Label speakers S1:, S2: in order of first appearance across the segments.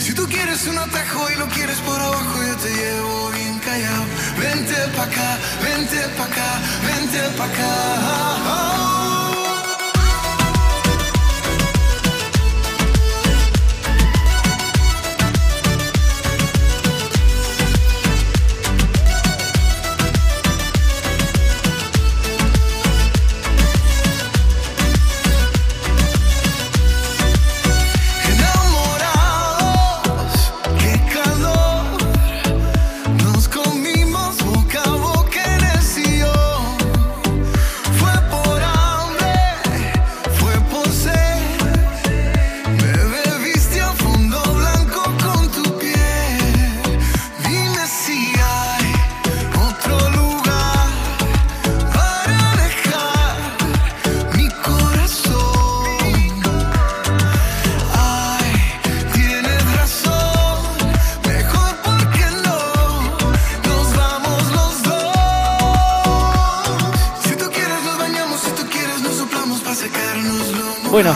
S1: Si tú quieres un atajo y lo quieres por abajo, yo te llevo bien callado. Vente pa' acá, vente pa' acá, vente pa' acá.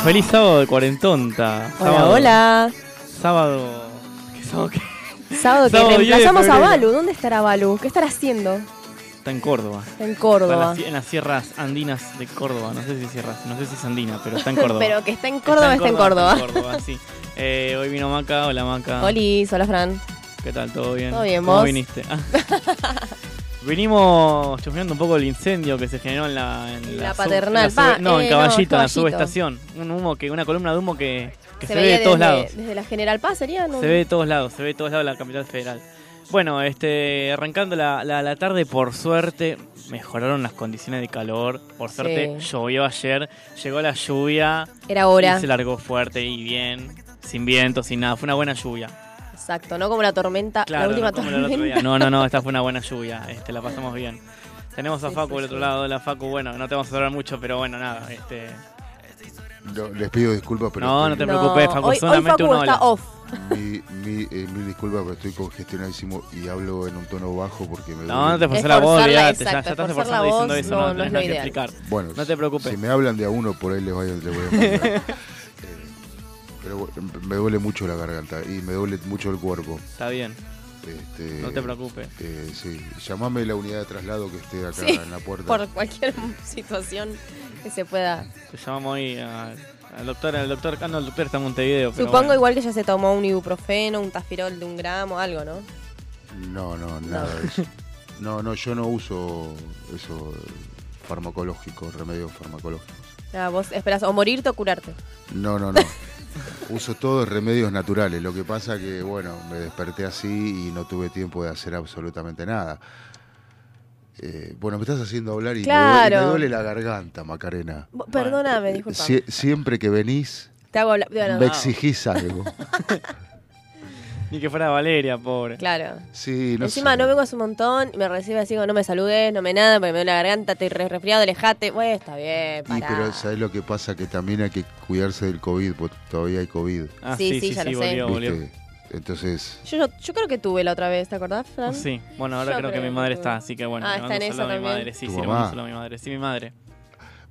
S2: Feliz sábado de cuarentonta.
S3: Hola,
S2: Sábado-
S3: hola.
S2: Sábado. ¿Qué sábado qué?
S3: Sábado que
S2: Sábado 10 de
S3: reemplazamos a. Balu. ¿Dónde estará Balu? ¿Qué estará haciendo?
S2: Está en Córdoba.
S3: Está en
S2: Está en
S3: Córdoba.
S2: las, en las sierras andinas de Córdoba. No sé si sierras, no sé si es andina, pero está en Córdoba.
S3: Pero que está en Córdoba, está en Córdoba.
S2: está en Córdoba, sí. Eh, hola hoy Maca. Hola Maca.
S3: Oli, hola Fran.
S2: ¿Qué tal? ¿Todo bien?
S3: Todo bien,
S2: ¿Cómo
S3: ¿vos?
S2: viniste? Ah. Vinimos chusmeando un poco el incendio que se generó en la... En
S3: La
S2: sub-
S3: paternal,
S2: en la sub-
S3: pa,
S2: no,
S3: eh,
S2: en
S3: no,
S2: Caballito, en la subestación. Un humo que, una columna de humo que, que se, ve de todos
S3: desde,
S2: lados.
S3: Desde la General Paz sería, ¿no?
S2: Se ve de todos lados, se ve de todos lados la capital federal. Bueno, este, arrancando la, la- la tarde, por suerte, mejoraron las condiciones de calor. Por suerte,
S3: Sí.
S2: llovió ayer, llegó la lluvia
S3: Era hora.
S2: y se largó fuerte y bien, sin viento, sin nada. Fue una buena lluvia.
S3: Exacto, no como la tormenta,
S2: Claro,
S3: la última
S2: no como el otro
S3: tormenta.
S2: día. No, no, no, esta fue una buena lluvia. Este, la pasamos bien. Tenemos a
S3: Sí,
S2: Facu
S3: sí,
S2: del otro
S3: sí.
S2: lado. La Facu, bueno, no te vamos a hablar mucho, pero bueno, nada. Este,
S4: No, les pido disculpas, pero
S2: No,
S4: estoy-
S2: no te preocupes, Facu,
S3: hoy, hoy
S2: solamente
S3: Facu
S2: un hola.
S3: está off.
S4: Mi, mi, eh, mil disculpas, pero estoy congestionadísimo y hablo en un tono bajo porque me
S2: no, no te esforzás la voz, ya, ya estás esforzando diciendo eso,
S3: no-
S2: no,
S3: no es lo
S2: que explicar.
S4: Bueno,
S2: No te preocupes.
S4: Si me hablan de a uno, por ahí les voy a, les voy a mandar. pero bueno, me duele mucho la garganta y me duele mucho el cuerpo.
S2: Está bien,
S4: Este,
S2: no te preocupes.
S4: eh, sí, llamame la unidad de traslado que esté acá
S3: Sí,
S4: en la puerta.
S3: Por cualquier situación que se pueda.
S2: Te llamamos ahí al doctor, al doctor, ah no, el doctor está en Montevideo. pero
S3: Supongo
S2: bueno.
S3: igual que ya se tomó un ibuprofeno, un taspirol de un gramo, algo, ¿no?
S4: No, no, nada de eso. No, no, yo no uso eso farmacológico, remedios farmacológicos.
S3: Ah, vos esperás o morirte o curarte.
S4: No, no, no. Uso todos remedios naturales. Lo que pasa que, bueno, me desperté así y no tuve tiempo de hacer absolutamente nada. Eh, bueno, me estás haciendo hablar y me duele-
S3: Claro.
S4: me, duele, la garganta, Macarena.
S3: Perdóname, disculpa.
S4: Sie- siempre que venís,
S3: Te hago bueno,
S4: me exigís algo.
S2: Ni que fuera Valeria, pobre.
S3: Claro.
S4: Sí, no
S3: Encima
S4: sé.
S3: no vengo hace un montón y me recibe así como no me saludes, no me nada, porque me duele la garganta, estoy re- resfriado, alejate. Bueno, está bien,
S4: Y,
S3: pará.
S4: pero ¿sabés lo que pasa? Que también hay que cuidarse del COVID, porque todavía hay COVID.
S2: Ah,
S3: Sí,
S2: sí,
S3: sí,
S2: sí,
S3: ya
S2: sí,
S3: lo sé.
S2: volvió, volvió.
S4: ¿viste? Entonces,
S3: Yo, yo, yo creo que tuve la otra vez, ¿te acordás, Fran?
S2: Sí, bueno, ahora creo que mi madre está, así que bueno,
S3: Ah,
S2: le
S3: está
S2: mando
S3: en
S2: saludo a mi
S3: también.
S2: madre. Sí,
S4: ¿Tu
S2: sí, le
S4: mamá?
S2: mando un saludo a mi madre. Sí, mi madre.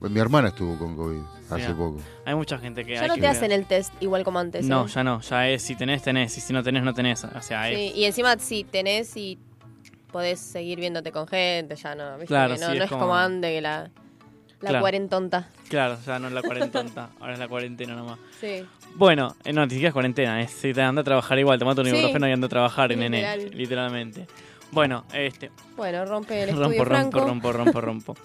S4: Mi hermana estuvo con COVID hace poco.
S2: Hay mucha gente que
S3: Ya
S2: hay
S3: no
S2: que
S3: te hacen el test igual como antes.
S2: No,
S3: ¿eh?
S2: ya no, ya es si tenés, tenés, y si no tenés, no tenés. O sea, es...
S3: Sí, y encima si tenés y podés seguir viéndote con gente, ya no. ¿viste?
S2: Claro,
S3: Que no,
S2: sí,
S3: no
S2: es
S3: es como,
S2: como-
S3: antes que la, la
S2: Claro.
S3: cuarentonta.
S2: Claro, ya no es la cuarentonta, ahora es la cuarentena nomás.
S3: Sí.
S2: Bueno, eh, no, ni siquiera es cuarentena, es si te anda a trabajar igual, tomate un
S3: Sí.
S2: ibuprofeno y anda a trabajar, nene,
S3: Literal.
S2: literalmente. Bueno, este,
S3: Bueno, rompe el estudio
S2: rompo, rompo, rompo, rompo, rompo.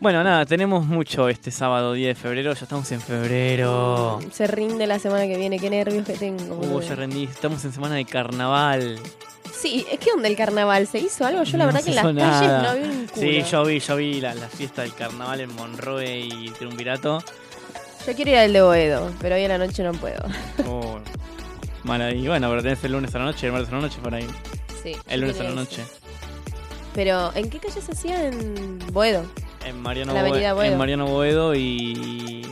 S2: Bueno, nada, tenemos mucho este sábado 10 de febrero, ya estamos en febrero.
S3: Se rinde la semana que viene, qué nervios que tengo.
S2: Uh, ya rendí, estamos en semana de carnaval.
S3: Sí, es que onda el carnaval, ¿se hizo algo? Yo la
S2: No
S3: verdad que en las
S2: hizo
S3: calles
S2: nada.
S3: no vi un culo.
S2: Sí, yo vi, yo vi la, la fiesta del carnaval en Monroe y Triunvirato.
S3: Yo quiero ir al de Boedo, pero hoy a la noche no puedo.
S2: Oh, mala, y bueno, pero tenés el lunes a la noche, el martes a la noche por ahí.
S3: Sí,
S2: El lunes a la noche.
S3: Pero, ¿en qué calle se hacía? En Boedo.
S2: En Mariano,
S3: La Boedo.
S2: en Mariano Boedo y.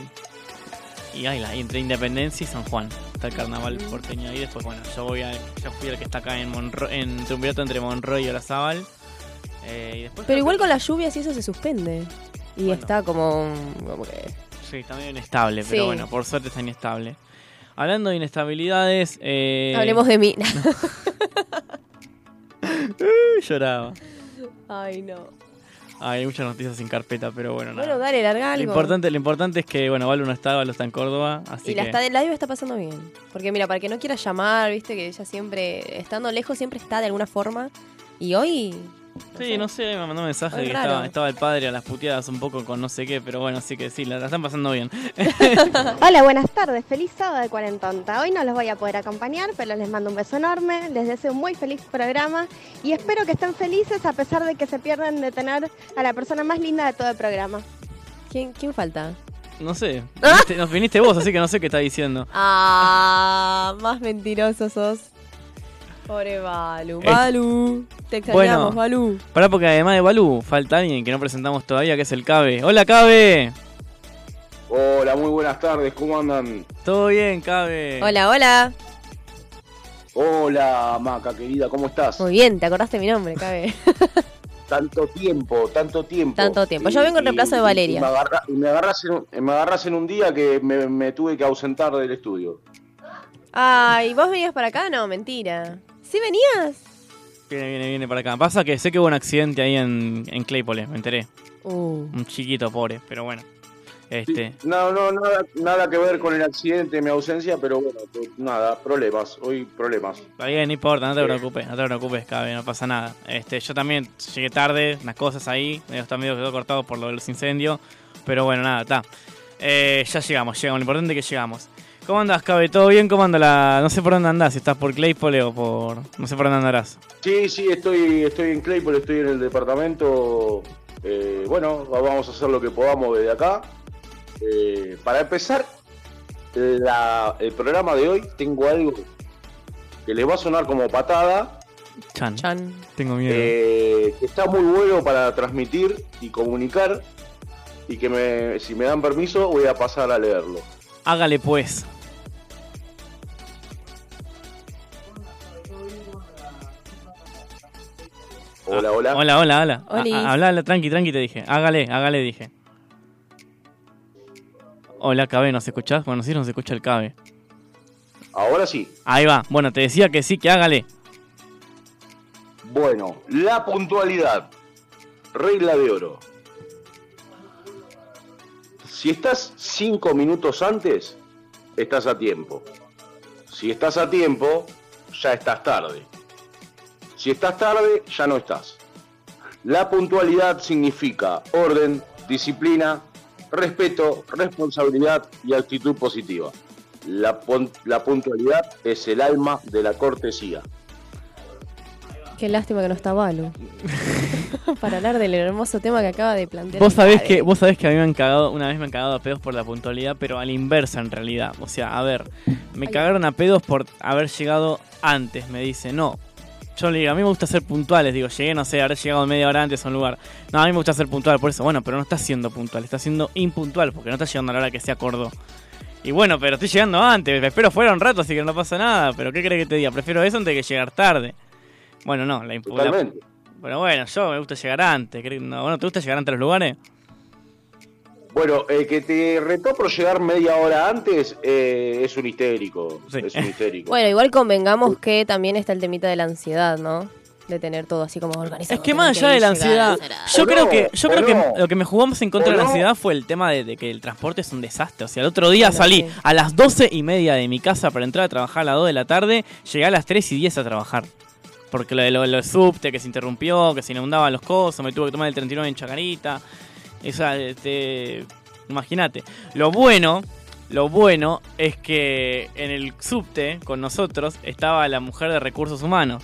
S2: Y ahí la, y entre Independencia y San Juan. Está el carnaval porteño. Y después, bueno, yo voy a, yo fui al que está acá en Monro, en Triunvirato entre Monroe y Olazábal. Eh, y después
S3: Pero igual
S2: que-
S3: con las lluvias y eso se suspende. Y
S2: Bueno.
S3: está como, como que
S2: Sí, está medio inestable,
S3: Sí.
S2: pero bueno, por suerte está inestable. Hablando de inestabilidades, eh,
S3: Hablemos de mí.
S2: Uy, lloraba.
S3: Ay, no.
S2: Ay, hay muchas noticias sin carpeta, pero bueno, nada.
S3: Bueno, dale, larga
S2: lo,
S3: algo.
S2: importante, lo importante es que, bueno, Valo no está, Valo está en Córdoba, así
S3: y la,
S2: que...
S3: está, la está pasando bien. Porque mira, para que no quiera llamar, viste que ella siempre, estando lejos, siempre está de alguna forma. Y hoy. No
S2: Sí,
S3: sé.
S2: no sé, me mandó un mensaje de que estaba, estaba el padre a las puteadas un poco con no sé qué, pero bueno, así que sí, la, la están pasando bien.
S5: Hola, buenas tardes. Feliz sábado de Cuarentonta. Hoy no los voy a poder acompañar, pero les mando un beso enorme. Les deseo un muy feliz programa y espero que estén felices a pesar de que se pierdan de tener a la persona más linda de todo el programa.
S3: ¿Quién, ¿Quién falta?
S2: No sé, viniste- nos viniste vos, así que no sé qué está diciendo.
S3: Ah, más mentiroso sos. Pobre Balu.
S2: Eh,
S3: Balu. Te extrañamos,
S2: bueno.
S3: Balu.
S2: Pará, porque además de Balú, falta alguien que no presentamos todavía, que es el Cabe. ¡Hola, Cabe!
S6: Hola, muy buenas tardes, ¿cómo andan?
S2: ¿Todo bien, Cabe?
S3: Hola, hola.
S6: Hola, Maca, querida, ¿cómo estás?
S3: Muy bien, te acordaste mi nombre, cabe.
S6: Tanto tiempo, tanto tiempo.
S3: Tanto tiempo. Yo vengo en reemplazo de Valeria.
S6: Y me, agarra- y me agarras en, un- me agarras en un día que me, me tuve que ausentar del estudio.
S3: Ay, ¿vos venías para acá? No, mentira. ¿Sí venías?
S2: Viene, viene, viene para acá. Pasa que sé que hubo un accidente ahí en, en Claypole, me enteré.
S3: Uh.
S2: Un chiquito pobre, pero bueno. Este,
S6: No, no, nada, nada que ver con el accidente, mi ausencia, pero bueno, pues, nada, problemas, hoy problemas.
S2: Está bien, no importa, no te
S6: Sí.
S2: preocupes, no te preocupes, Cabe, no pasa nada. Este, yo también llegué tarde, unas cosas ahí, medio está medio quedó cortado por lo de los incendios, pero bueno, nada, está. Eh, ya llegamos, llegamos, lo importante es que llegamos. ¿Cómo andas, Cabe? ¿Todo bien? ¿Cómo anda la...? No sé por dónde andás, si estás por Claypole o por... No sé por dónde andarás.
S6: Sí, sí, estoy, estoy en Claypole, estoy en el departamento. Eh, bueno, vamos a hacer lo que podamos desde acá. Eh, para empezar, la- el programa de hoy tengo algo que les va a sonar como patada,
S2: Chan,
S3: Chan.
S2: tengo miedo.
S6: eh, que está muy bueno para transmitir y comunicar y que me, si me dan permiso voy a pasar a leerlo.
S2: Hágale pues.
S6: Hola, hola.
S2: Hola, hola, hola.
S3: Olis.
S2: A- a- Habla, habla, tranqui, tranqui, te dije. Hágale, hágale, dije. Hola, Cabe, ¿nos escuchás? Bueno, sí, nos escucha el Cabe.
S6: Ahora sí.
S2: Ahí va. Bueno, te decía que sí, que hágale.
S6: Bueno, la puntualidad. Regla de oro. Si estás cinco minutos antes, estás a tiempo. Si estás a tiempo, ya estás tarde. Si estás tarde, ya no estás. La puntualidad significa orden, disciplina, respeto, responsabilidad y actitud positiva. La, pun- la puntualidad es el alma de la cortesía.
S3: Qué lástima que no está Balu. Para hablar del hermoso tema que acaba de plantear.
S2: Vos sabés que, vos sabés que a mí me han cagado, una vez me han cagado a pedos por la puntualidad, pero a la inversa en realidad. O sea, a ver, me cagaron a pedos por haber llegado antes, me dice, no. Yo le digo, a mí me gusta ser puntuales, digo, llegué, no sé, habré llegado media hora antes a un lugar. No, a mí me gusta ser puntual, por eso, bueno, pero no estás siendo puntual, estás siendo impuntual, porque no estás llegando a la hora que se acordó. Y bueno, pero estoy llegando antes, me espero fuera un rato, así que no pasa nada, pero ¿qué crees que te diga? Prefiero eso antes que llegar tarde. Bueno, no, la impu- la-
S6: Totalmente.
S2: Pero bueno, yo me gusta llegar antes. ¿querés- No, bueno, ¿te gusta llegar antes a los lugares?
S6: Bueno, el que te retó por llegar media hora antes eh, es un histérico.
S2: Sí.
S6: Es un histérico.
S3: Bueno, igual convengamos que también está el temita de la ansiedad, ¿no? De tener todo así como organizado.
S2: Es que más allá de la ansiedad, yo creo
S6: no,
S2: que yo creo que lo que me jugamos en contra de la
S6: no.
S2: ansiedad fue el tema de, de que el transporte es un desastre. O sea, el otro día
S3: Bueno,
S2: salí
S3: sí.
S2: a las 12 y media de mi casa para entrar a trabajar a las 2 de la tarde, llegué a las 3 y 10 a trabajar. Porque lo de lo, lo del subte, que se interrumpió, que se inundaban los cosos, me tuve que tomar el 39 en Chacarita. Esa, este, imagínate. Lo bueno, lo bueno es que en el subte con nosotros estaba la mujer de recursos humanos.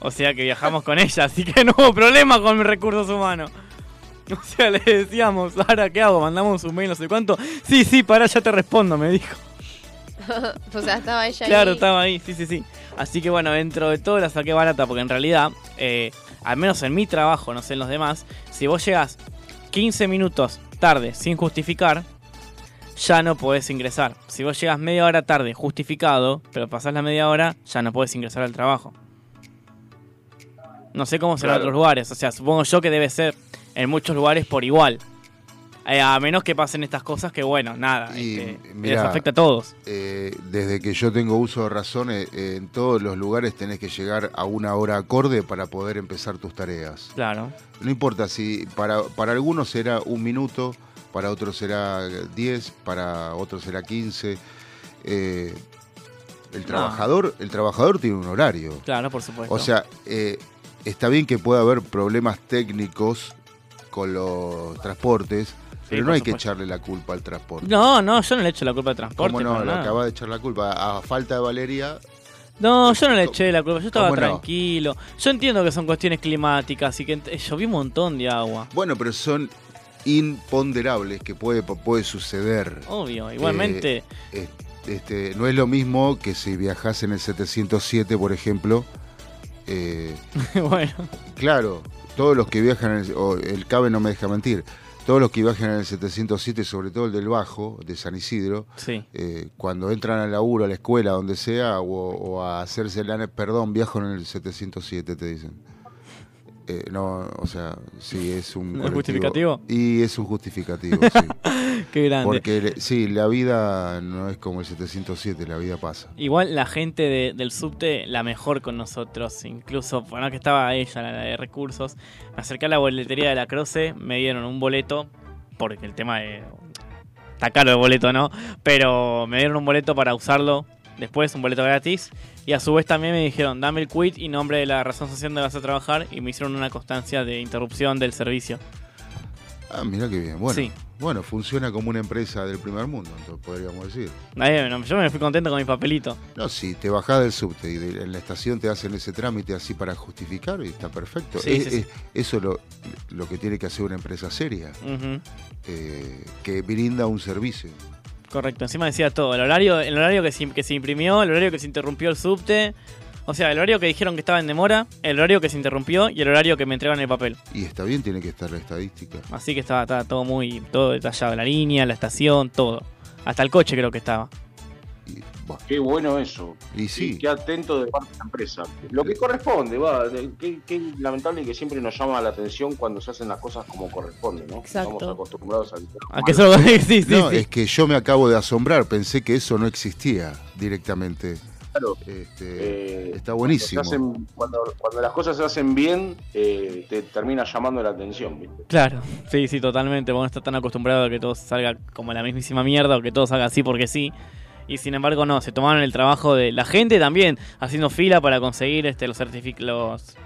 S2: O sea que viajamos con ella, así que no hubo problema con mis recursos humanos. O sea, le decíamos, ahora qué hago, mandamos un mail, no sé cuánto. Sí, sí, para, ya te respondo, me dijo.
S3: o sea, estaba ella
S2: Claro,
S3: ahí.
S2: estaba ahí, sí, sí, sí. Así que bueno, dentro de todo la saqué barata, porque en realidad, eh, al menos en mi trabajo, no sé en los demás, si vos llegas 15 minutos tarde sin justificar, ya no podés ingresar. Si vos llegas media hora tarde justificado, pero pasás la media hora, ya no podés ingresar al trabajo. No sé cómo será en otros lugares, o sea, supongo yo que debe ser en muchos lugares por igual. Eh, a menos que pasen estas cosas que, bueno, nada,
S4: Y,
S2: este,
S4: mirá,
S2: les afecta a todos.
S4: Eh, desde que yo tengo uso de razón, eh, en todos los lugares tenés que llegar a una hora acorde para poder empezar tus tareas.
S2: Claro.
S4: No importa si para, para algunos será un minuto, para otros será 10, para otros será 15. Eh, el,
S2: No.
S4: trabajador, el trabajador tiene un horario.
S2: Claro, por supuesto.
S4: O sea, está bien que pueda haber problemas técnicos con los transportes, pero no hay que echarle la culpa al transporte.
S2: No, no, yo no le echo la culpa al transporte.
S4: ¿Cómo no? Le acabas de echar la culpa. A falta de Valeria,
S2: No, yo no le eché la culpa, yo estaba tranquilo. Yo entiendo que son cuestiones climáticas y que ent- llovió un montón de agua.
S4: Bueno, pero son imponderables que puede, puede suceder.
S2: Obvio, igualmente.
S4: Eh, este, no es lo mismo que si viajas en el 707, por ejemplo. eh,
S2: bueno,
S4: claro, todos los que viajan, en el, o el CABE no me deja mentir, todos los que viajan en el 707, sobre todo el del Bajo, de San Isidro,
S2: sí.
S4: eh, cuando entran al laburo, a la escuela, donde sea, o, o a hacerse la... Perdón, viajo en el 707, te dicen. Eh, no, o sea, sí, es un...
S2: ¿Es justificativo?
S4: Y es un justificativo, sí.
S2: Qué grande.
S4: Porque, sí, la vida no es como el 707, la vida pasa.
S2: Igual la gente de- del subte, la mejor con nosotros, incluso, bueno, que estaba ella, la de recursos, me acerqué a la boletería de la Croce, me dieron un boleto, porque el tema de... Está caro el boleto, ¿no? Pero me dieron un boleto para usarlo después, un boleto gratis, y a su vez también me dijeron, dame el quit y nombre de la razón social donde vas a trabajar, y me hicieron una constancia de interrupción del servicio.
S4: Ah, mira qué bien. Bueno,
S2: Sí.
S4: bueno, funciona como una empresa del primer mundo, entonces podríamos decir.
S2: No, Yo me fui contento con mi papelito.
S4: No, si te bajás del subte y de- en la estación te hacen ese trámite así para justificar, y está perfecto.
S2: Sí,
S4: Es-
S2: sí, sí.
S4: es- eso es lo, lo que tiene que hacer una empresa seria, eh, que brinda un servicio.
S2: Correcto, encima decía todo, el horario, el horario que se, que se imprimió, el horario que se interrumpió el subte, o sea, el horario que dijeron que estaba en demora, el horario que se interrumpió y el horario que me entregan el papel.
S4: Y está bien, tiene que estar la estadística.
S2: Así que estaba, estaba todo muy, todo detallado, la línea, la estación, todo. Hasta el coche creo que estaba.
S4: Bueno,
S6: Qué bueno eso.
S4: y sí,
S6: Qué atento de parte de la empresa. Lo que corresponde, va. Qué, qué lamentable que siempre nos llama la atención cuando se hacen las cosas como corresponde, ¿no?
S3: Exacto.
S6: Estamos acostumbrados a
S2: ¿A qué solo sí, sí,
S4: no,
S2: sí.
S4: es que yo me acabo de asombrar, pensé que eso no existía directamente.
S6: Claro.
S4: Este,
S6: Eh,
S4: está buenísimo.
S6: Cuando, se hacen- cuando- cuando las cosas se hacen bien, eh, te termina llamando la atención, ¿viste?
S2: Claro, sí, sí, totalmente. Vos no estás tan acostumbrado a que todo salga como la mismísima mierda o que todo salga así porque sí. Y sin embargo, no, se tomaron el trabajo de la gente también haciendo fila para conseguir este, los los,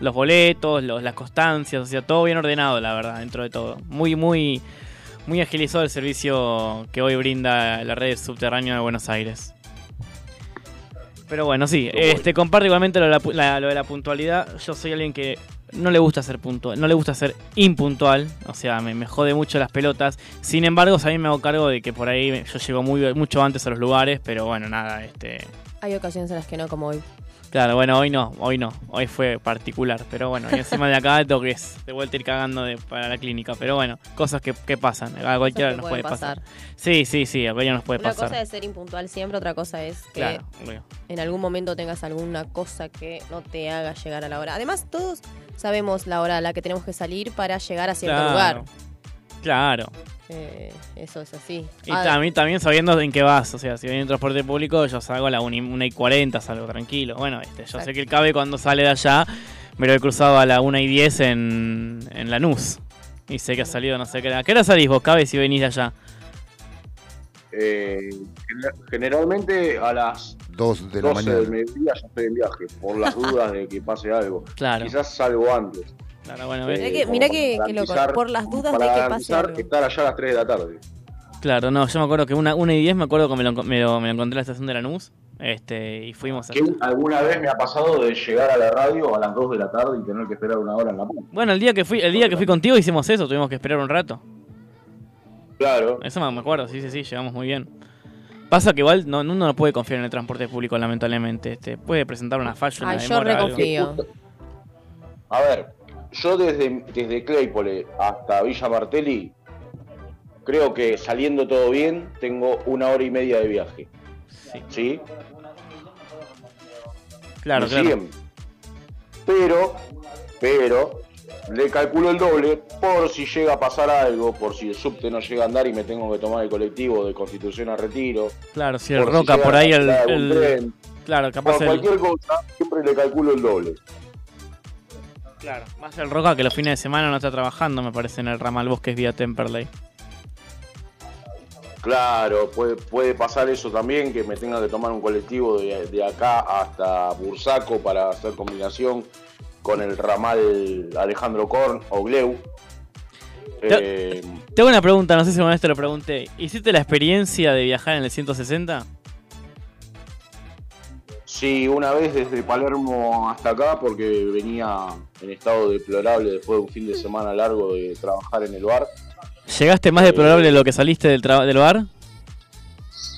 S2: los boletos, los, las constancias, o sea, todo bien ordenado, la verdad, dentro de todo. Muy, muy, muy agilizado el servicio que hoy brinda la red subterránea de Buenos Aires. Pero bueno, sí, este comparto igualmente lo de la, pu- la- lo de la puntualidad. Yo soy alguien que no le gusta ser puntual, no le gusta ser impuntual, o sea, me, me jode mucho las pelotas. Sin embargo, a mí me hago cargo de que por ahí yo llego muy mucho antes a los lugares, pero bueno, nada, este,
S3: Hay ocasiones en las que no, como hoy.
S2: claro, bueno, hoy no, hoy no, hoy fue particular, pero bueno, y encima de acá tengo que de vuelta ir cagando de- para la clínica, pero bueno, cosas que, que pasan, a cualquiera nos puede pasar. Sí, sí, sí, a cualquiera nos puede
S3: Una
S2: pasar.
S3: cosa es ser impuntual siempre, otra cosa es que
S2: Claro,
S3: en algún momento tengas alguna cosa que no te haga llegar a la hora. Además, todos sabemos la hora a la que tenemos que salir para llegar a cierto
S2: Claro.
S3: lugar.
S2: Claro.
S3: Eh, eso es así.
S2: Y
S3: Ah,
S2: también, también sabiendo en qué vas. O sea, si voy en transporte público, yo salgo a la 1 y 40, salgo tranquilo. Bueno, este, yo sé que el CABE cuando sale de allá, me lo he cruzado a la 1 y 10 en, en Lanús. Y sé que ha salido, no sé qué. ¿A qué hora salís vos, CABE, si venís de allá?
S6: Eh, gener- generalmente a las
S4: Dos de la
S6: 12 del
S4: mañana.
S6: mediodía ya estoy en viaje, por las dudas de que pase algo.
S2: Claro.
S6: Quizás salgo antes.
S2: Claro, bueno,
S3: Mirá
S2: ves.
S3: que- mirá que- que loco, por las dudas
S6: para
S3: de que pase algo.
S6: estar allá a las 3 de la tarde.
S2: Claro, no, yo me acuerdo que una 1 y 10 me acuerdo que me lo, enco- me lo- me lo encontré en la estación de Lanús. Este, y fuimos a...
S6: Alguna vez me ha pasado de llegar a la radio a las 2 de la tarde y tener que esperar una hora en la puta.
S2: Bueno, el día que fui, el día que fui contigo hicimos eso, tuvimos que esperar un rato.
S6: Claro.
S2: Eso me acuerdo, sí, sí, sí, llegamos muy bien. Pasa que igual no, uno no puede confiar en el transporte público, lamentablemente. Este, puede presentar una falla, una
S3: Ay, yo reconfío.
S6: A ver, yo desde, desde Claypole hasta Villa Martelli, creo que saliendo todo bien, tengo una hora y media de viaje.
S2: Sí,
S6: ¿Sí?
S2: claro,
S6: ¿Me
S2: claro.
S6: siguen? Pero, pero, le calculo el doble por si llega a pasar algo, por si el subte no llega a andar y me tengo que tomar el colectivo de Constitución a Retiro.
S2: Claro, si el
S6: por
S2: Roca por ahí, el, el-
S6: tren,
S2: claro, capaz
S6: por
S2: el,
S6: cualquier cosa, siempre le calculo el doble.
S2: claro, más el Roca que los fines de semana no está trabajando, me parece, en el ramal Bosques vía Temperley.
S6: Claro, puede, puede pasar eso también, que me tenga que tomar un colectivo de, de acá hasta Bursaco para hacer combinación con el ramal Alejandro Korn o Gleu. Eh,
S2: Tengo una pregunta, no sé si te lo pregunté. ¿Hiciste la experiencia de viajar en el 160?
S6: sí, una vez desde Palermo hasta acá, porque venía en estado deplorable después de un fin de semana largo de trabajar en el bar.
S2: ¿Llegaste más deplorable de lo que saliste del, del bar?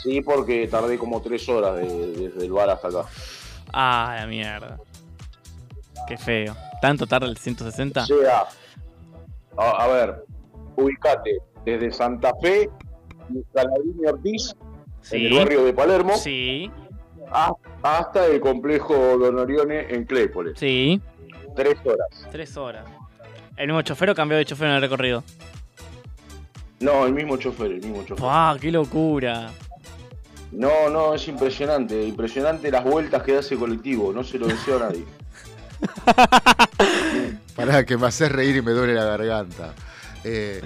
S6: Sí, porque tardé como tres horas de- desde el bar hasta acá.
S2: Ah, la mierda. Qué feo. ¿Tanto tarda el 160?
S6: O sea, a, a ver, ubicate desde Santa Fe Saladín y Ortiz, en el barrio de Palermo,
S2: Sí,
S6: a- hasta el complejo Don Orione en Clépole.
S2: sí.
S6: Tres horas.
S2: Tres horas. ¿El mismo chofer o cambió de chofer en el recorrido?
S6: No, el mismo chofer, el mismo chofer.
S2: ¡Ah, qué locura!
S6: No, no, es impresionante. Impresionante las vueltas que da ese colectivo. No se lo deseo a nadie.
S4: Pará, que me haces reír y me duele la garganta. Eh,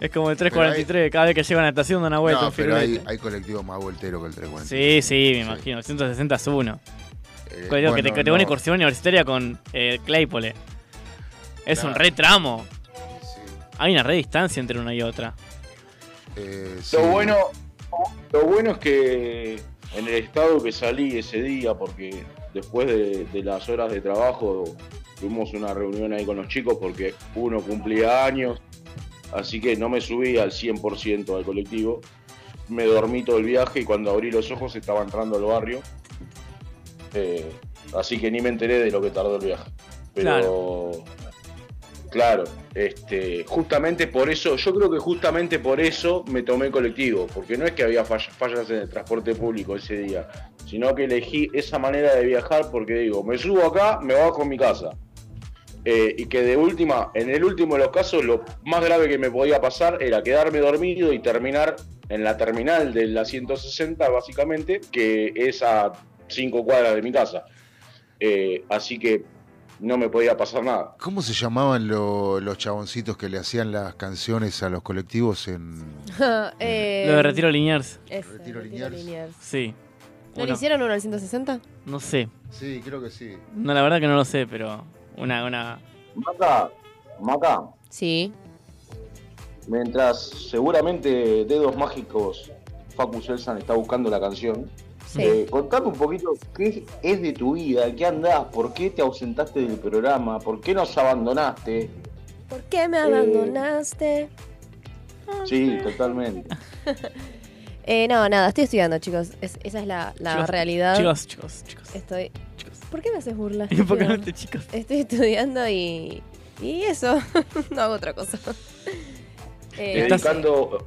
S2: Es como el
S4: Pero
S2: 343, cada vez que llega a la estación da una vuelta.
S4: no,
S2: un
S4: pero hay, hay colectivos más volteros que el 340.
S2: Sí, sí, me imagino. El 160 es uno.
S4: Eh,
S2: que te, que te
S4: no,
S2: excursión universitaria con eh, Claypole. Es un
S4: Claro.
S2: re tramo.
S4: sí,
S2: Hay una re distancia entre una y otra.
S4: eh, sí.
S6: Lo bueno, lo bueno es que en el estado que salí ese día, porque después de, las horas de trabajo tuvimos una reunión ahí con los chicos porque uno cumplía años, así que no me subí al 100% al colectivo. Me dormí todo el viaje y cuando abrí los ojos estaba entrando al barrio. Eh, así que ni me enteré de lo que tardó el viaje. Pero este, justamente por eso, yo creo que justamente por eso me tomé colectivo, porque no es que había fall- fallas en el transporte público ese día, sino que elegí esa manera de viajar porque digo, me subo acá, me bajo en mi casa. Eh, y que de última, en el último de los casos, lo más grave que me podía pasar era quedarme dormido y terminar en la terminal de la 160, básicamente, que es a cinco cuadras de mi casa. Eh, así que no me podía pasar nada.
S4: ¿Cómo se llamaban lo- los chaboncitos que le hacían las canciones a los colectivos en...
S3: Eh,
S2: Lo de Retiro Liniers.
S3: ese,
S4: Retiro Liniers.
S3: Liniers.
S2: Sí.
S3: ¿No le hicieron uno al 160?
S2: No sé.
S4: Sí, creo que sí.
S2: No, la verdad que no lo sé, pero una, una.
S6: Maca, Maca,
S3: Sí.
S6: mientras seguramente Dedos Mágicos Facu Selsan está buscando la canción,
S3: Sí.
S6: eh, contame un poquito qué es de tu vida, qué andás, por qué te ausentaste del programa, por qué nos abandonaste.
S3: ¿Por qué me abandonaste?
S6: Sí, totalmente.
S3: Eh, no, nada, estoy estudiando, chicos. Es- esa es la, la
S2: Chicos,
S3: realidad.
S2: Chicos, chicos, chicos.
S3: Estoy.
S2: chicos.
S3: ¿Por qué me haces burla?
S2: ¿Y por qué no te chicos?
S3: Estoy estudiando y. Y eso. no hago otra cosa. Eh,
S6: Dedicando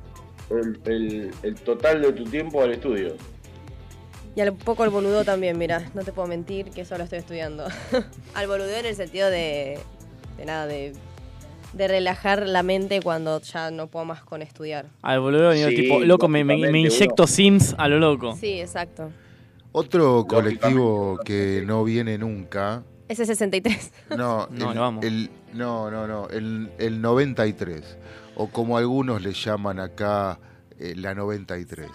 S6: el, el- el total de tu tiempo al estudio.
S3: Y al poco al boludo también, mira, no te puedo mentir que solo estoy estudiando. al boludo en el sentido de. de nada, de. de relajar la mente cuando ya no puedo más con estudiar.
S2: Al boludo
S6: Sí,
S2: tipo, loco, me, me, inyecto Sims a lo loco.
S3: Sí, exacto.
S4: Otro colectivo que no viene nunca.
S3: Ese 63.
S4: No,
S2: No,
S4: el,
S2: lo amo.
S4: el- no, no, no, el, el 93. O como algunos le llaman acá, eh, la 93.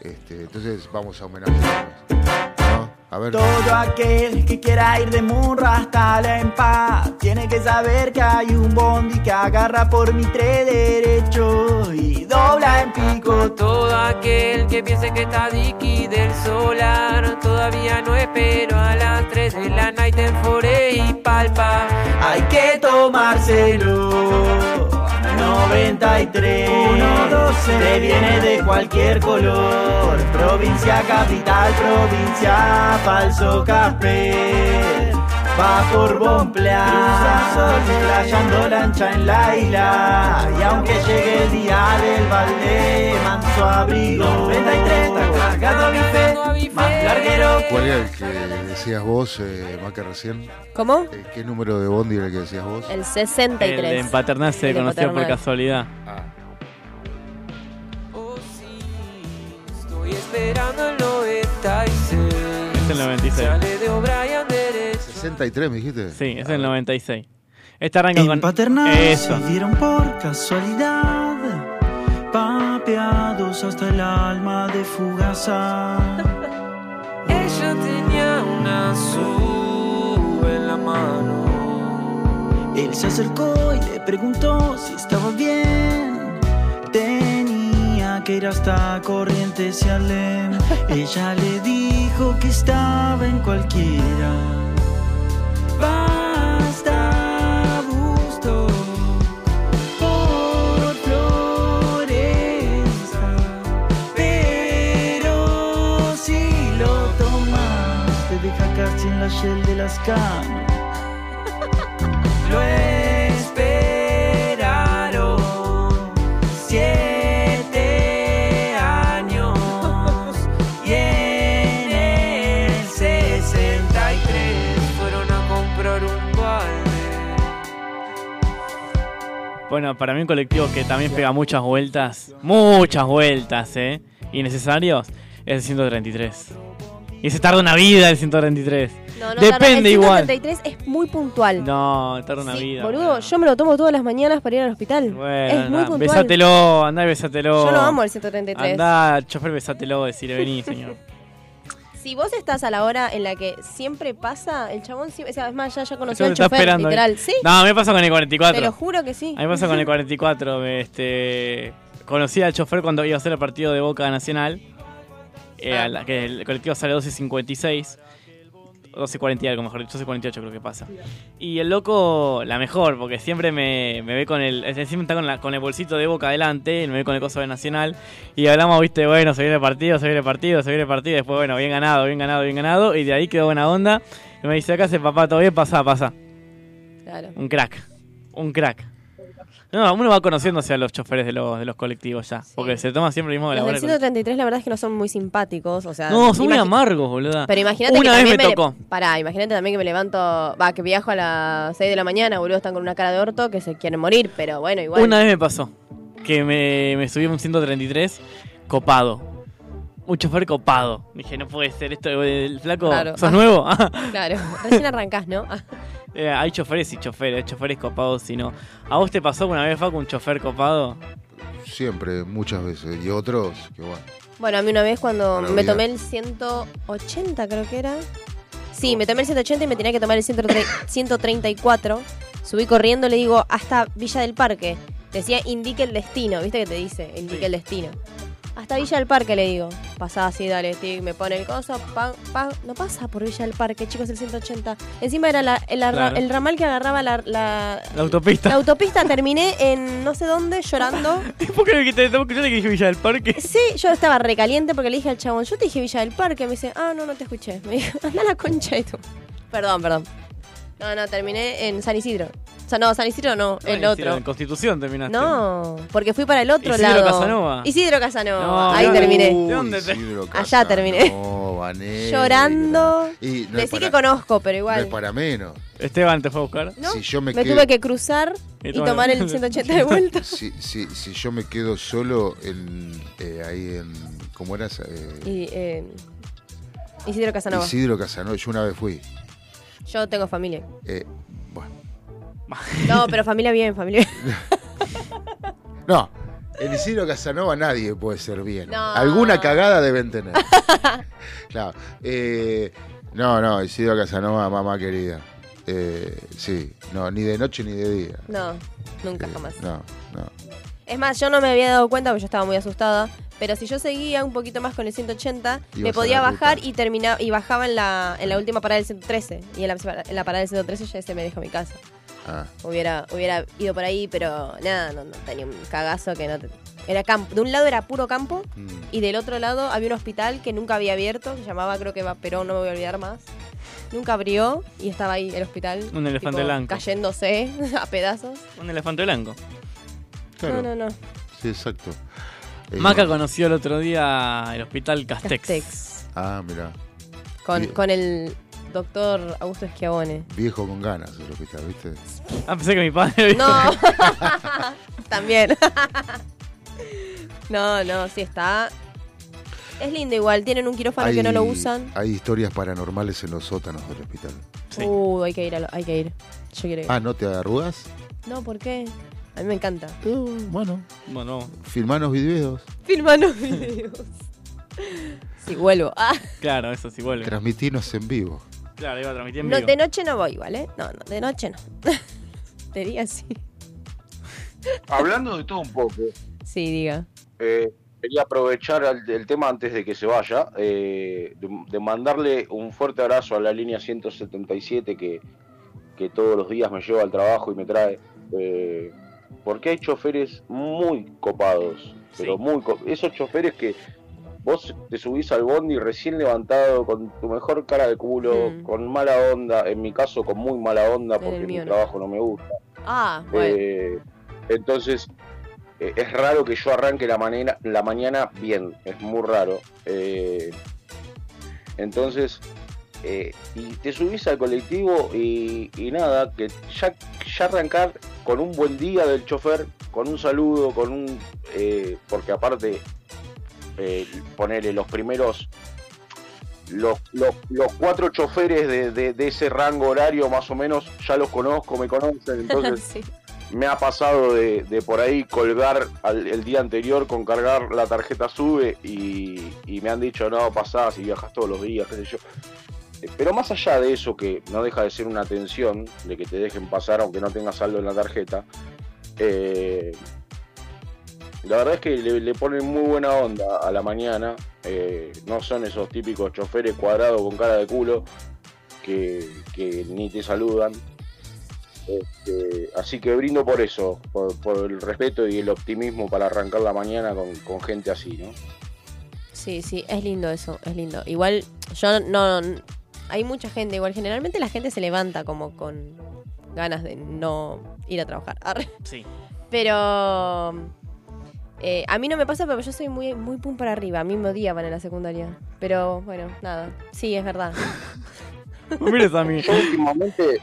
S4: Este, entonces vamos a homenajearnos. ¿no? A ver.
S7: Todo aquel que quiera ir de Murra hasta la Empa tiene que saber que hay un bondi que agarra por mi tre derecho y dobla en pico.
S8: Todo aquel que piense que está Dicky del solar Todavía no espero a las 3 de la night en Fore y palpa
S7: Hay que tomárselo. 93 112 te viene de cualquier color. Provincia capital, provincia falso café. Va por Bonplear, playando lancha en la isla. Y aunque llegue el día del balde, manso abrigo. 93 está cargado a bife, más largue
S8: pero
S4: ¿Cuál era el que decías vos, eh, Maca, recién?
S3: ¿Cómo?
S4: Eh, ¿Qué número de Bondi era el que decías vos?
S3: El
S2: El
S3: 63.
S2: de Empaternal se
S3: El de
S2: conoció por
S3: Paternal.
S2: casualidad.
S4: Ah,
S8: esperando el 96.
S2: Es el 96.
S8: Sale de O'Brien derecho.
S4: 63, me dijiste.
S2: Sí, es el 96. Este arranca con.
S7: En paternal
S2: Eso.
S7: se dieron por casualidad, papeados hasta el alma de fugaza.
S8: Ella tenía una azul en la mano.
S7: Él se acercó y le preguntó si estaba bien. Que ir hasta Corrientes y Alem. Ella le dijo que estaba en cualquiera. Basta gusto por Florenza. Pero si lo tomas, te deja casi en la shell de las canas.
S2: Bueno, para mí un colectivo que también pega muchas vueltas, muchas vueltas, ¿eh? Innecesarios, es el 133. Y se tarda una vida el 133.
S3: No, no,
S2: Depende
S3: tarda- el
S2: igual.
S3: 133 es muy puntual.
S2: No, tarda una
S3: Sí,
S2: vida.
S3: boludo, yo me lo tomo todas las mañanas para ir al hospital.
S2: Bueno,
S3: es muy puntual.
S2: besátelo, andá y besátelo.
S3: Yo lo amo el 133.
S2: Andá, chofer, besátelo, decirle vení, señor.
S3: Si vos estás a la hora en la que siempre pasa, el chabón siempre, o sea, es más, ya, ya conoció al chofer,
S2: esperando.
S3: literal.
S2: ¿eh?
S3: Sí,
S2: No, me pasa con el 44.
S3: te lo juro que sí.
S2: A mí me pasa con el 44. Este, conocí al chofer cuando iba a hacer el partido de Boca Nacional. eh,
S3: Ah.
S2: a la- que el colectivo sale 12.56. 12.40 y algo, mejor dicho, 12.48 creo que pasa. Y el loco, la mejor, porque siempre me, me ve con el. Siempre está con, la- con el bolsito de boca adelante, me ve con el coso de Nacional. Y hablamos, viste, bueno, se viene el partido, se viene el partido, se viene el partido. Después, bueno, bien ganado, bien ganado, bien ganado. Y de ahí quedó buena onda. Y me dice, acá hace papá, todo bien, pasa, pasa.
S3: Claro.
S2: Un crack. Un crack. No, uno va conociéndose a los choferes de los, de los colectivos ya. Porque se toma siempre el mismo de la
S3: Los del 133 la verdad es que no son muy simpáticos, o sea...
S2: No, son muy amargos, boluda.
S3: Pero imagínate
S2: Una
S3: que
S2: vez me
S3: le-
S2: tocó.
S3: Pará, imagínate también que me levanto... Va, que viajo a las 6 de la mañana, boludo, están con una cara de orto que se quieren morir, pero bueno, igual.
S2: Una vez me pasó que me, me subí a un 133 copado. Un chofer copado. Dije, no puede ser esto. El flaco,
S3: Claro.
S2: ¿sos nuevo?
S3: Claro, recién arrancás, ¿no?
S2: Eh, hay choferes y choferes, choferes copados y no. ¿A vos te pasó una vez, Facu, un chofer copado?
S4: Siempre, muchas veces. Y otros, que bueno.
S3: Bueno, a mí una vez cuando me tomé el 180, creo que era. Sí, me tomé el 180 y me tenía que tomar el 130 134. Subí corriendo, le digo, hasta Villa del Parque. Decía, indique el destino, ¿viste que te dice? Indique el destino. Hasta Villa del Parque le digo. Pasá así, dale, tic, me pone el coso, pa, pa. No pasa por Villa del Parque, chicos, el 180. Encima era la- el, arra-
S2: Claro.
S3: el ramal que agarraba la, la,
S2: La autopista.
S3: la autopista. Terminé en no sé dónde llorando.
S2: ¿Por qué te escuchando que dije Villa del Parque?
S3: Sí, yo estaba recaliente porque le dije al chabón, yo te dije Villa del Parque. Me dice, ah, no, no te escuché. Me dijo, anda a la concha y tú. Perdón, perdón. No, no, terminé en San Isidro. O sea, no, San Isidro no, el otro.
S2: En Constitución terminaste.
S3: No, porque fui para el otro
S2: Isidro
S3: lado.
S2: Casanova.
S3: Isidro Casanova.
S2: No,
S3: Ahí
S2: no.
S3: terminé.
S2: ¿De dónde te-
S4: Isidro
S3: Allá terminé.
S4: Negra.
S3: Llorando.
S4: Y no
S3: Decí
S4: para-
S3: que conozco, pero
S4: No
S3: igual.
S4: es para menos.
S2: Esteban te fue a buscar.
S3: ¿No?
S4: Si yo me
S3: me
S4: quedo-
S3: tuve que cruzar
S2: Y
S3: y
S2: tomar-
S3: el 180 de vuelta.
S4: Si, si, si yo me quedo solo en, eh, ahí en. ¿Cómo era? esa? Eh,
S3: Y, eh, Isidro Casanova.
S4: Isidro Casanova. Yo una vez fui.
S3: Yo tengo familia.
S4: Eh, bueno.
S3: No, pero familia bien, familia bien.
S4: No, en Isidro Casanova nadie puede ser bien.
S3: No.
S4: Alguna cagada deben tener. claro. eh, no, no, Isidro Casanova, mamá querida. Eh, sí, no, ni de noche ni de día.
S3: No, nunca jamás.
S4: No, no.
S3: Es más, yo no me había dado cuenta porque yo estaba muy asustada. Pero si yo seguía un poquito más con el 180, me
S4: Ibas
S3: podía bajar
S4: ruta.
S3: y terminaba y bajaba en la, en la última parada del 113. Y en la, en la parada del 113 ya se me dejó mi casa.
S4: Ah,
S3: Hubiera, hubiera ido por ahí, pero nada, no, no, tenía un cagazo que no te- Era campo. De un lado era puro campo
S4: mm.
S3: y del otro lado había un hospital que nunca había abierto, se llamaba creo que va Perón, no me voy a olvidar más. Nunca abrió y estaba ahí el hospital.
S2: Un elefante blanco.
S3: Cayéndose a pedazos.
S2: Un elefante blanco.
S4: Claro,
S3: No, no, no.
S4: sí, exacto. Eh,
S2: Maca conoció el otro día el hospital Castex.
S3: Castex.
S4: Ah, mira.
S3: Con, con el doctor Augusto Schiavone.
S4: Viejo con ganas el hospital, ¿viste?
S2: Ah, pensé que mi padre.
S3: No. También. no, no, sí está. Es lindo igual, tienen un quirófano que no lo usan.
S4: Hay historias paranormales en los sótanos del hospital.
S2: Sí.
S3: Uh, hay que ir, a lo- hay que ir. Yo quiero ir.
S4: Ah, ¿no te arrugas?
S3: No, ¿por qué? A mí me encanta.
S4: bueno,
S2: Bueno,
S4: filmanos videos,
S3: Filmanos videos. Sí, vuelvo. Ah,
S2: claro, eso sí vuelve.
S4: transmitinos en vivo.
S2: Claro, iba a transmitir en
S3: no,
S2: vivo.
S3: de noche no voy igual, ¿eh? No, no, de noche no. de día sí.
S6: Hablando de todo un poco,
S3: Sí, diga.
S6: eh, quería aprovechar el, el tema antes de que se vaya, eh, de, de mandarle un fuerte abrazo a la línea 177 que, que todos los días me lleva al trabajo y me trae. eh, porque hay choferes muy copados, pero
S2: Sí.
S6: muy co- esos choferes que vos te subís al bondi recién levantado con tu mejor cara de culo,
S3: Mm.
S6: con mala onda, en mi caso con muy mala onda porque mi
S3: no.
S6: trabajo no me gusta.
S3: Ah, bueno.
S6: Eh, entonces, eh, es raro que yo arranque la, manera, la mañana bien, es muy raro. Eh, entonces, eh, y te subís al colectivo y, y nada, que ya, ya arrancar con un buen día del chofer, con un saludo, con un... eh, porque aparte, eh, ponerle los primeros... Los, los, los cuatro choferes de, de- de ese rango horario más o menos ya los conozco, me conocen, entonces
S3: sí.
S6: me ha pasado de, de por ahí colgar al- el día anterior con cargar la tarjeta sube y, y me han dicho no pasás y viajas todos los días, qué sé yo. Eh, Pero más allá de eso, que no deja de ser una atención, de que te dejen pasar aunque no tengas saldo en la tarjeta, eh, la verdad es que le, le ponen muy buena onda a la mañana. eh, no son esos típicos choferes cuadrados con cara de culo que, que ni te saludan. Este, así que brindo por eso, por, por el respeto y el optimismo para arrancar la mañana con, con gente así, ¿no?
S3: Sí, sí, es lindo eso, es lindo. Igual, yo no. Hay mucha gente, igual, generalmente la gente se levanta como con ganas de no ir a trabajar. Arre.
S2: Sí.
S3: Pero. eh, a mí no me pasa, pero yo soy muy, muy pum para arriba. A mí me odiaban en la secundaria. Pero bueno, nada. Sí, es verdad.
S2: No mires a mí.
S6: Yo últimamente,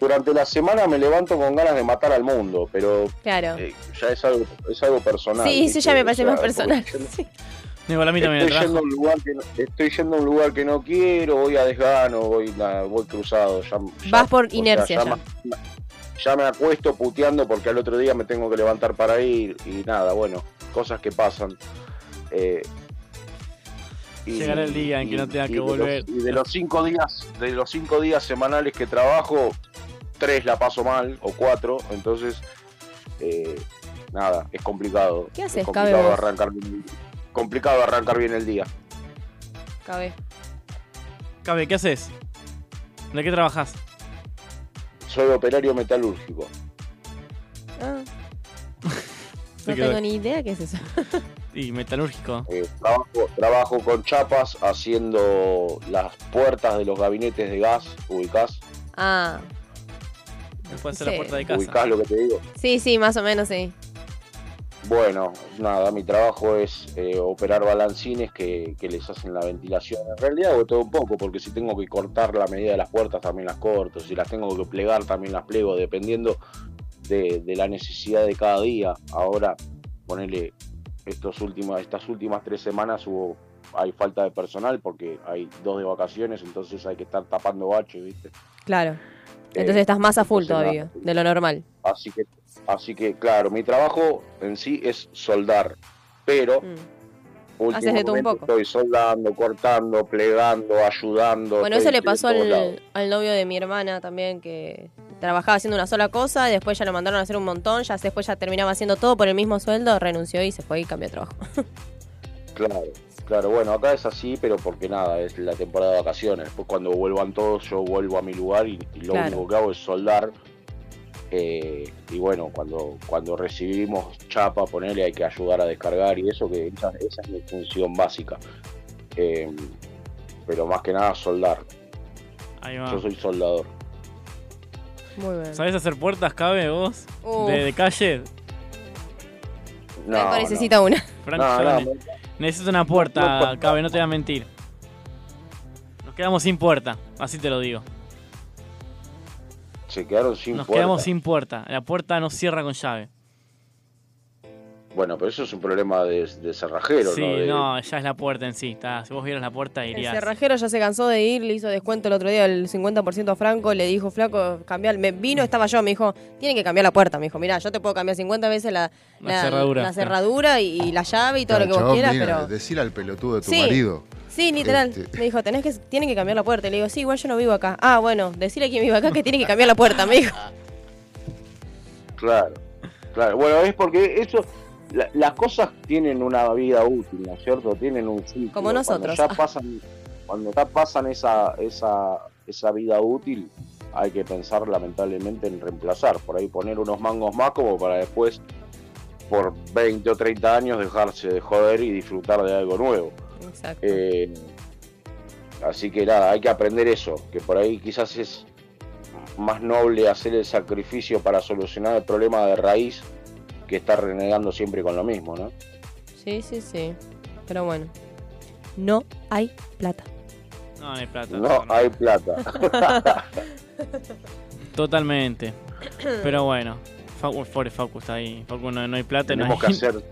S6: durante la semana me levanto con ganas de matar al mundo, pero
S3: Claro.
S6: eh, ya es algo, es algo personal.
S3: sí, eso ya me
S6: O
S3: parece
S6: sea,
S3: más personal. Sí.
S2: Igual a mí también el
S6: Estoy yendo, a un lugar que no, estoy yendo a un lugar que no quiero, voy a desgano, voy, voy cruzado. Ya, ya-
S3: Vas por
S6: sea,
S3: inercia
S6: ya,
S3: ya.
S6: me- ya me acuesto puteando porque al otro día me tengo que levantar para ir y nada, bueno, cosas que pasan. Eh, y-
S2: Llegará el día en que no tenga que
S6: los-
S2: volver.
S6: y de los cinco días, de los cinco días semanales que trabajo, tres la paso mal o cuatro, entonces eh, nada, es complicado.
S3: ¿Qué haces,
S6: es complicado arrancar bien, complicado arrancar bien el día.
S3: Cabe.
S2: Cabe, ¿qué haces? ¿De qué trabajas?
S6: Soy operario metalúrgico.
S3: Ah. No tengo ni idea qué es eso.
S2: Y metalúrgico.
S6: Eh, trabajo, trabajo con chapas haciendo las puertas de los gabinetes de gas, ubicás,
S3: Ah,
S2: Después hacer
S3: Sí.
S2: la puerta de casa.
S6: ubicás lo que te digo.
S3: sí, sí, más o menos sí.
S6: Bueno, nada, mi trabajo es eh, operar balancines que, que les hacen la ventilación. En realidad hago todo un poco, porque si tengo que cortar la medida de las puertas también las corto, si las tengo que plegar también las plego, dependiendo de, de la necesidad de cada día. Ahora, ponele estos últimos, estas últimas tres semanas hubo hay falta de personal porque hay dos de vacaciones, entonces hay que estar tapando baches, ¿viste?
S3: Claro.
S6: Eh,
S3: Entonces estás más a full todavía,
S6: nada.
S3: de lo normal.
S6: Así que, así que claro, mi trabajo en sí es soldar, pero
S3: Mm. Haces de todo un
S6: últimamente
S3: poco.
S6: estoy soldando, cortando, plegando, ayudando.
S3: Bueno, eso le pasó al, al novio de mi hermana también, que trabajaba haciendo una sola cosa, y después ya lo mandaron a hacer un montón, ya después ya terminaba haciendo todo por el mismo sueldo, renunció y se fue y cambió de trabajo.
S6: Claro, claro, bueno, acá es así, pero porque nada, es la temporada de vacaciones. Después cuando vuelvan todos, yo vuelvo a mi lugar y, y lo
S3: Claro.
S6: único que hago es soldar. Eh, y bueno, cuando, cuando recibimos chapa, ponerle hay que ayudar a descargar y eso, que esa, esa es mi función básica. Eh, pero más que nada soldar.
S2: Ahí va.
S6: Yo soy soldador.
S3: Muy bien.
S2: ¿Sabés hacer puertas, Cabe, vos? De, de calle.
S6: No, no.
S3: necesita una.
S2: Franco,
S6: No,
S2: yo
S6: no,
S2: ne- necesito una puerta, Cabe, no te voy a mentir. Nos quedamos sin puerta, así te lo digo.
S6: Se quedaron sin
S2: Nos
S6: puerta.
S2: quedamos sin puerta. La puerta no cierra con llave.
S6: Bueno, pero eso es un problema de, de cerrajero,
S2: sí,
S6: ¿no? De-
S2: no, ya es la puerta en sí. está. Si vos vieras la puerta
S3: El
S2: irías.
S3: cerrajero ya se cansó de ir, le hizo descuento el otro día el 50% a Franco, le dijo, Flaco, cambiar. Me vino, estaba yo, me dijo, tienen que cambiar la puerta. Me dijo, mira, yo te puedo cambiar 50 veces la,
S2: La cerradura,
S3: la cerradura y, y la llave y todo
S4: Claro,
S3: lo que vos
S4: chabón,
S3: quieras,
S4: mira,
S3: pero.
S4: Decir al pelotudo de tu
S3: Sí.
S4: marido.
S3: Sí, literal.
S4: Este-
S3: Me dijo, tenés que, tienen que cambiar la puerta. Y le digo, sí, igual yo no vivo acá. Ah, bueno, decirle a quien vive acá que tiene que cambiar la puerta, me dijo.
S6: Claro, claro. Bueno, es porque eso, la- las cosas tienen una vida útil, ¿no es cierto? Tienen un ciclo.
S3: Como nosotros.
S6: Cuando ya pasan, cuando ya pasan esa, esa, esa vida útil, hay que pensar lamentablemente en reemplazar. Por ahí poner unos mangos más como para después, por 20 o 30 años, dejarse de joder y disfrutar de algo nuevo.
S3: Exacto.
S6: Eh, así que nada, hay que aprender eso, que por ahí quizás es más noble hacer el sacrificio para solucionar el problema de raíz que estar renegando siempre con lo mismo, ¿no?
S3: Sí, sí, sí. Pero bueno, no hay plata.
S2: No, no hay plata.
S6: No hay plata.
S2: Totalmente. Pero bueno, Facu, pobre Facu está ahí. Facu no, no hay plata. no
S6: tenemos
S2: hay-
S6: que hacer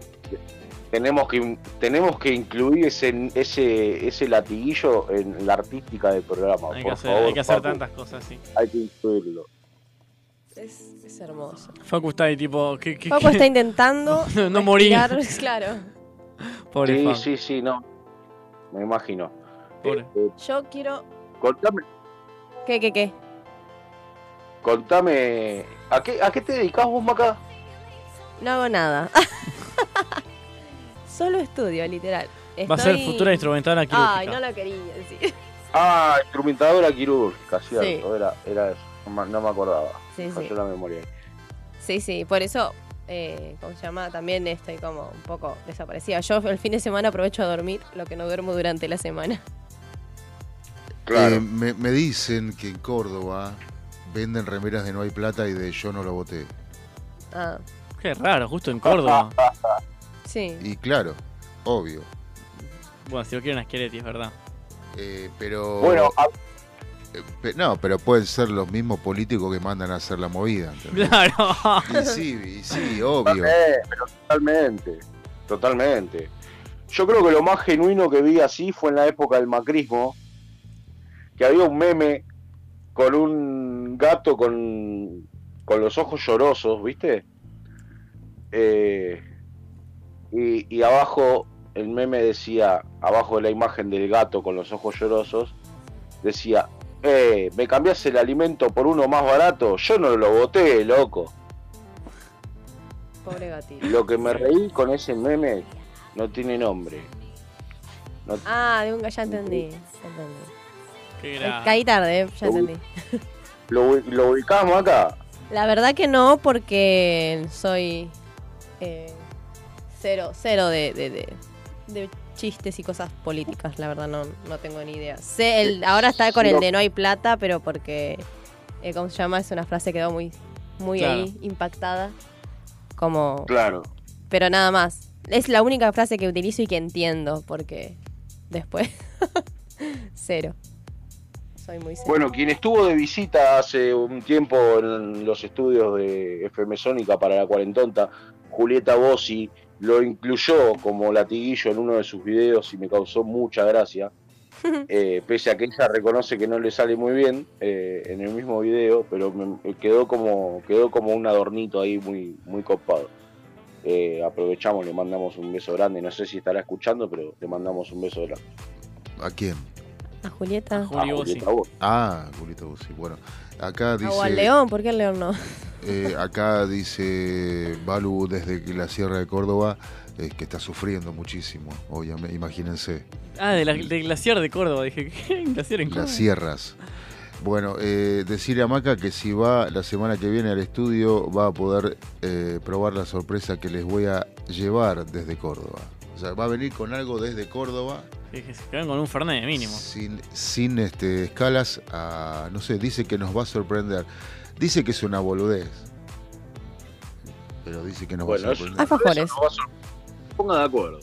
S6: tenemos que tenemos que incluir ese ese ese latiguillo en la artística del programa,
S2: Hay que hacer,
S6: favor.
S2: hay que hacer
S6: Facu,
S2: tantas cosas, sí.
S6: Hay que incluirlo.
S3: Es, es hermoso.
S2: Facu está ahí tipo... ¿qué, qué?
S3: está intentando
S2: No, no morir.
S3: Claro.
S2: Pobre
S6: sí,
S2: Facu.
S6: sí, sí, no. Me imagino.
S2: Pobre.
S6: Eh,
S3: Yo quiero...
S6: contame,
S3: ¿Qué, qué, qué?
S6: contame, ¿a qué, ¿a qué te dedicas vos, Maca?
S3: No hago nada. Solo estudio, literal.
S2: Va a ser futura instrumental quirúrgica.
S3: Ay, no lo quería decir.
S6: Ah, instrumentadora quirúrgica, cierto,
S3: Sí.
S6: era, era eso, no me acordaba.
S3: Sí, sí.
S6: la memoria.
S3: Sí, sí, por eso, eh, ¿cómo se llama? También estoy como un poco desaparecida. Yo el fin de semana aprovecho a dormir lo que no duermo durante la semana.
S6: Claro.
S4: Eh, me, me dicen que en Córdoba venden remeras de no hay plata y de yo no lo voté.
S3: Ah,
S2: Qué raro, justo en Córdoba.
S3: sí.
S4: Y claro, obvio.
S2: bueno, si lo quieren Schiaretti, es verdad.
S4: Eh, pero.
S6: Bueno, a-
S4: no, pero pueden ser los mismos políticos que mandan a hacer la movida. ¿entendés?
S2: Claro.
S4: Y sí, y sí, obvio.
S6: pero totalmente, totalmente. Yo creo que lo más genuino que vi así fue en la época del macrismo, que había un meme con un gato con, con los ojos llorosos, ¿viste? Eh, y, y abajo el meme decía, abajo de la imagen del gato con los ojos llorosos, decía, eh, ¿me cambias el alimento por uno más barato? Yo no lo voté, loco.
S3: Pobre gatito.
S6: Lo que me reí con ese meme no tiene nombre. No-
S3: Ah, de un ya entendí. ya entendí. Caí tarde, eh, ya entendí.
S6: ¿Lo, ubi- lo ubicamos acá?
S3: La verdad que no, porque soy eh, cero, cero de, de, de- de chistes y cosas políticas, la verdad no, no tengo ni idea. Sé el, ahora está con el de no hay plata, pero porque, eh, ¿cómo se llama? Es una frase que quedó muy, muy
S2: Claro.
S3: ahí impactada. Como,
S6: Claro.
S3: pero nada más. Es la única frase que utilizo y que entiendo, porque después, cero. Soy muy cero.
S6: Bueno, quien estuvo de visita hace un tiempo en los estudios de FM Sónica para la cuarentonta, Julieta Bossi, lo incluyó como latiguillo en uno de sus videos y me causó mucha gracia. Eh, pese a que ella reconoce que no le sale muy bien eh, en el mismo video, pero me- quedó como quedó como un adornito ahí muy muy copado. Eh, aprovechamos, le mandamos un beso grande. No sé si estará escuchando, pero le mandamos un beso grande.
S4: ¿A quién?
S3: A Julieta.
S2: Juli
S6: Ah,
S2: Bossi.
S6: Julieta Bossi.
S4: Ah, Julito Bussi. Bueno, acá dice.
S3: O al león, ¿por qué el león no?
S4: eh, acá dice Balu desde la Sierra de Córdoba eh, que está sufriendo muchísimo. Obviamente, imagínense.
S2: Ah, de la, del glaciar de Córdoba. Dije, ¿qué? ¿Glaciar en Córdoba?
S4: Las sierras. Bueno, eh, decirle a Maca que si va la semana que viene al estudio va a poder eh, probar la sorpresa que les voy a llevar desde Córdoba. O sea, va a venir con algo desde Córdoba
S2: Dije, se quedan con un Fernet mínimo.
S4: sin, sin este, escalas. A, no sé, dice que nos va a sorprender. Dice que es una boludez. Pero dice que nos
S6: Bueno,
S4: va a sorprender.
S3: Alfajores.
S6: eso no va a ser- Ponga de acuerdo.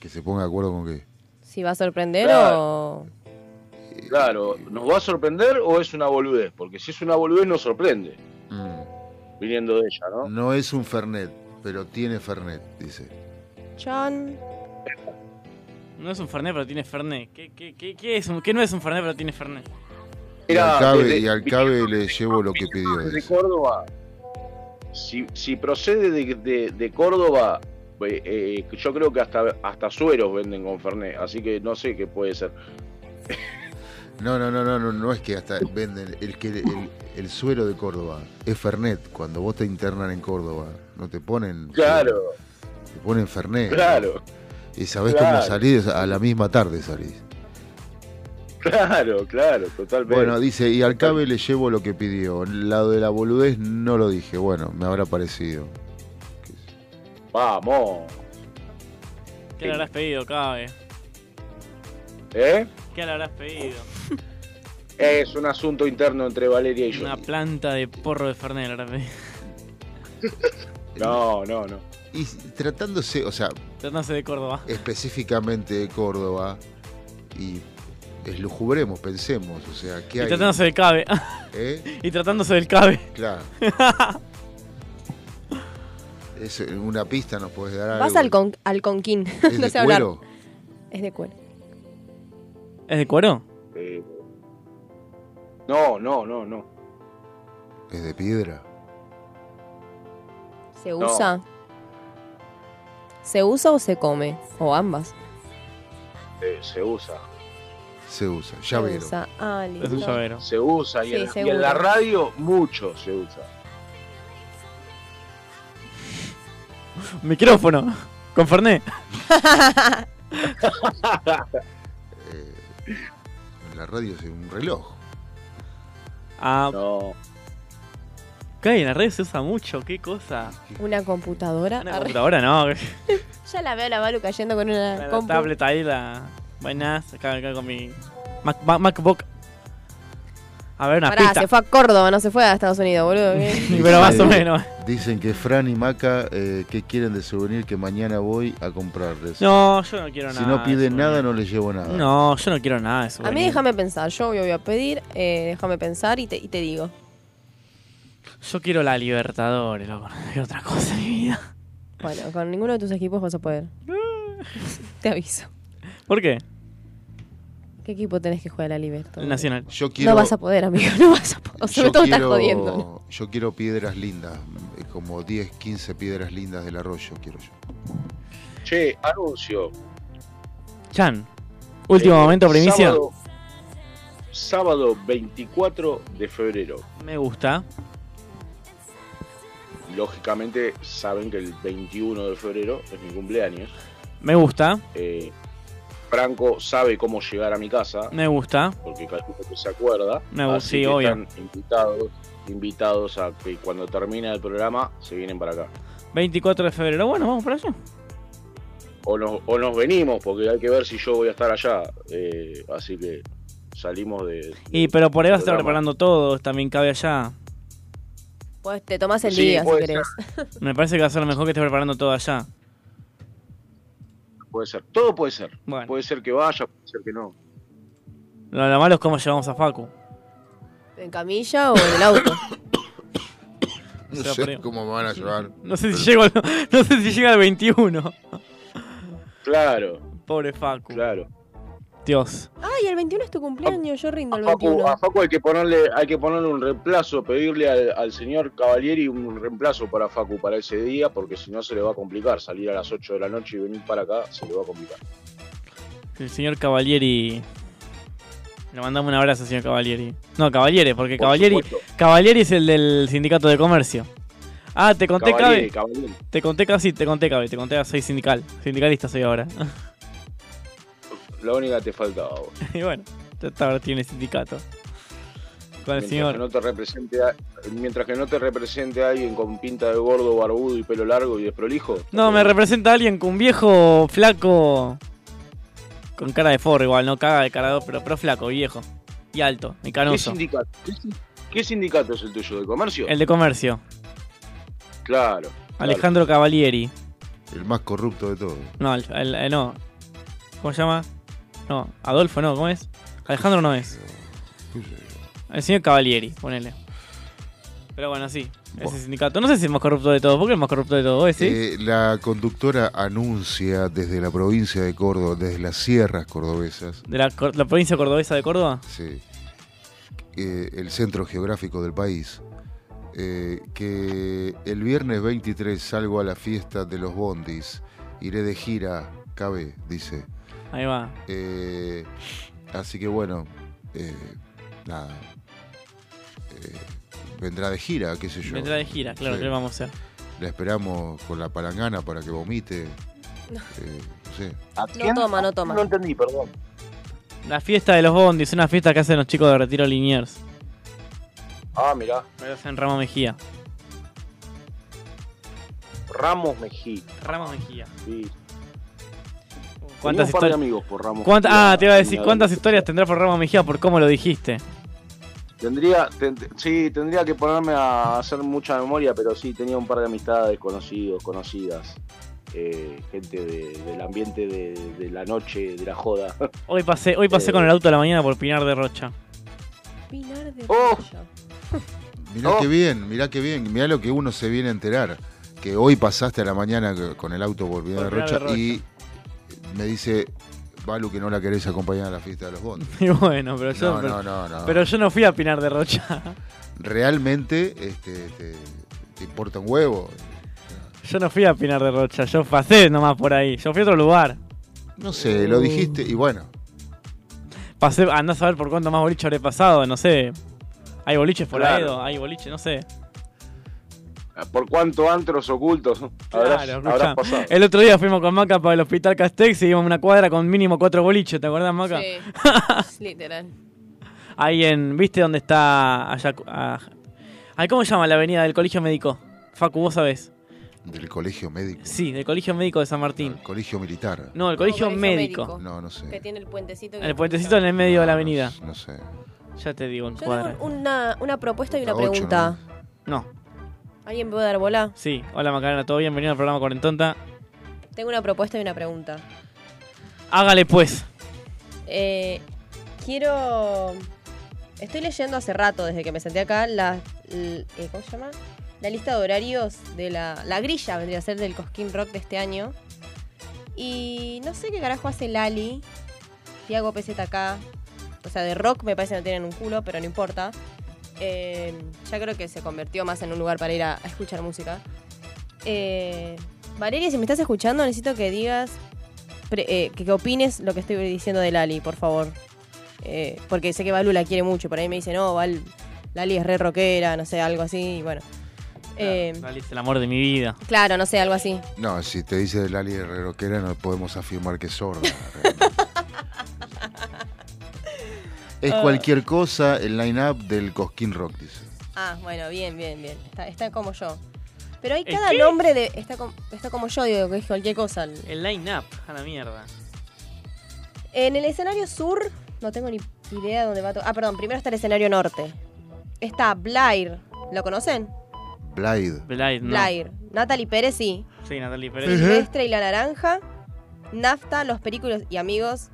S4: Que se ponga de acuerdo con que.
S3: Si va a sorprender
S6: Claro.
S3: o...
S6: Claro, ¿nos va a sorprender o es una boludez? Porque si es una boludez nos sorprende,
S4: Mm.
S6: viniendo de ella, ¿no?
S4: No es un Fernet, pero tiene Fernet, dice.
S3: Chan.
S2: No es un Fernet, pero tiene Fernet. ¿Qué, qué, qué, qué es un- qué no es un Fernet, pero tiene Fernet?
S4: Y al cabe,
S6: desde-
S4: y al cabe le llevo lo que pidió.
S6: de. Córdoba, si, si procede de, de- de Córdoba, eh, eh, yo creo que hasta, hasta sueros venden con Fernet, así que no sé qué puede ser.
S4: No, no, no, no, no, no es que hasta venden el que el, el suero de Córdoba es Fernet. Cuando vos te internan en Córdoba, no te ponen.
S6: Claro,
S4: Te ponen Fernet.
S6: claro,
S4: Y sabés
S6: Claro.
S4: cómo salís, a la misma tarde salís.
S6: claro, claro, totalmente.
S4: Bueno, dice, y al cabe le llevo lo que pidió. El lado de la boludez no lo dije. Bueno, me habrá parecido.
S6: Vamos,
S2: ¿Qué le habrás pedido, Cabe?
S6: ¿eh?
S2: ¿Qué le habrás pedido?
S6: Es un asunto interno entre Valeria y yo.
S2: Una planta de porro de pedido.
S6: No, no, no.
S4: Y tratándose, o sea,
S2: Tratándose de Córdoba.
S4: específicamente de Córdoba, y eslujubremos, pensemos, o sea, ¿qué
S2: Y
S4: hay?
S2: tratándose del Cabe.
S4: ¿Eh?
S2: y tratándose del Cabe.
S4: Claro. Es una pista nos puedes dar algo.
S3: Vas al, con, al conquín.
S4: ¿Es
S3: no
S4: de
S3: sé hablar.
S4: cuero?
S3: Es de cuero.
S2: ¿Es de cuero?
S6: Eh, no, no, no, no.
S4: ¿Es de piedra?
S3: ¿Se
S6: No.
S3: usa? ¿Se usa o se come? O ambas.
S6: Eh, se usa.
S4: Se usa,
S3: Se
S4: llavero.
S3: usa. Ah,
S2: Es un
S3: listo.
S2: llavero.
S6: Se usa y,
S3: Sí,
S6: en, y en la radio mucho se usa.
S2: Micrófono. Con Fernet.
S4: Eh, en la radio es un reloj.
S2: Ah,
S6: No.
S2: ¿Qué? En la red se usa mucho. ¿Qué cosa?
S3: Una computadora.
S2: Una computadora no.
S3: Ya la veo a la Malu cayendo con una
S2: La
S3: compu.
S2: tablet ahí, la. Buenas. Acá, acá con mi. Mac- Mac- MacBook. A ver, una
S3: Pará,
S2: pista.
S3: se fue a Córdoba, no se fue a Estados Unidos, boludo.
S2: Pero más o menos.
S4: Dicen que Fran y Maca, eh, ¿qué quieren de souvenir? Que mañana voy a comprarles.
S2: No, yo no quiero
S4: si
S2: nada.
S4: no piden
S2: de
S4: nada,
S2: souvenir.
S4: no les llevo nada.
S2: No, yo no quiero nada de eso.
S3: A mí déjame pensar, yo voy a pedir, eh, déjame pensar y te, y te digo.
S2: Yo quiero la Libertadores, loco. No quiero otra cosa en mi vida.
S3: Bueno, con ninguno de tus equipos vas a poder. te aviso.
S2: ¿Por qué?
S3: ¿Qué equipo tenés que jugar a la Libertad?
S2: El Nacional.
S4: Yo quiero,
S3: No vas a poder, amigo, no vas a poder. O
S4: yo
S3: todo estás
S4: quiero-
S3: jodiendo. ¿no?
S4: Yo quiero piedras lindas, como 10, 15 piedras lindas del arroyo quiero yo.
S6: Che, anuncio.
S2: Chan. Último
S6: Eh,
S2: momento, primicia.
S6: Sábado, sábado 24 de febrero.
S2: Me gusta.
S6: Lógicamente saben que el 21 de febrero es mi cumpleaños.
S2: Me gusta.
S6: Eh, Franco sabe cómo llegar a mi casa,
S2: Me gusta.
S6: porque calculo que se acuerda.
S2: Me gusta,
S6: Así
S2: sí,
S6: que
S2: obvio.
S6: Están invitados, invitados a que cuando termine el programa se vienen para acá.
S2: 24 de febrero. Bueno, vamos para allá.
S6: O nos, o nos venimos, porque hay que ver si yo voy a estar allá. Eh, así que salimos de.
S2: Y pero por ahí vas a estar preparando todo. También cabe allá.
S3: Pues te tomás el
S6: Sí,
S3: día si querés.
S2: Me parece que va a ser lo mejor que estés preparando todo allá.
S6: Puede ser, todo puede ser.
S2: Bueno.
S6: Puede ser que vaya, puede ser que no.
S2: Lo, lo malo es cómo llevamos a Facu.
S3: ¿En camilla o en el auto?
S4: No sé cómo me van a llevar.
S2: No sé si llego al, no sé si llega al 21.
S6: Claro,
S2: Pobre Facu.
S6: claro.
S2: Dios.
S3: Ay, el 21 es tu cumpleaños, yo rindo
S6: A
S3: el
S6: Facu,
S3: 21.
S6: a Facu hay que ponerle, hay que ponerle un reemplazo, pedirle al, al señor Cavalieri un reemplazo para Facu para ese día, porque si no se le va a complicar. Salir a las 8 de la noche y venir para acá se le va a complicar.
S2: El señor Cavalieri. Le mandamos un abrazo, señor Cavalieri. No, Cavalieri, porque
S6: Por
S2: Cavalieri, es el del sindicato de comercio. Ah, te conté,
S6: Cavalieri,
S2: Cabe.
S6: Cavalieri.
S2: Te conté casi, te conté, Cabe. Te conté, soy sindical. Sindicalista soy ahora.
S6: La única que te faltaba. vos.
S2: y bueno, ya ahora tiene sindicato. Con el
S6: Mientras que,
S2: señor.
S6: no te represente a- mientras que no te represente alguien con pinta de gordo, barbudo y pelo largo y desprolijo.
S2: No, me representa alguien con un viejo flaco. Con cara de forro igual, no caga de cara, pero, pero flaco, viejo. Y alto, y
S6: ¿Qué
S2: canoso.
S6: sindicato? ¿Qué, sin- qué sindicato es el tuyo? ¿De comercio?
S2: El de comercio.
S6: Claro. claro.
S2: Alejandro Cavalieri.
S4: El más corrupto de todos.
S2: No, el, el- el- no. ¿Cómo se llama? No, Adolfo no, ¿cómo es? Alejandro no es. El señor Cavalieri, ponele. Pero bueno, sí. Ese sindicato. No sé si es el más corrupto de todos. ¿Por qué es el más corrupto de todos? ¿Vos decís?
S4: Eh, la conductora anuncia desde la provincia de Córdoba, desde las sierras cordobesas,
S2: ¿De la provincia cordobesa de Córdoba?
S4: sí, eh, el centro geográfico del país, eh, que el viernes 23 salgo a la fiesta de los bondis, iré de gira, cabe, dice.
S2: Ahí va.
S4: Eh, así que bueno, eh, nada. Eh, vendrá de gira, qué sé yo.
S2: Vendrá de gira, claro,
S4: Sí.
S2: ¿qué le vamos a hacer?
S4: La esperamos con la palangana para que vomite. Eh, no sé.
S6: ¿A
S3: No toma, no toma.
S6: No entendí, perdón.
S2: La fiesta de los bondis, una fiesta que hacen los chicos de Retiro Liniers.
S6: Ah, mirá.
S2: Me hacen Ramos Mejía.
S6: Ramos Mejía.
S2: Ramos Mejía.
S6: Sí.
S2: ¿Cuántas
S6: Tenía un par de
S2: historias?
S6: amigos por Ramos
S2: ¿Cuánta-
S6: Mejía,
S2: ah, te iba a decir. ¿cuántas historias tendrá por Ramos Mejía por cómo lo dijiste?
S6: Tendría, ten- sí, tendría que ponerme a hacer mucha memoria, pero sí, tenía un par de amistades, conocidos, conocidas. eh, gente de- del ambiente de, de la noche, de la joda.
S2: Hoy pasé, hoy pasé
S6: Eh.
S2: con el auto a la mañana por Pinar de Rocha.
S3: Pinar de
S6: Oh.
S3: Rocha.
S4: Mirá
S6: Oh.
S4: qué bien, mirá qué bien, mirá lo que uno se viene a enterar. Que hoy pasaste a la mañana con el auto por Pinar de
S2: Por Pinar
S4: Rocha,
S2: de Rocha.
S4: y me dice, Balu, que no la querés acompañar a la fiesta de los bondes.
S2: Y bueno, pero yo,
S4: No,
S2: pero,
S4: no, no,
S2: pero yo no fui a Pinar de Rocha.
S4: Realmente este, te, te importa un huevo.
S2: Yo no fui a Pinar de Rocha, yo pasé nomás por ahí. Yo fui a otro lugar.
S4: No sé, lo dijiste y bueno,
S2: Pasé, andás a ver por cuánto más boliche habré pasado, no sé. Hay boliches por ahí,
S6: Claro.
S2: hay boliches, no sé.
S6: ¿Por cuánto antros ocultos habrás,
S2: Claro,
S6: habrás pasado?
S2: El otro día fuimos con Maca para el hospital Castex y íbamos a una cuadra con mínimo cuatro boliches, ¿te acordás, Maca?
S3: Sí, literal.
S2: Ahí en, ¿viste dónde está allá? ah, ¿Cómo se llama la avenida del colegio médico? Facu, vos sabés.
S4: del colegio médico.
S2: Sí, del colegio médico de San Martín.
S4: El colegio militar.
S2: No, el colegio,
S3: colegio
S2: médico.
S3: médico.
S4: No, no sé.
S3: Que tiene el puentecito. que-
S2: El puentecito en el medio de la
S4: No,
S2: avenida.
S4: No, no sé.
S2: Ya te digo, en
S3: Yo
S2: cuadra.
S3: tengo una, una propuesta y una pregunta.
S2: No,
S3: ¿Alguien puede dar bola?
S2: sí. Hola Macarena, ¿todo bien? Bienvenido al programa Cuarentonta.
S3: Tengo una propuesta y una pregunta.
S2: Hágale pues.
S3: Eh, quiero. Estoy leyendo hace rato, desde que me senté acá, la. eh, ¿Cómo se llama? La lista de horarios de la. La grilla vendría a ser del Cosquín Rock de este año. Y no sé qué carajo hace Lali, Tiago PZK. O sea, de rock me parece que no tienen un culo, pero no importa. Eh, ya creo que se convirtió más en un lugar para ir a, a escuchar música. Eh, Valeria, si me estás escuchando, necesito que digas pre- eh, que, que opines lo que estoy diciendo de Lali, por favor. Eh, porque sé que Balu la quiere mucho. Por ahí me dice, no, Val, Lali es re rockera, no sé, algo así. Y bueno. Eh,
S2: Lali es el amor de mi vida.
S3: claro, no sé, algo así.
S4: No, si te dice Lali Herreroquera no podemos afirmar que es sorda. es cualquier cosa el line-up del Cosquín Rock, dice.
S3: Ah, bueno, bien, bien, bien. Está, está como yo. Pero hay
S2: ¿El
S3: cada
S2: qué?
S3: nombre de. Está, com- está como yo, digo, que es cualquier cosa.
S2: El line-up, a la mierda.
S3: En el escenario sur, no tengo ni idea de dónde va todo. Ah, perdón, primero está el escenario norte. Está Blair. ¿Lo conocen?
S4: Blade.
S2: Blade, no.
S3: Blair. Natalie Pérez, sí.
S2: Sí, Natalie Pérez.
S3: Silvestre y la Naranja, Nafta, Los Perículos y Amigos,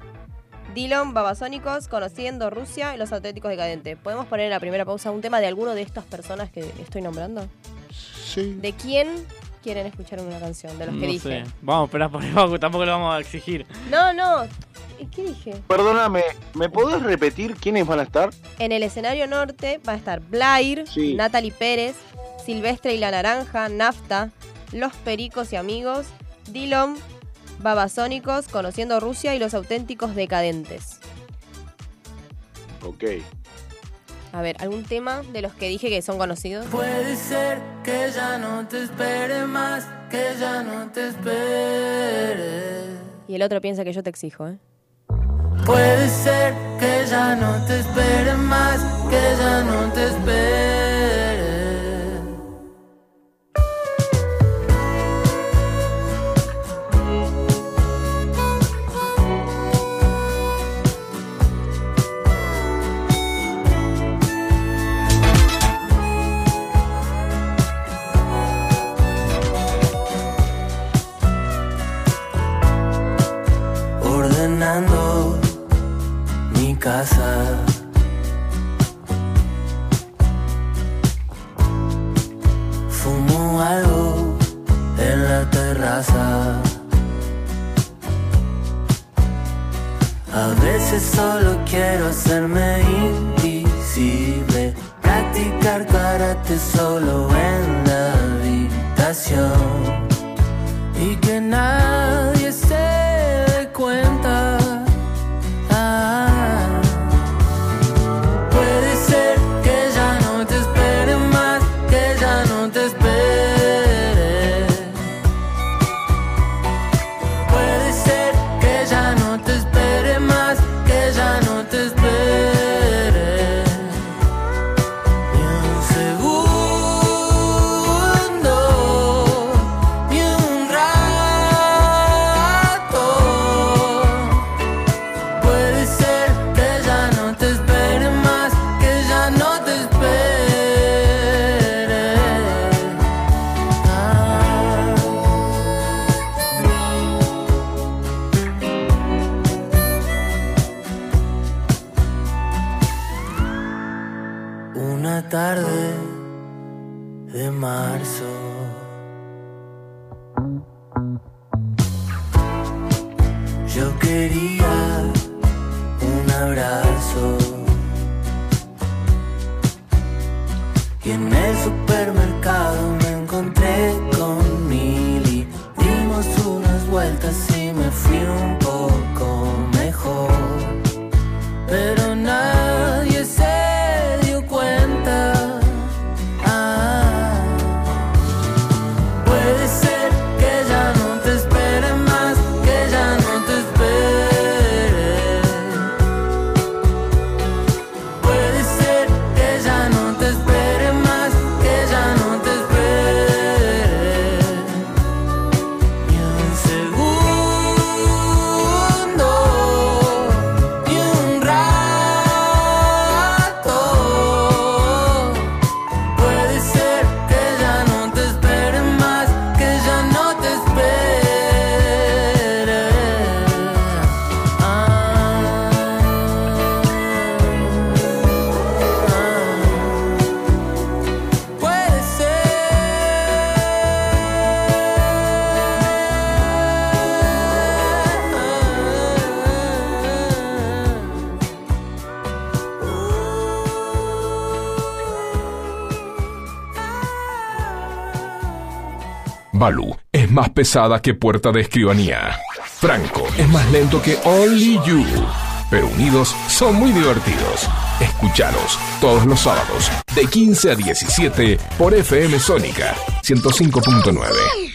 S3: Dillon, Babasónicos, Conociendo Rusia y Los Auténticos Decadentes. ¿Podemos poner en la primera pausa un tema de alguno de estas personas que estoy nombrando?
S4: Sí.
S3: ¿De quién quieren escuchar una canción? De los que
S2: no
S3: dije.
S2: sé. Vamos a esperar por tampoco lo vamos a exigir.
S3: No, no. ¿Qué dije?
S6: Perdóname, ¿me podés repetir quiénes van a estar?
S3: En el escenario norte va a estar Blair,
S6: Sí.
S3: Natalie Pérez, Silvestre y la Naranja, Nafta, Los Pericos y Amigos, Dillon, Babasónicos, Conociendo Rusia y Los Auténticos Decadentes.
S6: Ok.
S3: A ver, ¿algún tema de los que dije que son conocidos?
S9: Puede ser que ya no te espere más, que ya no te espere.
S3: Y el otro piensa que yo te exijo, ¿eh?
S9: Puede ser que ya no te espere más, que ya no te espere. Ordenando casa. Fumo algo en la terraza. A veces solo quiero hacerme invisible, practicar karate solo en la habitación y que nadie
S10: pesada que puerta de escribanía. Franco es más lento que Only You. Pero unidos son muy divertidos. Escucharos todos los sábados de 15 a 17 por FM Sónica 105.9.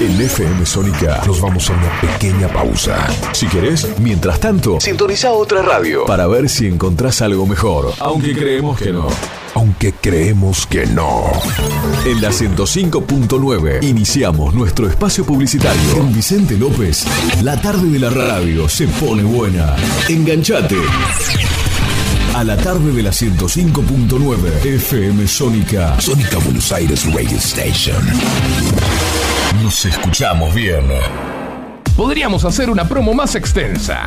S10: En FM Sónica nos vamos a una pequeña pausa. Si querés, mientras tanto, sintoniza otra radio para ver si encontrás algo mejor. Aunque creemos que no. Aunque creemos que no. En la 105.9 iniciamos nuestro espacio publicitario. Con Vicente López, la tarde de la radio se pone buena. Enganchate. A la tarde de la 105.9 FM Sónica. Sónica Buenos Aires Radio Station. Nos escuchamos bien. Podríamos hacer una promo más extensa,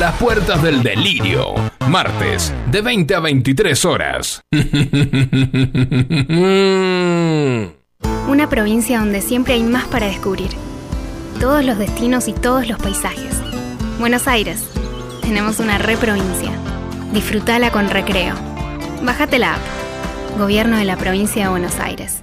S10: las puertas del delirio, martes, de 20 a 23 horas.
S11: Una provincia donde siempre hay más para descubrir. Todos los destinos y todos los paisajes. Buenos Aires. Tenemos una re provincia. Disfrutala con recreo. Bájate la app. Gobierno de la provincia de Buenos Aires.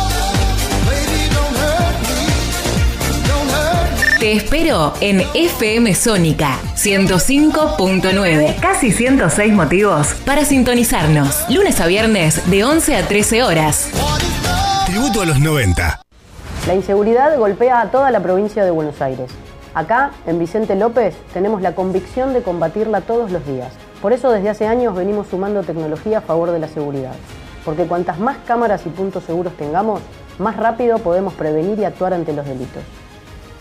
S12: Te espero en FM Sónica 105.9. Casi 106 motivos para sintonizarnos. Lunes a viernes de 11 a 13 horas.
S13: Tributo a los 90.
S14: La inseguridad golpea a toda la provincia de Buenos Aires. Acá, en Vicente López, tenemos la convicción de combatirla todos los días. Por eso desde hace años venimos sumando tecnología a favor de la seguridad. Porque cuantas más cámaras y puntos seguros tengamos, más rápido podemos prevenir y actuar ante los delitos.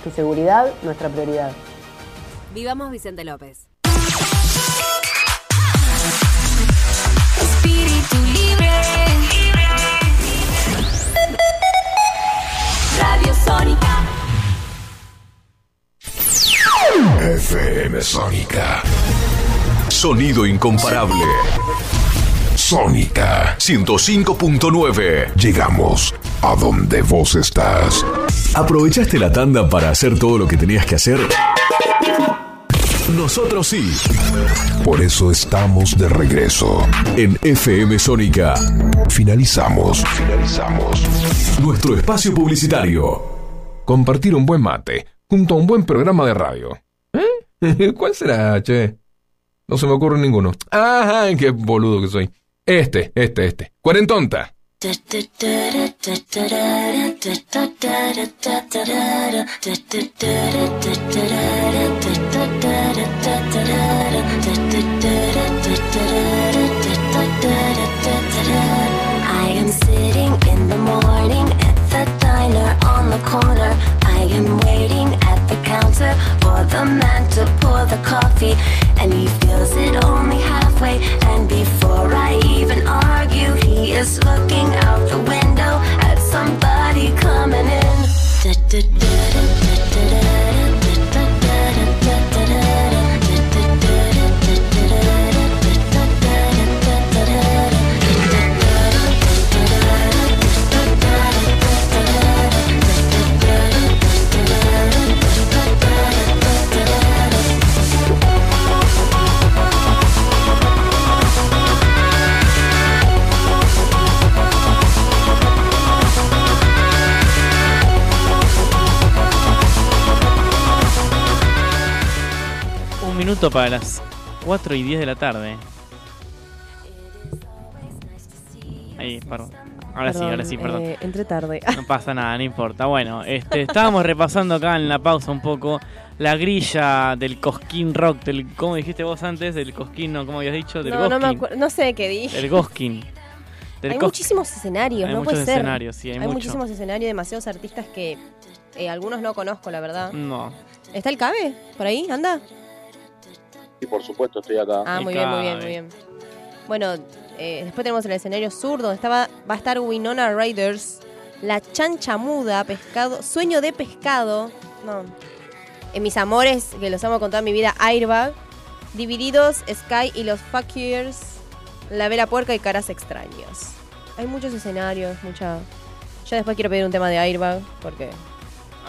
S14: Tu seguridad, nuestra prioridad.
S15: Vivamos Vicente López.
S16: Espíritu libre. Radio Sónica.
S10: FM Sónica. Sonido incomparable. Sónica 105.9. Llegamos a donde vos estás.
S13: ¿Aprovechaste la tanda para hacer todo lo que tenías que hacer? Nosotros sí.
S10: Por eso estamos de regreso.
S13: En FM Sónica.
S10: Finalizamos. Finalizamos.
S13: Nuestro espacio publicitario.
S10: Compartir un buen mate junto a un buen programa de radio. ¿Eh? ¿Cuál será, che? No se me ocurre ninguno. Ajá, qué boludo que soy. Este, este, este. Cuarentonta.
S16: I am sitting in the morning at the diner on the corner. I am waiting at the counter for the man to pour the coffee, and he feels it only And before I even argue, he is looking out the window at somebody coming in.
S2: Un minuto para las 4 y 10 de la tarde. Ahí, perdón. Ahora sí, ahora sí, perdón.
S3: eh, entré tarde.
S2: No pasa nada, no importa. Bueno, este, estábamos repasando acá en la pausa un poco la grilla del Cosquín Rock, del, ¿cómo dijiste vos antes? Del Cosquín, no, ¿cómo habías dicho? Del
S3: No, no me acuerdo. No sé qué dije.
S2: Del
S3: Hay
S2: Cos-
S3: muchísimos escenarios,
S2: Hay
S3: no
S2: muchos
S3: puede ser.
S2: escenarios, sí, hay mucho.
S3: muchísimos escenarios, demasiados artistas que eh, algunos no conozco, la verdad.
S2: No.
S3: ¿Está el Cabe? ¿Por ahí? ¿Anda?
S6: Sí, por supuesto, estoy acá.
S3: Ah, muy bien, muy bien, muy bien. Bueno, eh, después tenemos el escenario sur, donde estaba, va a estar Winona Riders, La Chancha Muda, Pescado, Sueño de Pescado, no. En mis amores, que los amo con toda mi vida, Airbag, Divididos, Sky y los Fuckers, La Vela Puerca y Caras Extraños. Hay muchos escenarios, mucha... Yo después quiero pedir un tema de Airbag, porque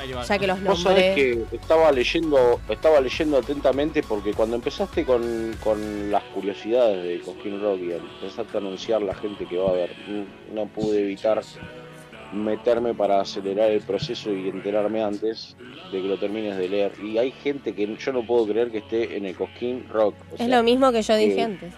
S3: ya que los
S6: Vos sabés que estaba leyendo, estaba leyendo atentamente porque cuando empezaste con, con las curiosidades de Cosquín Rock y empezaste a anunciar la gente que va a ver, no pude evitar meterme para acelerar el proceso y enterarme antes de que lo termines de leer. Y hay gente que yo no puedo creer que esté en el Cosquín Rock. o
S3: Es
S6: sea,
S3: lo mismo que yo dije
S6: eh,
S3: antes.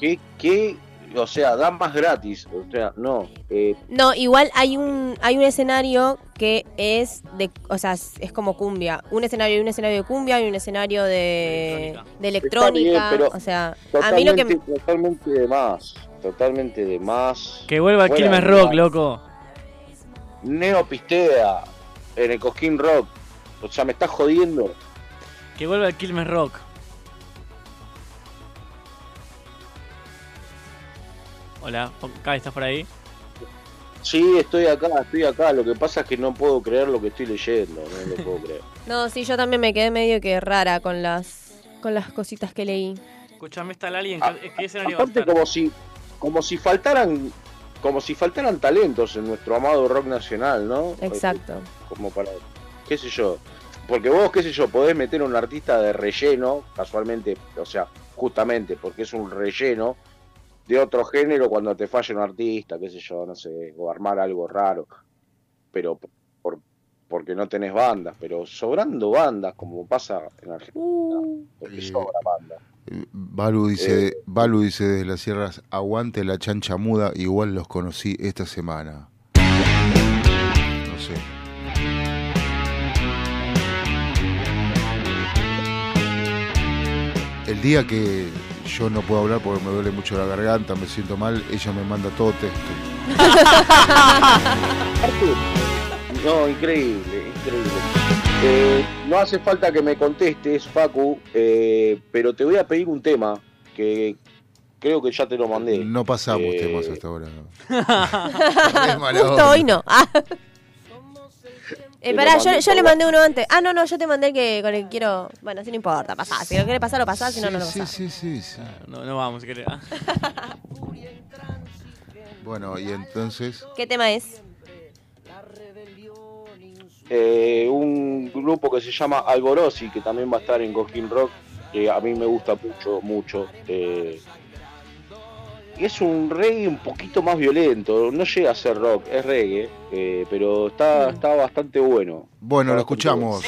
S6: ¿Qué, qué? O sea, dan más gratis. O sea, no. Eh,
S3: No, igual hay un hay un escenario que es de, o sea, es como cumbia. Un escenario, hay un escenario de cumbia, hay un escenario de, de electrónica.
S6: Está bien, pero
S3: o sea, a mí lo que
S6: totalmente, de más. Totalmente de más.
S2: Que vuelva Quilmes Rock,
S6: más.
S2: loco.
S6: Neo Pistea en el Cosquín Rock. O sea, me estás jodiendo.
S2: Que vuelva el Quilmes Rock. Hola, Kai, ¿estás por ahí?
S6: Sí, estoy acá, estoy acá. Lo que pasa es que no puedo creer lo que estoy leyendo. No lo puedo creer.
S3: No, sí, yo también me quedé medio que rara con las con las cositas que leí.
S2: Escuchame, está el alien. ¿Qué qué escenario va a
S6: Aparte como si como si faltaran como si faltaran talentos en nuestro amado rock nacional, ¿no?
S3: Exacto.
S6: Como para qué sé yo. Porque vos, qué sé yo, podés meter un artista de relleno, casualmente, o sea, justamente porque es un relleno de otro género cuando te falla un artista, qué sé yo, no sé, o armar algo raro. Pero por, porque no tenés bandas, pero sobrando bandas, como pasa en Argentina, porque sobra bandas.
S4: Balu dice, Balu dice desde las sierras, aguante la chancha muda, igual los conocí esta semana. No sé. El día que yo no puedo hablar porque me duele mucho la garganta, me siento mal, ella me manda todo texto.
S6: No, increíble, increíble. Eh, no hace falta que me contestes, Facu, eh, pero te voy a pedir un tema que creo que ya te lo mandé.
S4: No pasamos
S6: Eh,
S4: temas hasta ahora.
S3: Justo hoy no. Ah. Eh, pará, yo, yo le mandé uno antes. Ah, no, no, yo te mandé el que con el que quiero. Bueno, si no importa, pasá. Si lo querés pasar, lo pasás, si no, no lo pasás.
S4: Sí, sí, sí.
S2: No, no vamos, si querés. Ah.
S4: Bueno, y entonces,
S3: ¿Qué tema es?
S6: eh, un grupo que se llama Alborosi, que también va a estar en Cosquín Rock, que a mí me gusta mucho, mucho. eh, es un reggae un poquito más violento, no llega a ser rock, es reggae, eh, pero está, está bastante bueno.
S4: bueno, lo
S6: bueno.
S4: escuchamos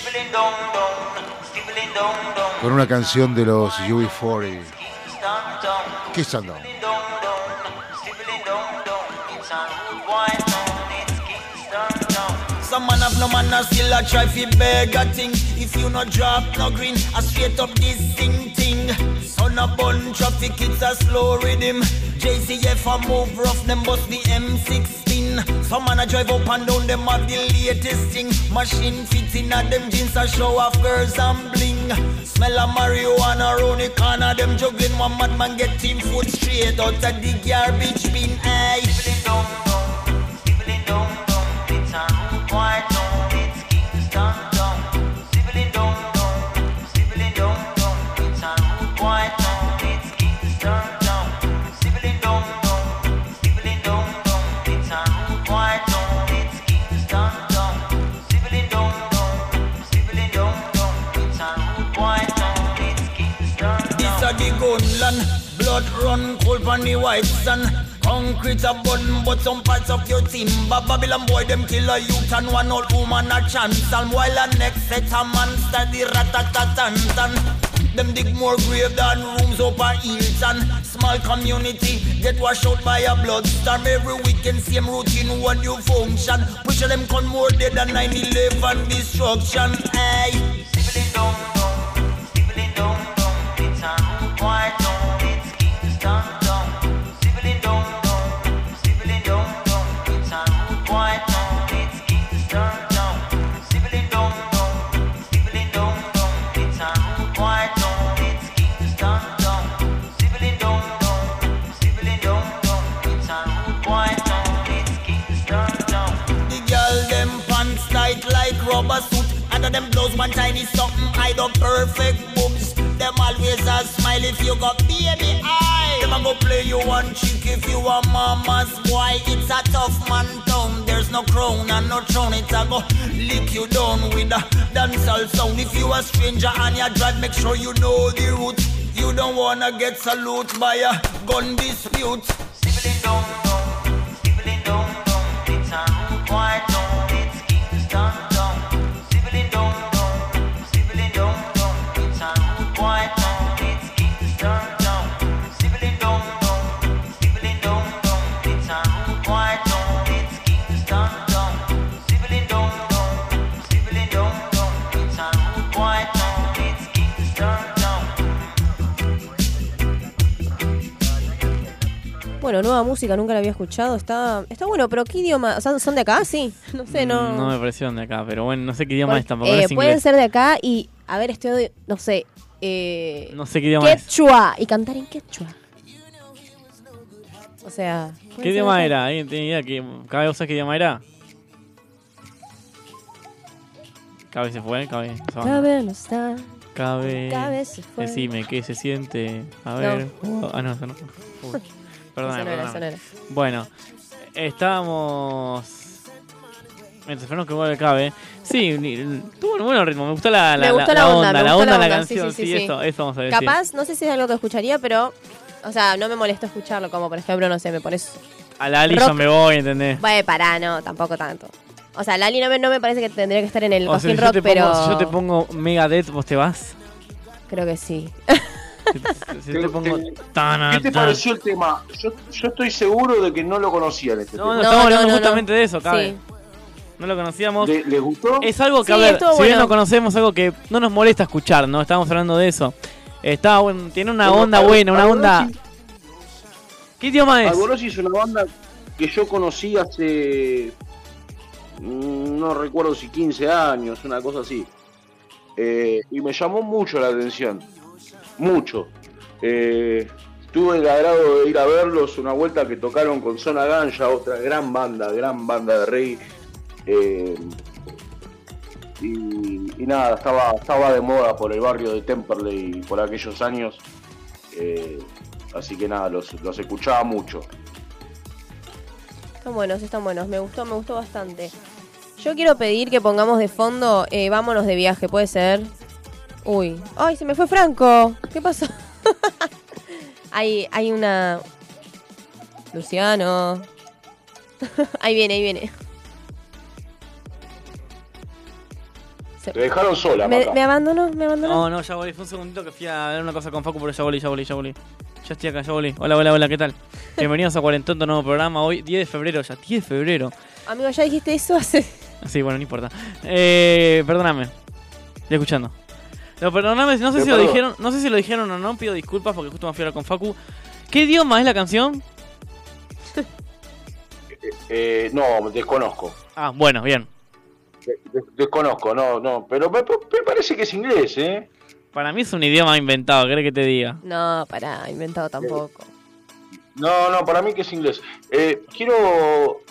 S4: con una canción de los UB40. ¿Qué es Sundown?
S17: Some man have no man a still a try fi beg a thing. If you no drop no green, a straight up this thing thing. Son a bun traffic, it's a slow rhythm. JCF a move rough, them bust the M16. Some man a drive up and down, them have the latest thing. Machine fits in a them jeans a show off girls and bling. Smell of marijuana round the corner, them juggling one madman get team food straight out of the garbage bin. Aye. This blood run cold on the white sun. Concrete a button, but some parts of your team. But Babylon boy, them kill a youth and one old woman a chance. And while a next set a man study ratatatan. Them dig more grave than rooms up a Hilton. Small community get washed out by a blood storm. Every weekend same routine, one new function. Push them con more dead than 9-11 destruction. Hey. One tiny something hide up perfect boobs Them always a smile if you got baby eye Them a go play you one chick if you a mama's boy. It's a tough man town There's no crown and no throne. It a go lick you down with a dancehall sound. If you a stranger and you drive make sure you know the route You don't wanna get salute by a gun dispute
S3: Bueno, nueva música, nunca la había escuchado. Está, está bueno, pero ¿qué idioma? O sea, ¿son de acá? Sí. No sé, no.
S2: No me parecieron de acá, pero bueno, no sé qué idioma es tampoco.
S3: eh,
S2: es
S3: pueden ser de acá y, a ver, estoy, no sé, eh,
S2: No sé qué idioma es.
S3: quechua. Y cantar en quechua. O sea...
S2: ¿Qué idioma era? ¿Alguien tiene idea? ¿Qué, ¿Cabe vos qué idioma era? Cabe se fue, cabe.
S3: Cabe no está.
S2: Cabe.
S3: Cabe se fue.
S2: Decime qué se siente. A ver. Ah, no, eso no. Uy,
S3: Era.
S2: Bueno, estábamos. Mientras Fernando que vuelve cabe. Sí, tuvo un buen ritmo. Me gustó la, la,
S3: me gustó
S2: la,
S3: la, onda,
S2: onda,
S3: me
S2: la
S3: gustó
S2: onda la
S3: onda,
S2: canción.
S3: sí,
S2: Sí,
S3: sí, sí.
S2: eso, eso vamos a decir.
S3: Capaz, no sé si es algo que escucharía, pero... O sea, no me molesta escucharlo, como por ejemplo, no sé, me pones...
S2: A la Ali
S3: rock.
S2: yo me voy, ¿entendés?
S3: Vaya, pará, no, tampoco tanto. O sea, Lali no me, no me parece que tendría que estar en el
S2: O sea,
S3: Rock, pero...
S2: si yo te pongo Megadeth, ¿vos te vas?
S3: Creo que sí.
S2: Si yo te pongo.
S6: ¿Qué te pareció el tema? Yo, yo estoy seguro de que no lo conocían este
S2: No, no, estamos hablando
S3: no, no.
S2: justamente de eso, cabe.
S3: Sí.
S2: No lo conocíamos.
S6: ¿Le- ¿Les gustó?
S2: Es algo que,
S3: Sí,
S2: a ver, si bien
S3: bueno.
S2: no conocemos, algo que no nos molesta escuchar, ¿no? Estábamos hablando de eso. Está bueno, tiene una onda buena, una onda. ¿Qué idioma es?
S6: Alborosi es una banda que yo conocí hace. mm, No recuerdo si 15 años, una cosa así. Eh, y me llamó mucho la atención. Mucho. Eh, tuve el agrado de ir a verlos una vuelta que tocaron con Zona Ganja, otra gran banda, gran banda de reggae. Eh, y, y nada, estaba, estaba de moda por el barrio de Temperley por aquellos años. Eh, así que nada, los, los escuchaba mucho.
S3: Están buenos, están buenos. Me gustó, me gustó bastante. Yo quiero pedir que pongamos de fondo eh, Vámonos de viaje, ¿puede ser? Uy. ¡Ay, se me fue Franco! ¿Qué pasó? hay, hay una... Luciano. ahí viene, ahí viene.
S6: Te dejaron sola,
S3: ¿Me,
S6: Maca.
S3: me abandonó? ¿Me abandonó?
S2: No, no, ya volví. Fue un segundito que fui a ver una cosa con Facu, pero ya volví, ya volví, ya volví. Ya estoy acá, ya volví. Hola, hola, hola, ¿qué tal? Bienvenidos a Cuarentonto, nuevo programa. Hoy, 10 de febrero, ya 10 de febrero.
S3: Amigo, ya dijiste eso hace...
S2: Sí, bueno, no importa. Eh, perdóname. Estoy escuchando. No, perdóname, no sé si lo dijeron, no sé si lo dijeron o no, pido disculpas porque justo me fui a hablar con Facu. ¿Qué idioma es la canción?
S6: Eh, no, desconozco.
S2: Ah, bueno, bien.
S6: De- de- desconozco, no, no. Pero me, me parece que es inglés, ¿eh?
S2: Para mí es un idioma inventado, ¿querés que te diga?
S3: No, pará, inventado tampoco.
S6: No, no, para mí que es inglés. Eh, quiero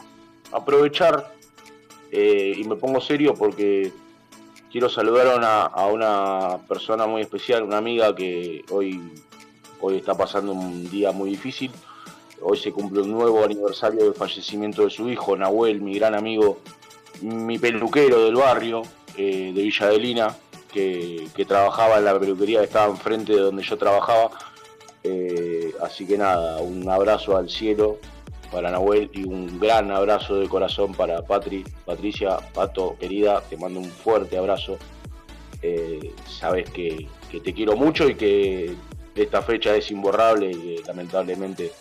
S6: aprovechar eh, y me pongo serio porque quiero saludar a una, persona muy especial, una amiga que hoy, hoy está pasando un día muy difícil. Hoy se cumple un nuevo aniversario del fallecimiento de su hijo, Nahuel, mi gran amigo, mi peluquero del barrio eh, de Villa Adelina, que, que trabajaba en la peluquería que estaba enfrente de donde yo trabajaba. Eh, así que nada, un abrazo al cielo para Nahuel y un gran abrazo de corazón para Patri, Patricia, Pato, querida, te mando un fuerte abrazo. Eh, sabes que, que te quiero mucho y que esta fecha es imborrable y que lamentablemente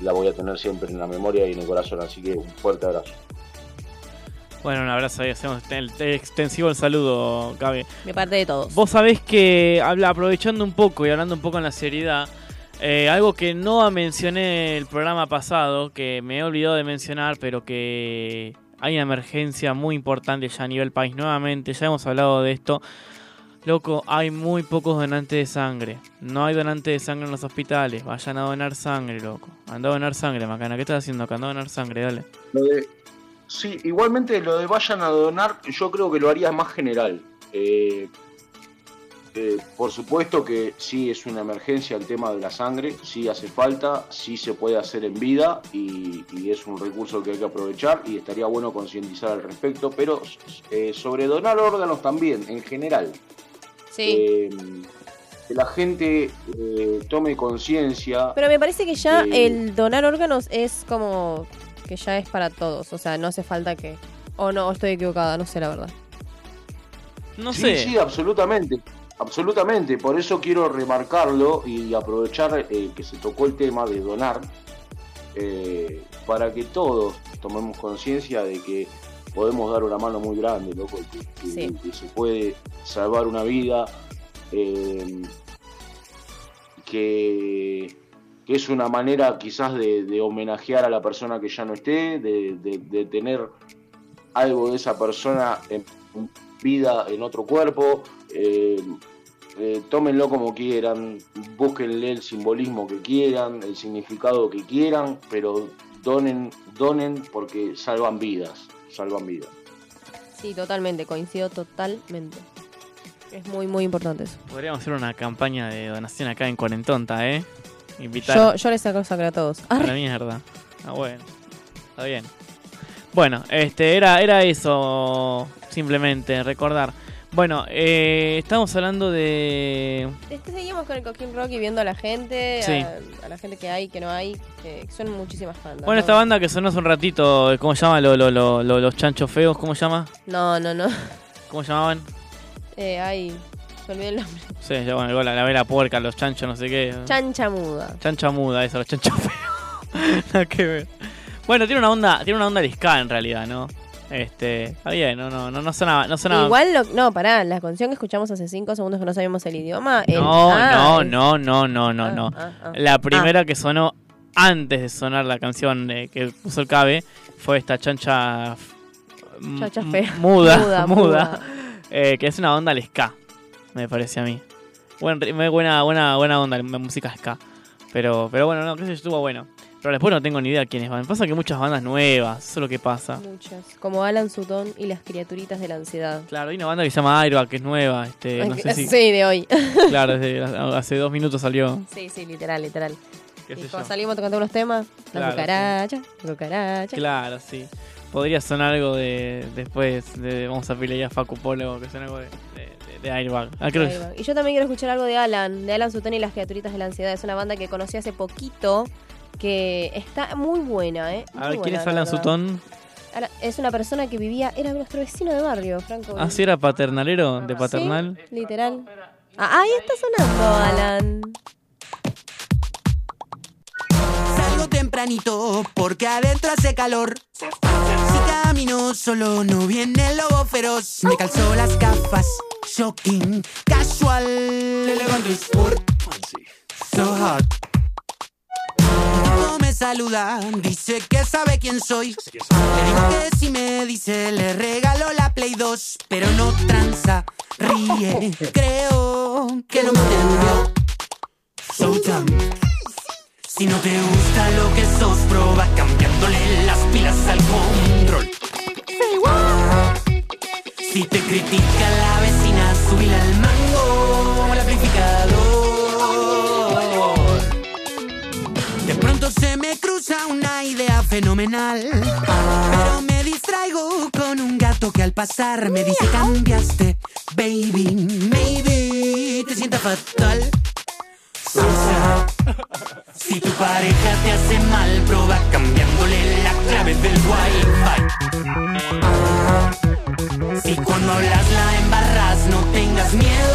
S6: la voy a tener siempre en la memoria y en el corazón, así que un fuerte abrazo.
S2: Bueno, un abrazo ahí, hacemos el- el extensivo el saludo, Cabe.
S3: De parte de todos.
S2: Vos sabés que, habla, aprovechando un poco y hablando un poco en la seriedad, eh, algo que no mencioné el programa pasado, que me he olvidado de mencionar, pero que hay una emergencia muy importante ya a nivel país nuevamente, ya hemos hablado de esto. Loco, hay muy pocos donantes de sangre. No hay donantes de sangre en los hospitales. Vayan a donar sangre, loco. Anda a donar sangre, Macana. ¿Qué estás haciendo acá? Anda a donar sangre, dale.
S6: Lo de- sí, igualmente lo de vayan a donar, yo creo que lo haría más general. Eh, eh, por supuesto que sí es una emergencia el tema de la sangre, sí hace falta, sí se puede hacer en vida y, y es un recurso que hay que aprovechar y estaría bueno concientizar al respecto, pero eh, sobre donar órganos también, en general.
S3: Sí.
S6: Eh, que la gente eh, tome conciencia.
S3: Pero me parece que ya el donar órganos es como que ya es para todos. O sea, no hace falta que. O no, estoy equivocada, no sé la verdad.
S2: No
S6: sí,
S2: sé.
S6: Sí, absolutamente. Absolutamente. Por eso quiero remarcarlo y aprovechar eh, que se tocó el tema de donar eh, para que todos tomemos conciencia de que podemos dar una mano muy grande, loco, que, que-
S3: Sí.
S6: que se puede salvar una vida, eh, que que es una manera quizás de, de homenajear a la persona que ya no esté, de, de- de tener algo de esa persona en vida en otro cuerpo. Eh, eh, tómenlo como quieran, búsquenle el simbolismo que quieran, el significado que quieran, pero donen, donen porque salvan vidas, salvan vidas.
S3: Sí, totalmente, coincido totalmente. Es muy, muy importante eso.
S2: Podríamos hacer una campaña de donación acá en Cuarentonta, ¿eh? Invitar
S3: Yo, yo les saco sacra a todos.
S2: a la mierda. Ah, bueno. Está bien. Bueno, este era, era eso, simplemente, recordar. Bueno, eh, estamos hablando de...
S3: Este, seguimos con el Coquín Rock y viendo a la gente,
S2: Sí.
S3: a, a la gente que hay, que no hay, que son muchísimas bandas.
S2: Bueno,
S3: ¿no?
S2: esta banda que sonó hace un ratito, ¿cómo se llama? Lo- lo- lo- lo- los chanchos feos, ¿cómo se llama?
S3: No, no, no.
S2: ¿Cómo se llamaban?
S3: Eh, ay, me olvidé el nombre.
S2: Sí, ya, bueno, igual la, la vela puerca, los chanchos, no sé qué.
S3: Chancha muda.
S2: Chancha muda, eso, los chanchos feos. Nada que ver. Bueno, tiene una onda, tiene una onda de ska en realidad, ¿no? Este, está bien, no, no, no, no sonaba, no sonaba.
S3: Igual, lo, no, pará, la canción que escuchamos hace cinco segundos que no sabíamos el idioma. el-
S2: No,
S3: ah,
S2: no, no, no, no, no, no.
S3: ah, ah.
S2: La primera que sonó antes de sonar la canción eh, que puso el cabe fue esta chancha
S3: Chancha fea.
S2: muda,
S3: Muda,
S2: muda,
S3: muda.
S2: eh, que es una onda al ska, me parece a mí. Buen, buena, buena, buena onda música ska. Pero, pero bueno, no, sé yo, estuvo bueno. Pero después no tengo ni idea quiénes van. Pasa que muchas bandas nuevas, eso es lo que pasa.
S3: Muchas. Como Alan Sutton y las criaturitas de la ansiedad.
S2: Claro, hay una banda que se llama Airbag, que es nueva. Este, no sé si,
S3: Sí, de hoy.
S2: Claro, desde- hace dos minutos salió.
S3: Sí, sí, literal, literal.
S2: ¿Qué
S3: Y cuando salimos tocando unos temas, la
S2: Claro,
S3: cucaracha, la cucaracha.
S2: Claro, sí. Podría sonar algo de después de vamos a pelear a Facu Polo, que suena algo de, de, Airbag. Ah, creo que-.
S3: Y yo también quiero escuchar algo de Alan, de Alan Sutton y las criaturitas de la ansiedad. Es una banda que conocí hace poquito, que está muy buena, ¿eh?
S2: A ver, ¿quién es
S3: la
S2: Alan. Sutton?
S3: Es una persona que vivía, era nuestro vecino de barrio, Franco.
S2: Ah, sí, era paternalero, de paternal.
S3: Sí, literal. Ah, ahí está sonando, Alan.
S18: Salgo tempranito porque adentro hace calor. Si camino solo no viene el lobo feroz. Me calzo las gafas, shocking, casual. Le levanto sport, so hot. Cuando me saluda, dice que sabe quién soy. Le digo que si me dice le regalo la Play 2, pero no tranza, ríe. Creo que lo entendió. So. Si no te gusta lo que sos, proba cambiándole las pilas al control. Si te critica la vecina, subile al mango Se me cruza una idea fenomenal. Pero me distraigo con un gato que al pasar me dice cambiaste, baby, maybe te sienta fatal. Salsa. Si tu pareja te hace mal, proba cambiándole la clave del wifi. Si cuando hablas la embarras, no tengas miedo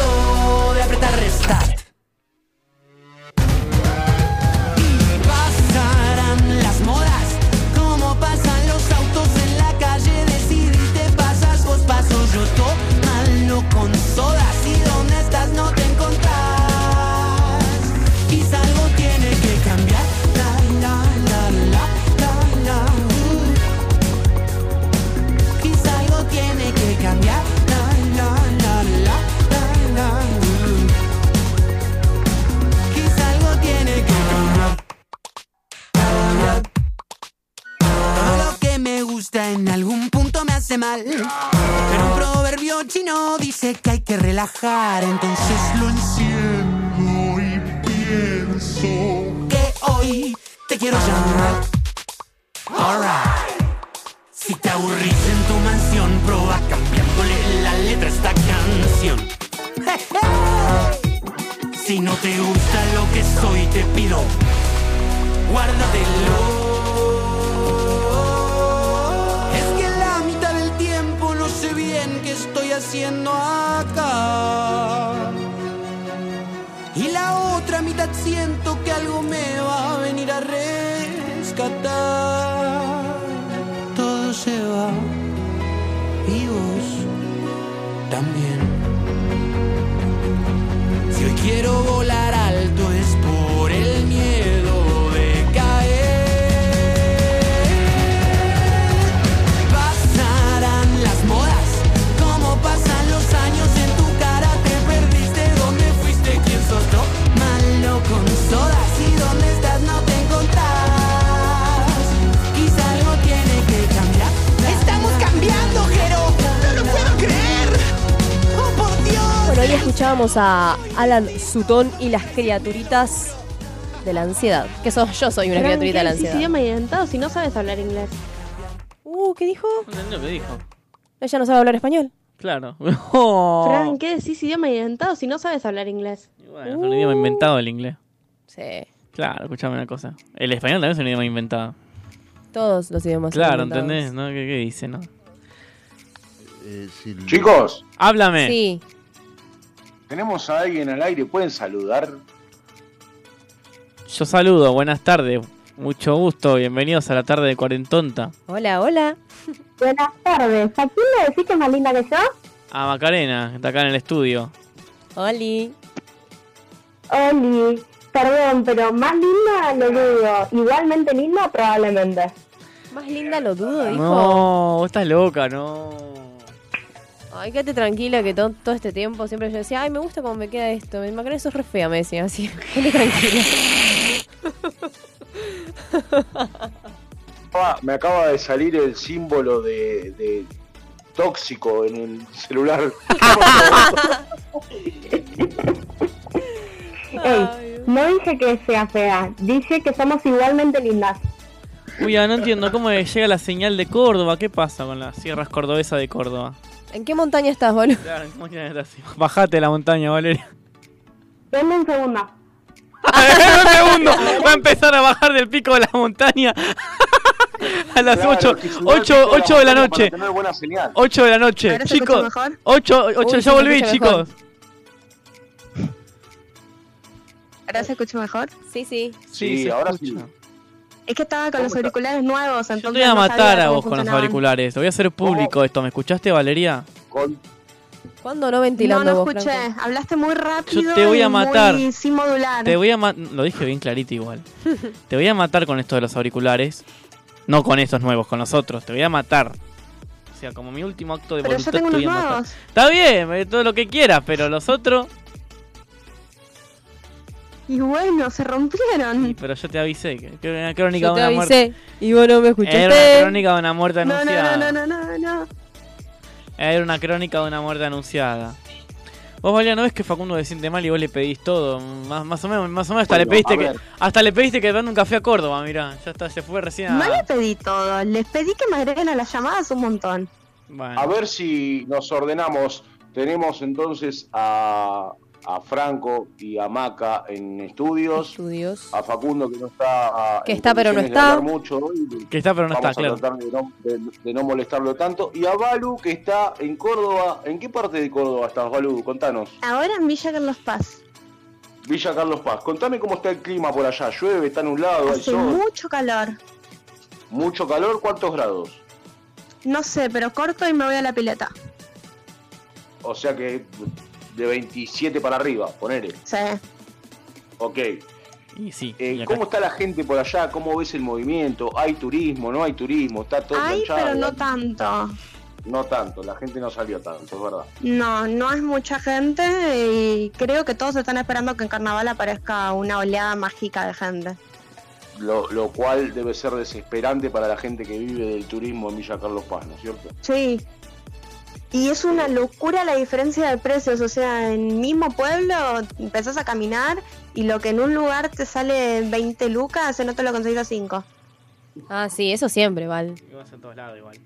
S18: relajar, a
S3: Alan Sutton y las criaturitas de la ansiedad. Que sos, yo soy una criaturita de la
S5: ¿qué decís
S3: ansiedad.
S5: idioma inventado si no sabes hablar inglés?
S3: Uh, ¿qué dijo?
S2: No entendí lo que dijo.
S3: Ella no sabe hablar español.
S2: Claro. Oh.
S5: Fran, ¿qué decís idioma inventado si no sabes hablar inglés?
S2: Bueno, es un idioma inventado el inglés.
S3: Sí.
S2: Claro, escuchame una cosa. El español también es un idioma inventado.
S3: Todos los idiomas.
S2: Claro,
S3: inventados.
S2: ¿entendés? ¿No? ¿Qué, qué dice, no?
S4: Eh,
S6: Chicos,
S2: Háblame.
S3: Sí.
S6: Tenemos a alguien al aire, ¿pueden saludar?
S2: Yo saludo, buenas tardes. Mucho gusto, bienvenidos a la tarde de Cuarentonta.
S3: Hola, hola.
S5: Buenas tardes. ¿A quién le decís que es más linda que yo?
S2: A Macarena, que está acá en el estudio.
S3: Oli.
S5: Oli, perdón, pero más linda lo dudo. Igualmente linda probablemente.
S3: Más linda lo dudo, dijo.
S2: No, vos estás loca, no.
S3: Ay, quédate tranquila que todo, todo este tiempo siempre yo decía, ay, me gusta cómo me queda esto. Me Macarena, sos re fea, me decía así. Quédate tranquila.
S6: Ah, me acaba de salir el símbolo de, de tóxico en el celular.
S5: Ey, no dije que sea fea, dije que somos igualmente lindas.
S2: Uy, ah, no entiendo cómo llega la señal de Córdoba. ¿Qué pasa con las sierras cordobesas de Córdoba?
S3: ¿En qué montaña estás, boludo?
S2: Claro, ¿cómo que estás así? Bajate la montaña, Valeria.
S5: Denme un segundo.
S2: un segundo. Va a empezar a bajar del pico de la montaña. a las
S6: Claro,
S2: 8,
S6: que subió al
S2: 8,
S6: pico de la
S2: 8 de la
S6: montaña
S2: noche.
S6: para tener buena señal.
S2: 8 de la noche.
S5: ¿Ahora se escucha
S2: Chicos,
S5: mejor?
S2: 8, 8,
S3: Uy,
S2: ya
S3: sí,
S2: volví, chicos.
S3: mejor.
S5: ¿Ahora se escucha mejor?
S3: Sí, sí.
S6: Sí,
S2: se
S6: ahora
S2: escucha.
S6: sí.
S5: Es que estaba con los auriculares nuevos, entonces
S2: Yo te voy a matar a vos con los auriculares. Te voy a hacer público esto. ¿Me escuchaste, Valeria?
S6: Con-
S3: ¿Cuándo no ventilando
S5: No, no
S3: vos,
S5: escuché.
S3: Franco?
S5: Hablaste muy rápido.
S2: Yo te voy a matar.
S5: Muy sin modular.
S2: Te voy a Lo dije bien clarito igual. Te voy a matar con esto de los auriculares. No con estos nuevos, con los otros. Te voy a matar. O sea, como mi último acto de
S5: Pero
S2: voluntad
S5: yo tengo
S2: te
S5: unos nuevos.
S2: Está bien, eh, todo lo que quieras, pero los otros.
S5: Y bueno, se rompieron.
S2: Sí, pero yo te avisé que, que era una crónica
S3: Yo
S2: de una muerte.
S3: avisé y vos no me escuchaste.
S2: Era una crónica de una muerte
S5: No, no,
S2: anunciada.
S5: no, no, no, no, no.
S2: Era una crónica de una muerte anunciada. Vos, Valeria, ¿no ves que Facundo se siente mal y vos le pedís todo? Más, más o menos, más o menos hasta
S6: Bueno,
S2: le pediste
S6: a
S2: que
S6: ver.
S2: hasta le pediste que te mande un café a Córdoba, mirá, ya está, se fue recién a...
S5: No le pedí todo. Les pedí que me agreguen a las llamadas un montón.
S2: Bueno.
S6: A ver si nos ordenamos. Tenemos entonces a, a Franco y a Maca en estudios.
S3: Estudios.
S6: A Facundo que no está.
S3: Que está, pero no está.
S6: mucho hoy.
S2: Que está pero no
S6: Vamos
S2: está,
S6: a
S2: claro.
S6: tratar de no, de- de no molestarlo tanto. Y a Balu que está en Córdoba. ¿En qué parte de Córdoba estás, Balu? Contanos.
S5: Ahora en Villa Carlos Paz.
S6: Villa Carlos Paz. Contame cómo está el clima por allá. ¿Llueve? ¿Está nublado? ¿Hay
S5: Hace
S6: sol?
S5: mucho calor.
S6: ¿Mucho calor? ¿Cuántos grados?
S5: No sé, pero corto y me voy a la pileta.
S6: O sea que de 27 para arriba, ponele.
S5: Sí.
S6: Ok.
S2: Y sí.
S6: Eh,
S2: y acá-
S6: ¿Cómo está la gente por allá? ¿Cómo ves el movimiento? ¿Hay turismo? ¿No hay turismo? ¿Está todo
S5: Ay,
S6: enganchado?
S5: pero no tanto.
S6: No tanto, la gente no salió tanto, es verdad.
S5: No, no es mucha gente y creo que todos están esperando que en carnaval aparezca una oleada mágica de gente.
S6: Lo, lo cual debe ser desesperante para la gente que vive del turismo en Villa Carlos Paz, ¿no es cierto?
S5: Sí. Y es una locura la diferencia de precios, o sea, en el mismo pueblo empezás a caminar y lo que en un lugar te sale 20 lucas, en otro lo conseguís a 5.
S3: Ah, sí, eso siempre, Val.
S2: Ibas en todos lados igual.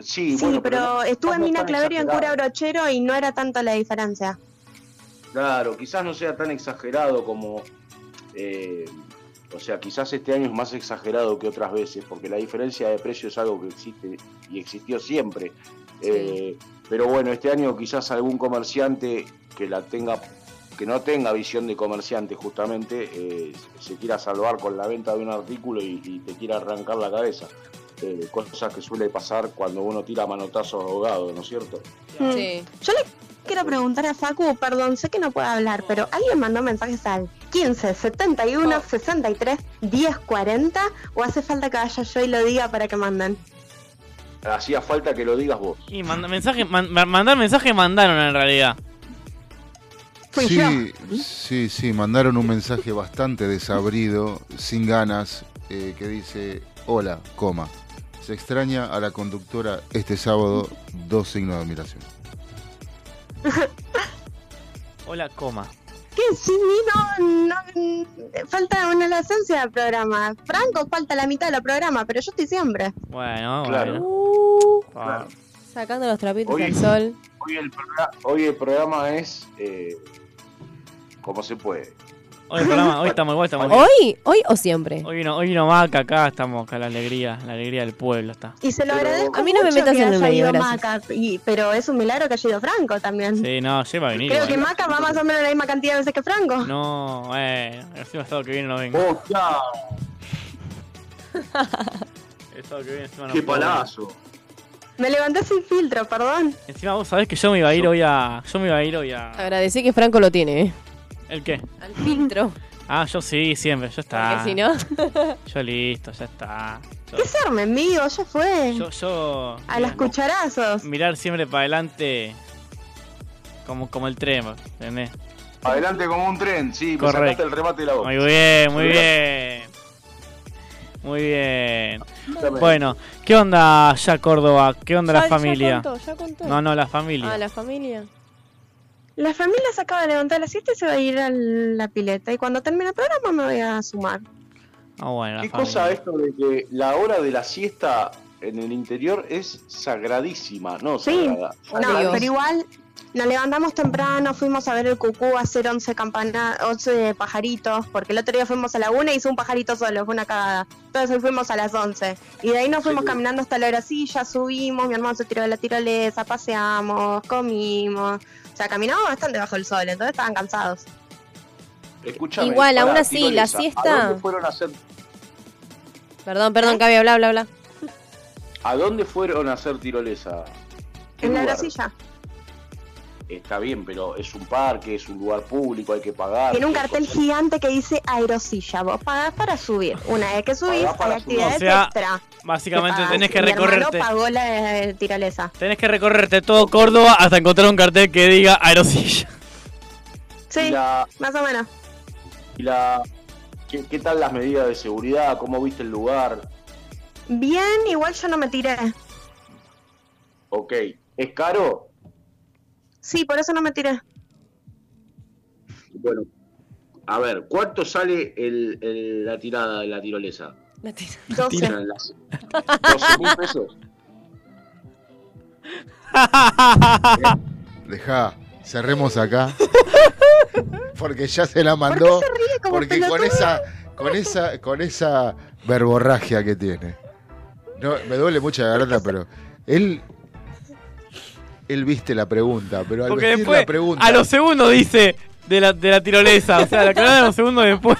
S6: Sí,
S5: Sí,
S6: bueno,
S5: pero,
S6: no-
S5: estuve en Mina Claverio en. Cura Brochero y no era tanto la diferencia.
S6: Claro, quizás no sea tan exagerado como... eh, o sea, quizás este año es más exagerado que otras veces, porque la diferencia de precio es algo que existe y existió siempre. Eh, pero bueno, este año quizás algún comerciante que la tenga que no tenga visión de comerciante justamente eh, se quiera salvar con la venta de un artículo y, y te quiera arrancar la cabeza. Eh, cosas que suele pasar cuando uno tira manotazos ahogados, ¿no es cierto?
S5: Mm.
S3: Sí.
S5: Yo le quiero preguntar a Facu, perdón, sé que no puede hablar, pero ¿alguien mandó mensajes al 15 71 63 10 40 o hace falta que vaya yo y lo diga para que manden?
S6: Hacía falta que lo digas vos.
S2: Y manda, mensaje, man- ma- mandar mensaje mandaron en realidad.
S4: Sí, sí, sí, mandaron un mensaje bastante desabrido, sin ganas, eh, que dice, hola, coma. Se extraña a la conductora este sábado, dos signos de admiración.
S2: Hola, coma.
S5: ¿Qué? Sí, no, no, falta una esencia del programa. Franco falta la mitad del programa, pero yo estoy siempre.
S2: Bueno,
S6: Claro.
S2: bueno.
S3: Uh,
S2: Ah,
S3: sacando los trapitos
S6: Oye.
S3: al sol.
S6: Hoy el, programa, hoy el programa es eh, como se puede.
S2: Hoy el programa, hoy estamos igual, estamos bien.
S3: ¿Hoy? ¿Hoy o siempre?
S2: Hoy vino, hoy vino Maca acá, estamos con la alegría, la alegría del pueblo está.
S5: Y se lo
S6: Pero-
S5: agradezco
S3: A mí no me metas en el medio.
S5: Maca, y- pero es un milagro que haya ido Franco también.
S2: Sí, no, lleva a venir.
S5: Creo
S2: igual.
S5: que Maca va más o menos la misma cantidad de veces que Franco.
S2: No, bueno, encima estado que viene no vengo.
S6: Oh, ya,
S2: El que viene encima no
S6: qué palazo.
S5: Me levanté sin filtro, perdón.
S2: Encima vos sabés que yo me iba a ir hoy a. Yo me iba a ir hoy a.
S3: Agradecí que Franco lo tiene, ¿eh?
S2: ¿El qué?
S3: Al filtro.
S2: Ah, yo sí, siempre, ya está.
S3: Porque si no.
S2: Yo listo, ya está. Yo,
S5: ¿Qué serme, amigo? Ya fue.
S2: yo, yo-
S5: A las cucharazos.
S2: mirar siempre para adelante como, como el tren, ¿entendés?
S6: Adelante como un tren, sí, me sacaste el remate de la boca.
S2: Muy bien, muy bien. Muy bien. Bueno, ¿qué onda ya Córdoba? ¿Qué onda
S3: Ya-
S2: la
S3: ya
S2: familia?
S3: contó, ya contó.
S2: No, no, la familia.
S3: Ah, la familia.
S5: La familia se acaba de levantar a las 7 y se va a ir a la pileta. Y cuando termine el programa me voy a sumar.
S2: Ah, bueno,
S6: ¿Qué
S2: familia.
S6: cosa esto de que la hora de la siesta en el interior es sagradísima? No,
S5: Sí,
S6: sagrada.
S5: no, pero igual nos levantamos temprano, fuimos a ver el cucú, a hacer 11, campana 11 pajaritos, porque el otro día fuimos a la una y hizo un pajarito solo, fue una cagada. Entonces hoy fuimos a las 11. Y de ahí nos fuimos
S6: Sí.
S5: caminando hasta la grasilla, subimos, mi hermano se tiró de la tirolesa, paseamos, comimos. Sea, caminamos bastante bajo el sol, entonces estaban cansados.
S6: Escúchame,
S3: Igual, aún así,
S6: tirolesa,
S3: la
S6: ¿A
S3: siesta-
S6: dónde fueron a hacer,
S3: Perdón, perdón, Cabi, bla, bla, bla.
S6: ¿a dónde fueron a hacer tirolesa? ¿Qué
S5: En la grasilla.
S6: Está bien, pero es un parque, es un lugar público, hay que pagar.
S5: Tiene un
S6: ¿qué
S5: cartel gigante que dice aerosilla. Vos pagás para subir. Una vez que subís, hay actividades
S2: O sea,
S5: extra.
S2: Básicamente
S5: pagás.
S2: tenés que
S5: Mi
S2: recorrerte.
S5: pagó la eh, tirolesa.
S2: Tenés que recorrerte todo Córdoba hasta encontrar un cartel que diga aerosilla.
S5: Sí,
S6: la,
S5: más o menos.
S6: y la, ¿qué, qué tal las medidas de seguridad? ¿Cómo viste el lugar?
S5: Bien, igual yo no me tiré.
S6: Ok, ¿es caro?
S5: Sí, por eso no me tiré.
S6: Bueno, a ver, ¿cuánto sale el, el- la tirada de la tirolesa?
S3: La tira-
S5: 12.
S6: Tiran las- 12 mil pesos.
S4: Deja, cerremos acá. Porque ya se la mandó.
S5: se ríe como
S4: Porque con esa, con esa, con esa verborragia que tiene. No, me duele mucho la garganta, pero él, él viste la pregunta, pero al
S2: Porque
S4: vestir
S2: después,
S4: la pregunta,
S2: a los segundos dice de la, de la tirolesa. O sea, la habla de los segundos después.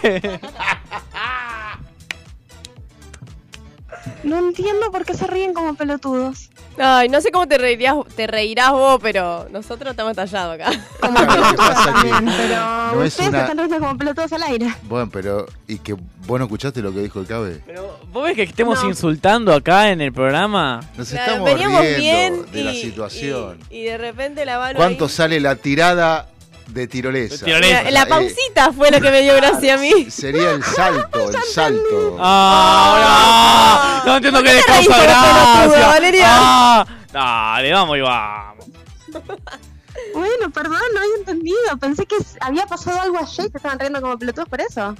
S5: No entiendo por qué se ríen como pelotudos.
S3: Ay, no sé cómo te reirías, te reirás vos, pero nosotros estamos tallados acá.
S5: Como
S4: que pasa que
S5: también, pero
S4: no es
S5: ustedes
S4: una-
S5: están riendo como pelotudos al aire.
S4: bueno, pero y que vos no escuchaste lo que dijo el cabe.
S2: Pero, ¿vos ves que estemos
S5: No.
S2: insultando acá en el programa?
S4: Nos
S3: Claro,
S4: estamos
S3: veníamos
S4: riendo
S3: bien
S4: de
S3: y,
S4: la situación.
S3: Y, y de repente la mano
S4: ¿Cuánto
S3: ahí-
S4: sale la tirada de tirolesa?
S2: De tirolesa.
S3: La, la
S4: Eh,
S3: pausita fue lo que me dio gracia a mí.
S4: Sería el salto, el salto.
S2: ¡Ah! No, no entiendo que les
S3: te reís
S2: causa gracia.
S3: Valeria?
S2: ¡Ah! Dale, vamos y vamos.
S5: Bueno, perdón, no había entendido. Pensé que había pasado algo ayer y se estaban riendo como pelotudos por eso.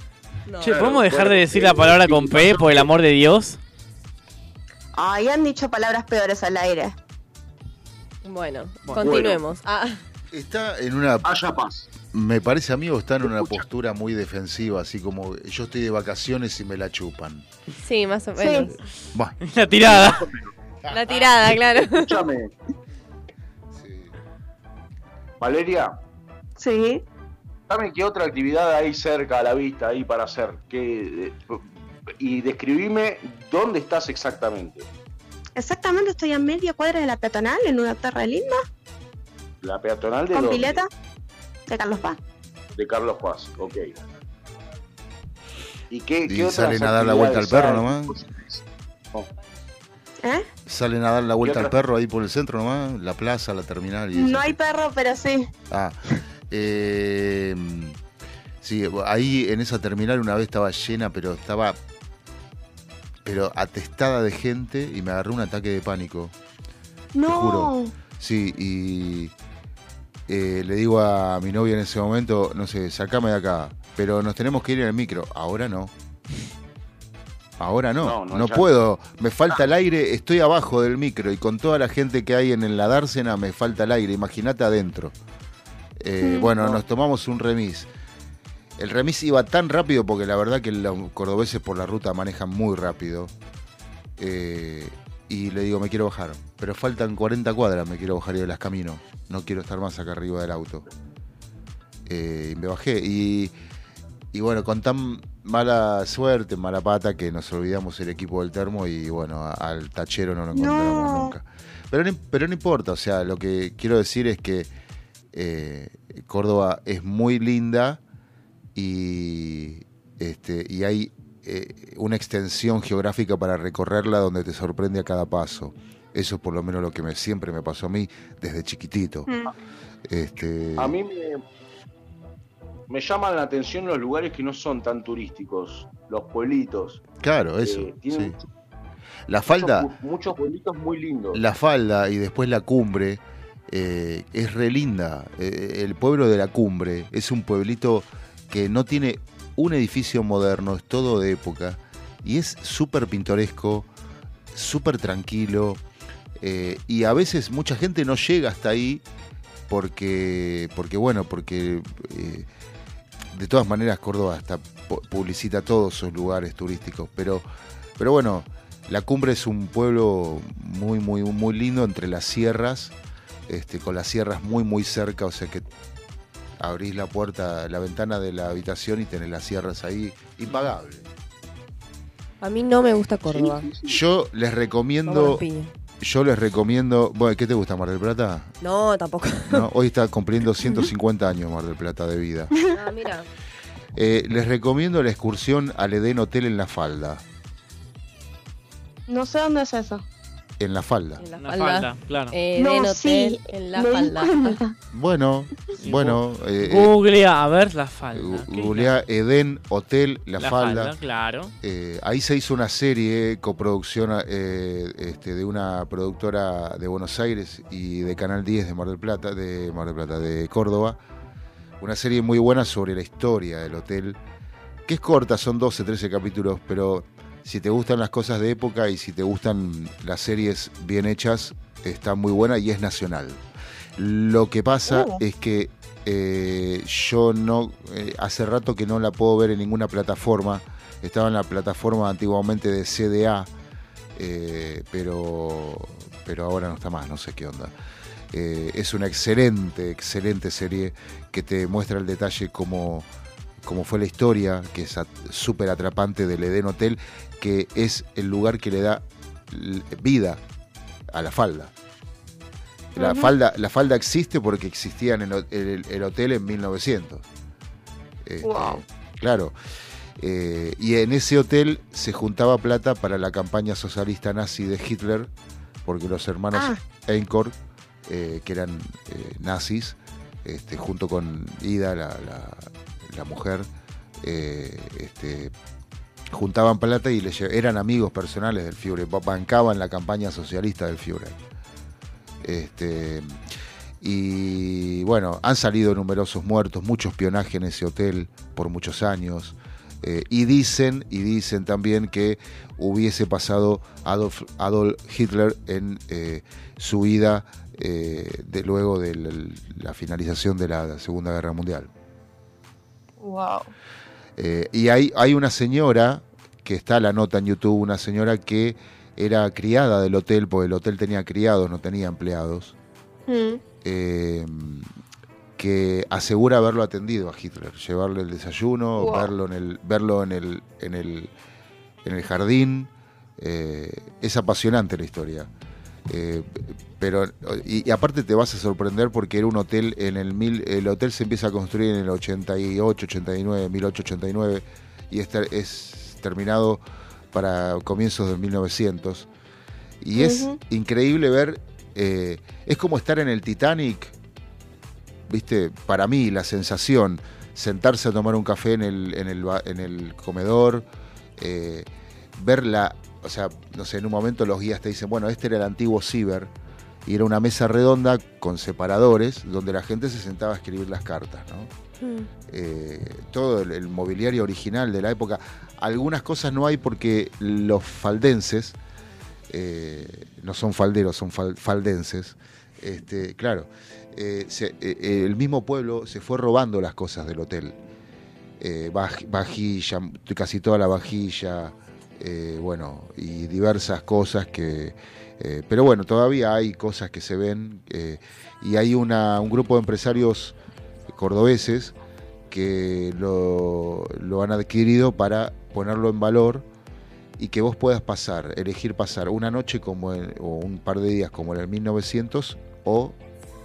S3: No.
S2: Che, ¿podemos dejar de decir
S6: eh,
S2: la palabra con P, por el amor de Dios?
S5: Ay, han dicho palabras peores al aire.
S3: Bueno,
S6: Bueno.
S3: continuemos. Ah,
S4: Está en una
S6: Haya paz.
S4: Me parece a mí o está en una postura muy defensiva, así como yo estoy de vacaciones y me la chupan.
S3: sí, más o
S5: Sí.
S3: menos.
S4: Bueno,
S2: La tirada.
S3: La tirada, claro.
S6: Escúchame, Valeria,
S5: Sí.
S6: dame qué otra actividad hay cerca a la vista ahí para hacer. ¿Qué, eh, y describime dónde estás exactamente.
S5: Exactamente, estoy a media cuadra de la peatonal en una terra linda,
S6: La peatonal de
S5: con
S6: dónde?
S5: pileta, de Carlos Paz.
S6: De Carlos Paz, ok. ¿Y qué,
S4: Y
S6: qué
S4: salen a dar la vuelta al perro nomás.
S6: No.
S5: ¿Eh?
S4: salen a dar la vuelta
S6: ¿Y
S4: al perro ahí por el centro nomás, la plaza, la terminal y eso.
S5: No hay perro, pero sí.
S4: Ah, eh, sí, ahí en esa terminal una vez estaba llena, pero estaba pero atestada de gente y me agarró un ataque de pánico.
S5: No.
S4: juro. Sí, y eh, le digo a mi novia en ese momento, no sé, sacame de acá, pero nos tenemos que ir en el micro. Ahora no. Ahora no,
S6: No,
S4: no, puedo, me falta el aire, estoy abajo del micro y con toda la gente que hay en la dársena me falta el aire, imagínate adentro. Eh,
S6: Mm.
S4: bueno,
S6: No.
S4: nos tomamos un remis. El remis iba tan rápido porque la verdad que los cordobeses por la ruta manejan muy rápido. Eh, y le digo, me quiero bajar. Pero faltan 40 cuadras, me quiero bajar y las camino. No quiero estar más acá arriba del auto. Eh, y me bajé. Y, y bueno, con tan mala suerte, mala pata, que nos olvidamos el equipo del termo y bueno, a- al tachero no lo encontramos nunca. Pero no, pero no importa, o sea, lo que quiero decir es que eh, Córdoba es muy linda y, este, y hay eh, una extensión geográfica para recorrerla donde te sorprende a cada paso. Eso es por lo menos lo que me, siempre me pasó a mí desde chiquitito. Este,
S6: A mí me, me llaman la atención los lugares que no son tan turísticos, los pueblitos.
S4: Claro, eso.
S6: Eh, tienen
S4: sí. La falda,
S6: Muchos, muchos pueblitos muy lindos.
S4: la falda y después la cumbre eh, es re linda. Eh, el pueblo de la cumbre es un pueblito que no tiene un edificio moderno, es todo de época y es súper pintoresco, súper tranquilo eh, y a veces mucha gente no llega hasta ahí porque, porque bueno, porque eh, de todas maneras Córdoba hasta pu- publicita todos sus lugares turísticos, pero, pero bueno, la cumbre es un pueblo muy, muy, muy lindo entre las sierras, este, con las sierras muy, muy cerca, o sea que abrís la puerta, la ventana de la habitación y tenés las sierras ahí, impagable.
S3: A mí no me gusta Córdoba.
S4: Yo les recomiendo, yo les recomiendo, bueno, ¿qué te gusta Mar del Plata?
S3: No, tampoco.
S4: ¿No? Hoy está cumpliendo 150 años Mar del Plata de vida.
S3: Ah, mira.
S4: Eh, les recomiendo la excursión al Edén Hotel en La Falda.
S5: No sé dónde es eso.
S4: En La Falda.
S3: En la
S2: La
S3: falda.
S2: falda, claro.
S3: Eh,
S5: No,
S3: hotel
S5: sí,
S3: en la falda.
S4: Bueno, bueno. eh,
S2: Googlea, a ver la falda.
S4: gu-
S2: ¿Qué es
S4: Googleá Edén Hotel La,
S2: La
S4: Falda.
S2: falda, claro.
S4: Eh, ahí se hizo una serie, coproducción eh, este, de una productora de Buenos Aires y de Canal 10 de Mar del Plata, de Mar del Plata, de Córdoba. Una serie muy buena sobre la historia del hotel, que es corta, son 12, 13 capítulos, pero si te gustan las cosas de época y si te gustan las series bien hechas, está muy buena y es nacional. Lo que pasa
S5: Oh.
S4: es que eh, yo no, eh, hace rato que no la puedo ver en ninguna plataforma. Estaba en la plataforma antiguamente de CDA, eh, pero, pero ahora no está más, no sé qué onda. Es una excelente, excelente serie que te muestra el detalle como como fue la historia, que es súper atrapante del Edén Hotel, que es el lugar que le da vida a la falda. La, falda, la falda existe porque existía en el, ho- el- el hotel en 1900. Este,
S5: Wow.
S4: Claro. Eh, y en ese hotel se juntaba plata para la campaña socialista nazi de Hitler, porque los hermanos
S5: Ah.
S4: Einkorn, eh, que eran eh, nazis, este, junto con Ida, la, la- la mujer, eh, este, juntaban plata y le eran amigos personales del Führer, ba- bancaban la campaña socialista del Führer. Este, y bueno, han salido numerosos muertos, mucho espionaje en ese hotel por muchos años. eh, y dicen, y dicen también que hubiese pasado Adolf, Adolf Hitler en eh, su vida eh, de luego de la finalización de la Segunda Guerra Mundial.
S5: Wow.
S4: Eh, y hay, hay una señora, que está la nota en YouTube, una señora que era criada del hotel, porque el hotel tenía criados, no tenía empleados,
S5: Mm.
S4: eh, que asegura haberlo atendido a Hitler, llevarle el desayuno,
S5: Wow.
S4: verlo en el, verlo en el, en el, en el jardín. eh, es apasionante la historia. Eh, pero y, y aparte te vas a sorprender porque era un hotel en el mil el hotel se empieza a construir en el 88 89 1889 y es, ter- es terminado para comienzos del 1900 y es increíble ver eh, es como estar en el Titanic viste para mí la sensación sentarse a tomar un café en el en el, ba- en el comedor eh, ver la o sea, no sé, en un momento los guías te dicen, bueno, este era el antiguo ciber, y era una mesa redonda con separadores donde la gente se sentaba a escribir las cartas, ¿no? Eh, todo el, el mobiliario original de la época. Algunas cosas no hay porque los faldenses, eh, no son falderos, son fal- faldenses, este, claro, eh, se- el mismo pueblo se fue robando las cosas del hotel. Vaj- vajilla, casi toda la vajilla, eh, bueno, y diversas cosas que... eh, pero bueno, todavía hay cosas que se ven eh, y hay una, un grupo de empresarios cordobeses que lo, lo han adquirido para ponerlo en valor y que vos puedas pasar, elegir pasar una noche como en- o un par de días como en el 1900 o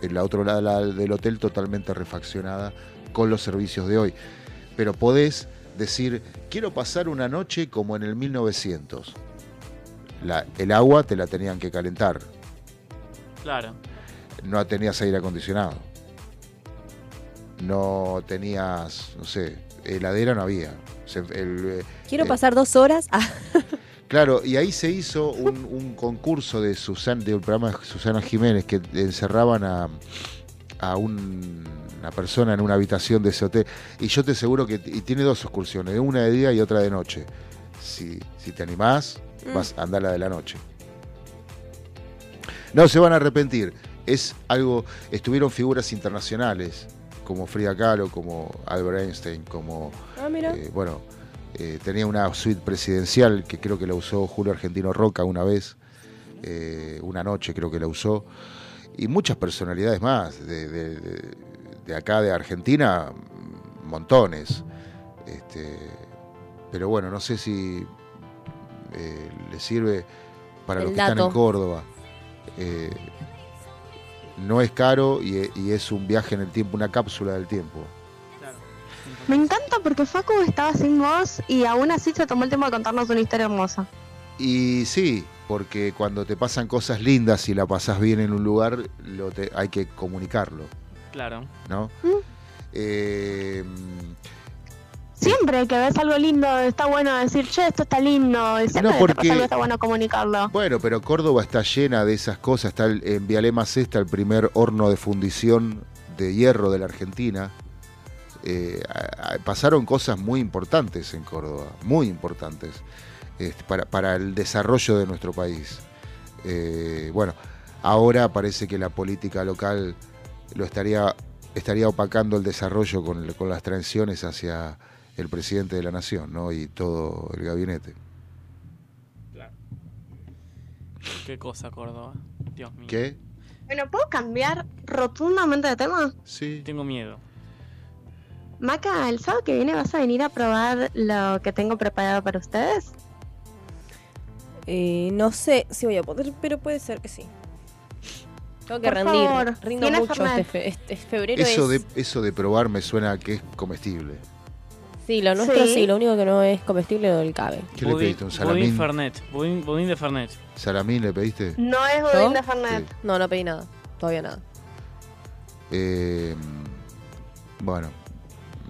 S4: en la otra lado la- del hotel totalmente refaccionada con los servicios de hoy. Pero podés decir, quiero pasar una noche como en el 1900. La- el agua te la tenían que calentar,
S2: Claro.
S4: no tenías aire acondicionado. No tenías, no sé, heladera no había. Se- el,
S3: Quiero
S4: eh,
S3: pasar dos horas. Ah,
S4: Claro, y ahí se hizo un, un concurso de Susan, del programa de Susana Jiménez que encerraban a, a un- una persona en una habitación de ese hotel. Y yo te aseguro que y tiene dos excursiones, una de día y otra de noche. Si, si te animás,
S3: Mm.
S4: vas a andar la de la noche. No se van a arrepentir. Es algo. Estuvieron figuras internacionales, como Frida Kahlo, como Albert Einstein, como.
S3: Ah, mira.
S4: eh, bueno, eh, tenía una suite presidencial que creo que la usó Julio Argentino Roca una vez, eh, una noche creo que la usó, y muchas personalidades más de, de- de- de acá de Argentina, montones. Este, pero bueno, no sé si eh, le sirve para los que están en. Córdoba. Eh, no es caro y, y es un viaje en el tiempo, una cápsula del tiempo.
S5: Me encanta porque Facu estaba sin voz y aún así se tomó el tiempo de contarnos una historia hermosa.
S4: Y sí, porque cuando te pasan cosas lindas y la pasás bien en un lugar, lo te- hay que comunicarlo,
S2: Claro.
S4: ¿no? Eh,
S5: Siempre que ves algo lindo está bueno decir, che, esto está lindo. Y siempre
S4: No,
S5: que
S4: porque-
S5: está bueno comunicarlo.
S4: bueno, pero Córdoba está llena de esas cosas. Está el- en Vialema C está el primer horno de fundición de hierro de la Argentina. Eh, pasaron cosas muy importantes en Córdoba, muy importantes, este, para, para el desarrollo de nuestro país. Eh, bueno, ahora parece que la política local lo estaría, estaría opacando el desarrollo con, el- con las transiciones hacia el presidente de la nación ¿no? y todo el gabinete.
S2: Qué cosa, Córdoba. Dios mío.
S4: ¿Qué?
S5: Bueno, ¿puedo cambiar rotundamente de tema?
S4: Sí.
S2: Tengo miedo.
S5: Maca, el sábado que viene vas a venir a probar lo que tengo preparado para ustedes.
S3: Eh, no sé si voy a poder, pero puede ser que sí. Tengo que
S5: Por
S3: rendir.
S5: favor,
S3: Rindo mucho. Este, fe- este febrero
S4: Eso
S3: es.
S4: de, eso de probar me suena a que es comestible.
S3: Sí, lo nuestro sí.
S5: Sí.
S3: lo único que no es comestible es el cabe.
S4: ¿Qué le pediste? ¿Un
S2: Budín
S4: salamín?
S2: Fernet. Budín, budín de Fernet.
S4: ¿Salamín le pediste?
S5: No es
S3: ¿No?
S5: budín de Fernet.
S3: No, no pedí nada. Todavía nada.
S4: Eh, bueno,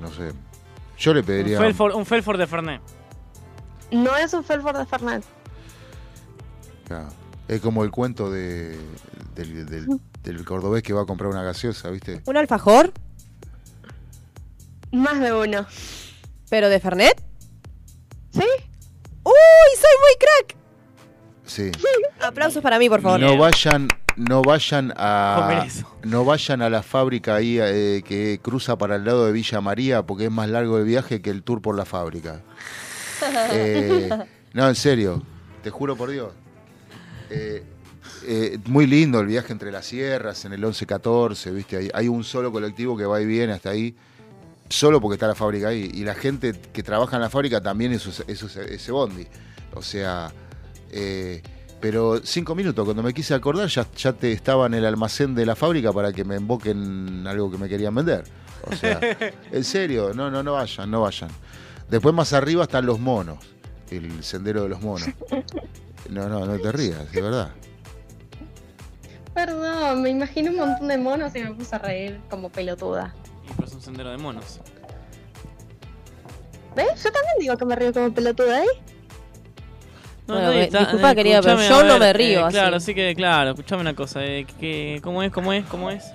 S4: no sé. Yo le
S2: Un
S4: pediría...
S2: Felford, un Felford de Fernet.
S5: No es un Felford de Fernet.
S4: Claro. Es como el cuento de, del, del- del cordobés que va a comprar una gaseosa, ¿viste?
S3: ¿Un alfajor?
S5: Más de uno.
S3: ¿Pero de Fernet?
S5: ¿Sí?
S3: ¡Uy! ¡Soy muy crack!
S4: Sí.
S3: Aplausos para mí, por favor.
S4: No vayan, no vayan a
S2: Comer eso.
S4: no vayan a la fábrica ahí eh, que cruza para el lado de Villa María porque es más largo el viaje que el tour por la fábrica. Eh, no, en serio, te juro por Dios. Eh, eh, muy lindo el viaje entre las sierras, en el 11-14, ¿viste? Hay, hay un solo colectivo que va y viene hasta ahí, solo porque está la fábrica ahí. Y la gente que trabaja en la fábrica también es, es- es ese bondi. O sea, eh, pero cinco minutos, cuando me quise acordar, ya, ya te estaba en el almacén de la fábrica para que me emboquen algo que me querían vender. O sea, en serio, no, no, no vayan, no vayan. Después más arriba están los monos, el sendero de los monos. No, no, no te rías, de verdad.
S5: Perdón, me imaginé un montón de monos y me puse a reír como pelotuda.
S2: Y pues un sendero de monos.
S5: ¿Ves? Yo también digo que me río como pelotuda, ¿eh?
S2: No,
S3: Bueno, me-
S2: está-
S3: disculpa,
S2: eh,
S3: querida, pero yo no me río
S2: eh,
S3: así.
S2: Claro, así que, claro, escuchame una cosa. eh, que, ¿Cómo es? ¿Cómo es? ¿Cómo es?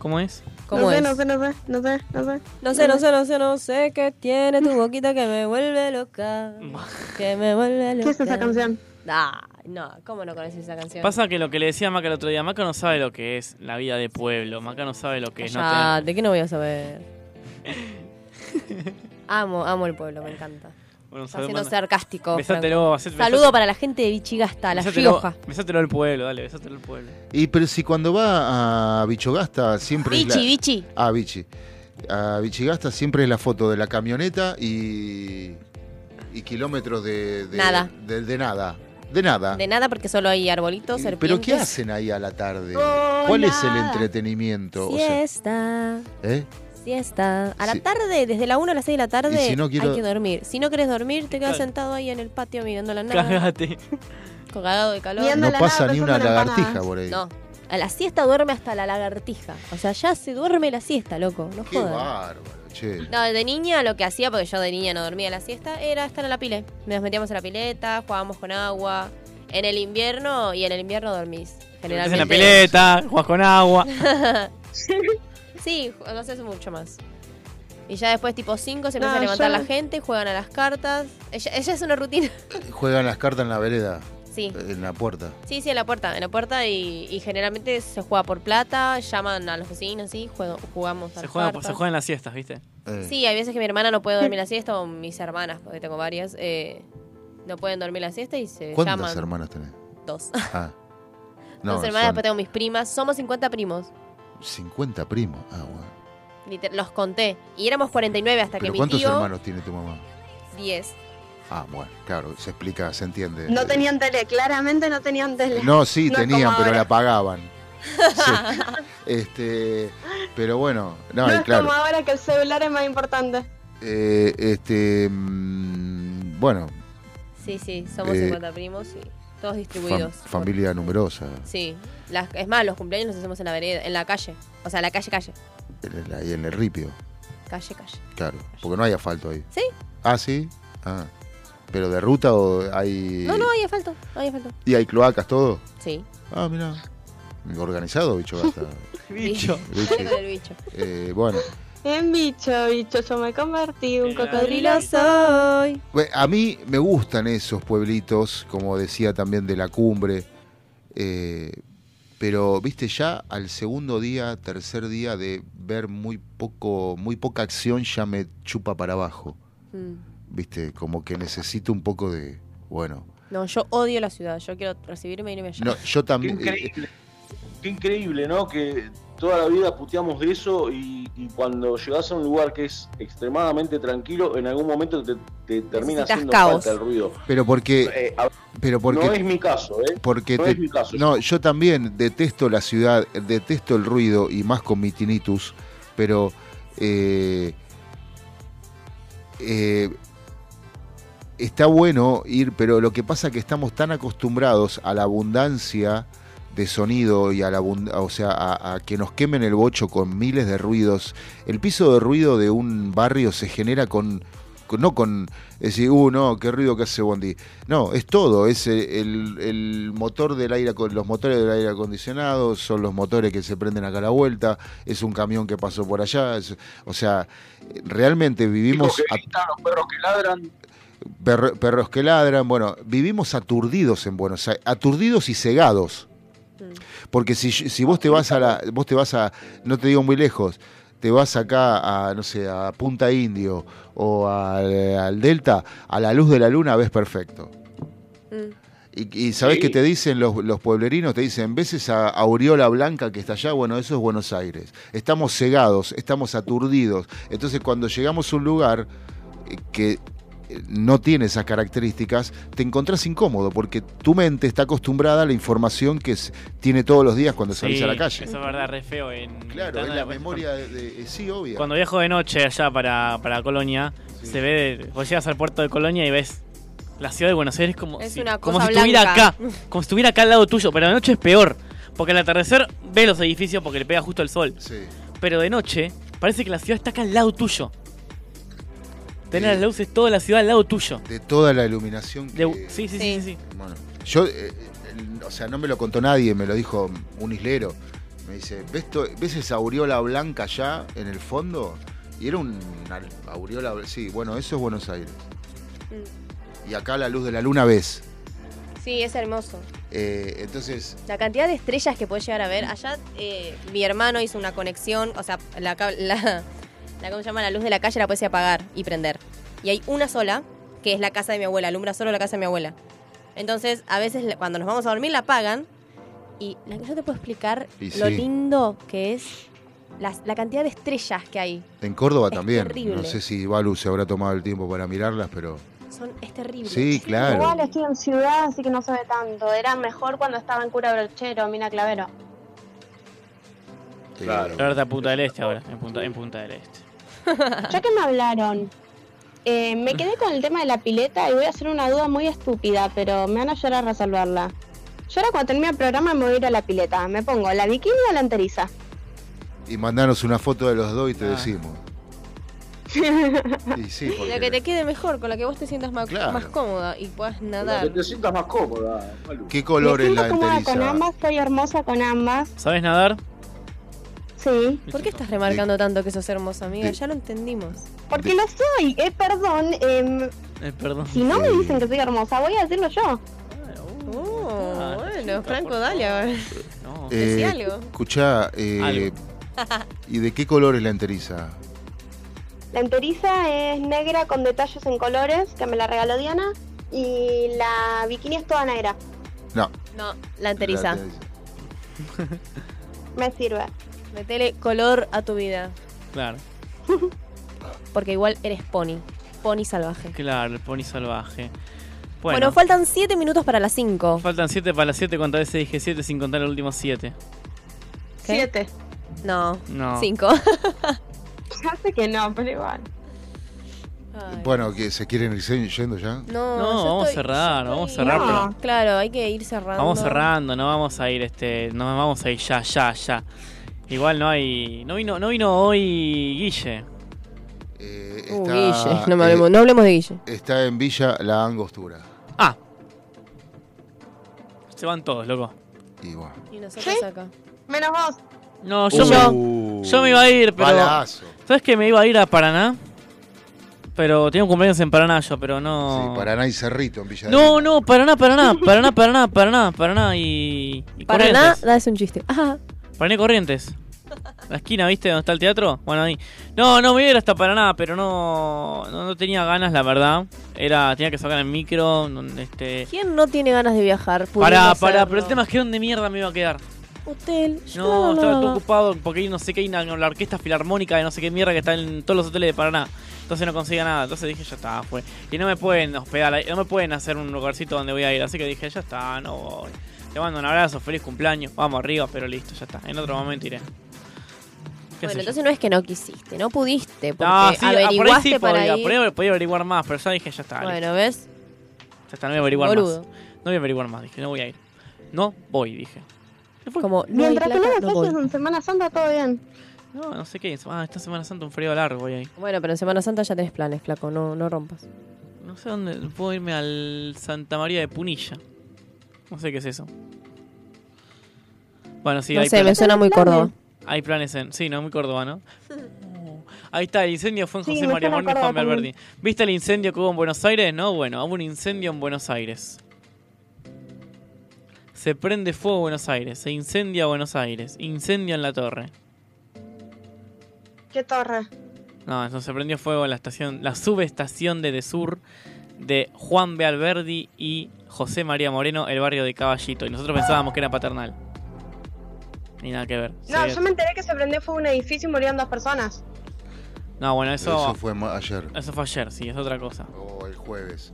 S2: ¿Cómo es?
S3: ¿Cómo
S5: no sé,
S3: es?
S5: no sé, no sé, no sé, no sé.
S3: No sé, no sé, no sé, no sé qué tiene tu boquita que me vuelve loca. Que me vuelve loca.
S5: ¿Qué es esa canción?
S3: Ah, no, ¿cómo no conoces esa canción?
S2: Pasa que lo que le decía a Maca el otro día, Maca no sabe lo que es la vida de pueblo. Maca no sabe lo que es no
S3: Ya,
S2: tener...
S3: ¿de qué no voy a saber? amo, amo el pueblo, me encanta.
S2: Bueno,
S3: Está siendo
S2: manda.
S3: sarcástico.
S2: Besátelo,
S3: Saludo para la gente de Bichigasta, La
S2: besátelo-
S3: Rioja.
S2: Besátelo al pueblo, dale, besátelo al pueblo.
S4: Y pero si cuando va a Bichogasta siempre es
S3: Bichi,
S4: la...
S3: Bichi.
S4: Ah, Bichi. A Bichigasta siempre es la foto de la camioneta y, y kilómetros de, de-
S3: Nada.
S4: De, de nada. De nada.
S3: De nada porque solo hay arbolitos, serpientes.
S4: ¿Pero qué hacen ahí a la tarde? ¿Cuál es el entretenimiento? O sea,
S3: Siesta.
S4: ¿eh?
S3: Siesta. A la
S4: Sí.
S3: tarde, desde la 1 a las 6 de la tarde,
S4: Y si no quiero-
S3: hay que dormir. Si no querés dormir, te quedas sentado ahí en el patio mirando la nada.
S2: Cagate.
S3: Cagado de calor.
S5: Viendo
S4: No pasa
S5: nada,
S4: ni una lagartija
S5: empanadas.
S4: por ahí.
S3: No. A la siesta duerme hasta la lagartija. O sea, ya se duerme la siesta, loco. No
S4: Qué
S3: jodas.
S4: bárbaro, che.
S3: No, de niña lo que hacía, porque yo de niña no dormía la siesta, era estar en la pile. Nos metíamos en la pileta, jugábamos con agua. En el invierno, y en el invierno dormís. Generalmente.
S2: en la pileta, jugás con agua.
S3: sí, no hace mucho más. Y ya después, tipo 5, se empieza
S5: No,
S3: a levantar
S5: yo-
S3: la gente, juegan a las cartas. Ella, ella es una rutina.
S4: Juegan las cartas en la vereda,
S3: Sí.
S4: en la puerta.
S3: Sí, sí, en la puerta, en la puerta y, y generalmente se juega por plata, llaman a los vecinos, sí, juego- jugamos a
S2: Se juega, se juega en las siestas, ¿viste?
S4: Eh,
S3: Sí, hay veces que mi hermana no puede dormir la siesta o mis hermanas, porque tengo varias, eh, no pueden dormir la siesta y se
S4: ¿Cuántas
S3: llaman.
S4: hermanas tenés?
S3: Dos.
S4: Ah. No,
S3: Dos hermanas,
S4: son
S3: después tengo mis primas, somos 50 primos,
S4: 50 primos. Ah, bueno.
S3: liter- los conté. Y éramos 49 hasta que
S4: ¿Pero
S3: mi
S4: cuántos
S3: tío...
S4: hermanos tiene tu mamá?
S3: 10.
S4: Ah, bueno, claro, se explica, se entiende.
S5: No tenían tele, claramente no tenían tele.
S4: No, sí,
S5: No
S4: tenían, pero
S5: ahora.
S4: la pagaban. Sí. Este, pero bueno, no,
S5: No es
S4: claro.
S5: como ahora que el celular es más importante.
S4: eh, este, mm, bueno,
S3: Sí, sí, somos
S4: Eh,
S3: 50 primos y todos
S4: fam-
S3: distribuidos.
S4: familia numerosa,
S3: Sí, las, es más, los cumpleaños los hacemos en la vereda, en la calle. O sea, la calle, calle.
S4: en el- ahí en el ripio,
S3: Calle, calle.
S4: claro, porque no hay asfalto ahí.
S3: ¿Sí?
S4: Ah, sí. Ah. Pero de ruta o hay
S3: No, no, hay asfalto, hay asfalto.
S4: y hay cloacas todo.
S3: Sí.
S4: Ah, mira. Organizado, bicho gasta.
S2: Bicho.
S4: Bicho. Eh, bueno,
S5: En bicho, bicho, yo me convertí un cocodrilo.
S3: Cocodrilo soy.
S4: Bueno, A mí me gustan esos pueblitos, como decía también de la cumbre, eh, pero viste ya al segundo día, tercer día de ver muy poco, muy poca acción ya me chupa para abajo,
S3: Mm.
S4: Viste, como que necesito un poco de, bueno,
S3: No, yo odio la ciudad. Yo quiero recibirme y irme allá.
S4: no, yo
S6: Qué
S4: también, eh,
S6: increíble, qué increíble, ¿no? Que toda la vida puteamos de eso y, y cuando llegas a un lugar que es extremadamente tranquilo, en algún momento te, te termina
S3: Necesitas
S6: haciendo
S3: caos.
S6: falta el ruido.
S4: pero porque,
S6: Eh, a-
S4: pero porque,
S6: no es mi caso, ¿eh?
S4: porque
S6: no
S4: te-
S6: es mi caso.
S4: no, yo también detesto la ciudad, detesto el ruido y más con mi tinnitus, pero eh, eh, está bueno ir, pero lo que pasa es que estamos tan acostumbrados a la abundancia de sonido y a la o sea, a, a que nos quemen el bocho con miles de ruidos. El piso de ruido de un barrio se genera con, con- no con decir, uh, no, qué ruido que hace Bondi. No, es todo, es el, el- motor del aire, los motores del aire acondicionado, son los motores que se prenden acá a la vuelta, es un camión que pasó por allá, es- o sea, realmente vivimos
S6: que los perros que ladran.
S4: Perro- perros que ladran, bueno, vivimos aturdidos en Buenos Aires, aturdidos y cegados. Porque si, si vos te vas a la, vos te vas a, no te digo muy lejos, te vas acá a, no sé, a Punta Indio o al, al Delta, a la luz de la luna ves perfecto. Y, y sabés
S6: Sí.
S4: que te dicen los, los pueblerinos, te dicen, ¿ves esa aureola blanca que está allá? Bueno, eso es Buenos Aires. Estamos cegados, estamos aturdidos. Entonces cuando llegamos a un lugar eh, que no tiene esas características, te encontrás incómodo porque tu mente está acostumbrada a la información que es- tiene todos los días cuando salís
S2: Sí,
S4: a la calle.
S2: Eso es verdad, re feo. En,
S4: Claro,
S2: en
S4: la memoria de, de- sí, obvia.
S2: Cuando viajo de noche allá para, para Colonia, se ve, vos llegas al puerto de Colonia y ves la ciudad de Buenos Aires como,
S3: Es
S2: si,
S3: una
S2: como si estuviera acá, como si estuviera acá al lado tuyo, pero de noche es peor, porque al atardecer ves los edificios porque le pega justo el sol,
S4: Sí.
S2: pero de noche parece que la ciudad está acá al lado tuyo. Tener las luces toda la ciudad al lado tuyo.
S4: de toda la iluminación que,
S2: De- sí, sí, sí, sí, sí.
S4: Bueno, yo, eh, el- o sea, no me lo contó nadie, me lo dijo un islero. Me dice, ¿ves, to- ¿ves esa aureola blanca allá en el fondo? Y era una aureola, sí, bueno, eso es Buenos Aires.
S3: Mm.
S4: Y acá la luz de la luna ves.
S3: Sí, es hermoso.
S4: Eh, entonces,
S3: La cantidad de estrellas que puedes llegar a ver. Allá eh, mi hermano hizo una conexión, o sea, la, la, la- ¿cómo se llama? La luz de la calle la puedes apagar y prender. Y hay una sola, que es la casa de mi abuela, alumbra solo la casa de mi abuela. Entonces, a veces cuando nos vamos a dormir la apagan y la, yo te puedo explicar
S4: Y
S3: lo
S4: sí.
S3: lindo que es la cantidad de estrellas que hay.
S4: en Córdoba
S3: Es
S4: también.
S3: terrible.
S4: No sé si Balu se habrá tomado el tiempo para mirarlas, pero
S3: Son, es terrible.
S4: sí, claro.
S5: Igual estoy en ciudad, así que no se ve tanto. Era mejor cuando estaba en Cura Brochero, Mina Clavero.
S6: Claro.
S2: Ahora a Punta del Este ahora, en Punta, en Punta del Este.
S5: Ya que me hablaron, eh, me quedé con el tema de la pileta y voy a hacer una duda muy estúpida, pero me van a ayudar a resolverla. Yo ahora cuando termine el programa me voy a ir a la pileta. ¿Me pongo la bikini o la enteriza?
S4: Y mandanos una foto de los dos y te
S2: Ah.
S4: decimos. Y sí,
S3: La que te quede mejor, con la que vos te sientas más,
S4: Claro.
S3: más cómoda y puedas
S6: Para que
S3: nadar.
S6: te sientas más cómoda, Malu.
S4: ¿Qué color
S5: me
S4: es la
S5: cómoda con
S4: enteriza?
S5: ambas, estoy hermosa con ambas.
S2: ¿Sabes nadar?
S5: Sí.
S3: ¿Por qué estás remarcando tanto que sos hermosa, amiga? Ya lo entendimos.
S5: Porque lo soy, eh, perdón. em,
S2: Eh, perdón.
S5: si no me dicen que soy hermosa, voy a decirlo yo.
S3: Oh, bueno, Franco, dale. a ver.
S2: No.
S3: Decí
S4: Eh,
S3: algo.
S4: Escuchá, eh, ¿y de qué color es la enteriza?
S5: La enteriza es negra con detalles en colores, que me la regaló Diana. Y la bikini es toda negra.
S4: No.
S3: No, la enteriza.
S5: Me sirve.
S3: Metele color a tu vida.
S2: Claro,
S3: Porque igual eres pony. Pony salvaje.
S2: claro, el pony salvaje.
S3: Bueno,
S2: Bueno,
S3: faltan 7 minutos para las 5.
S2: faltan 7 para las 7, ¿cuántas veces dije 7 sin contar el último 7?
S5: Siete.
S3: No,
S2: No.
S3: 5.
S5: Ya sé que no, pero igual.
S4: Bueno, que se quieren ir yendo ya.
S3: No,
S2: No, vamos a
S3: estoy-
S2: cerrar,
S3: yo
S2: vamos a
S3: estoy-
S2: cerrar,
S3: No,
S2: pero-
S3: Claro, hay que ir cerrando.
S2: Vamos cerrando, no vamos a ir, este, no vamos a ir ya, ya, ya. Igual no hay, no vino, no vino hoy Guille.
S3: Uh, Guille, no, me hablemos, no hablemos de Guille.
S4: Está en Villa La Angostura.
S2: Ah. Se van todos, loco.
S4: Y bueno.
S3: Y nosotros acá.
S5: Menos vos.
S2: No, yo,
S4: Uh,
S2: me, yo me iba a ir, pero.
S4: balazo.
S2: ¿Sabes que me iba a ir a Paraná? Pero tenía un cumpleaños en Paraná yo, pero no.
S4: Sí, Paraná y Cerrito en Villa
S2: No, no, Paraná, Paraná, Paraná, Paraná, Paraná, Paraná y. y
S3: Para nada,
S2: Corrientes.
S3: dale un chiste. Ajá.
S2: Paraná Corrientes. La esquina, ¿viste? ¿Dónde está el teatro? Bueno, ahí. No, no, me iba a ir hasta Paraná, pero no, no, no tenía ganas, la verdad. Era, tenía que sacar el micro, este...
S3: ¿Quién no tiene ganas de viajar?
S2: Para, para, pero el tema es que ¿dónde mierda me iba a quedar?
S3: Hotel.
S2: No,
S3: no,
S2: estaba todo ocupado porque no sé qué, hay una- la orquesta filarmónica de no sé qué mierda que está en todos los hoteles de Paraná. Entonces no conseguía nada. Entonces dije, ya está, fue. Y no me pueden hospedar, no me pueden hacer un lugarcito donde voy a ir. Así que dije, ya está, no voy. Te mando un abrazo, feliz cumpleaños. Vamos arriba, pero listo, ya está. En otro momento iré. ¿Qué
S3: Bueno,
S2: yo?
S3: entonces no es que no quisiste, no pudiste, porque
S2: No, sí, ah, por ahí
S3: averiguaste
S2: sí
S3: para
S2: podía,
S3: ir.
S2: podía, podía averiguar más, pero ya dije, ya está.
S3: Bueno,
S2: listo.
S3: ¿ves?
S2: Ya está, no voy a averiguar
S3: Boludo.
S2: más. No voy a averiguar más, dije, no voy a ir. No voy, dije.
S3: Como, no
S5: Mientras que no
S3: plata,
S5: me
S3: no
S5: en Semana Santa, todo bien.
S2: No, no sé qué. Ah, esta Semana Santa un frío largo voy ahí.
S3: Bueno, pero en Semana Santa ya tenés planes, flaco, no, no rompas.
S2: No sé dónde. Puedo irme al Santa María de Punilla. No sé qué es eso. Bueno, sí,
S3: No
S2: hay
S3: sé, me
S2: planes.
S3: suena muy Córdoba.
S2: Hay planes en. Sí, no, muy Córdoba, ¿no? Ahí está, el incendio fue en José María Moreno y Juan. Valverde. ¿Viste el incendio que hubo en Buenos Aires? No, bueno, hubo un incendio en Buenos Aires. Se prende fuego Buenos Aires, se incendia Buenos Aires, incendio en la torre.
S5: ¿Qué torre?
S2: No, eso se prendió fuego en la estación, la subestación de Desur de Juan B. Alberdi y José María Moreno, el barrio de Caballito. Y nosotros pensábamos que era paternal. Ni nada que ver.
S5: No, yo me enteré que se prendió fue un edificio y murieron dos personas.
S2: No, bueno, eso,
S4: Eso fue ayer.
S2: eso fue ayer, sí, es otra cosa.
S4: O el jueves.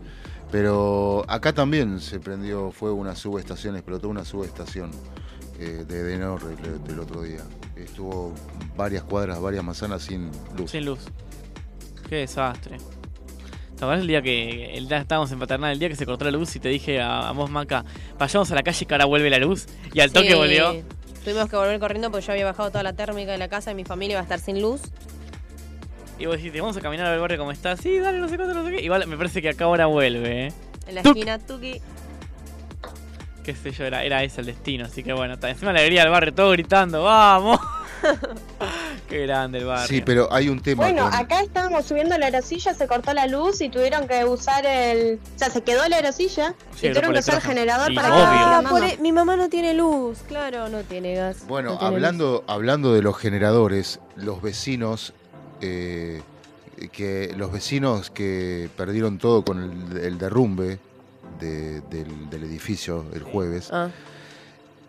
S4: Pero acá también se prendió fuego una subestación, explotó una subestación eh, de Edenor el, del otro día. Estuvo varias cuadras, varias manzanas sin luz.
S2: Sin luz. Qué desastre. ¿Te acuerdas el día que el día que estábamos en paternal, el día que se cortó la luz y te dije a, a vos, Maca, vayamos a la calle que ahora vuelve la luz? Y al toque
S3: Sí,
S2: Y vos decís, vamos a caminar al barrio como está. Sí, dale, no sé cuánto, no sé qué. Igual me parece que acá ahora vuelve, ¿eh?
S3: En la
S2: Tuc.
S3: esquina, Tuki.
S2: Qué sé yo, era, era ese el destino. Así que bueno, está. encima la alegría del barrio, todo gritando, ¡vamos! Qué grande el barrio.
S4: Sí, pero hay un tema
S5: Bueno,
S4: con-
S5: acá estábamos subiendo la aerosilla, se cortó la luz y tuvieron que usar el... O sea, se quedó la aerosilla
S2: Sí,
S5: y tuvieron que usar el generador
S2: Sí,
S5: para
S2: obvio.
S3: Ah, por e- mi mamá no tiene luz, claro, no tiene gas.
S4: Bueno,
S3: no tiene
S4: hablando, hablando de los generadores, los vecinos, eh, que los vecinos que perdieron todo con el, el derrumbe de- del, del edificio el jueves,
S3: Ah.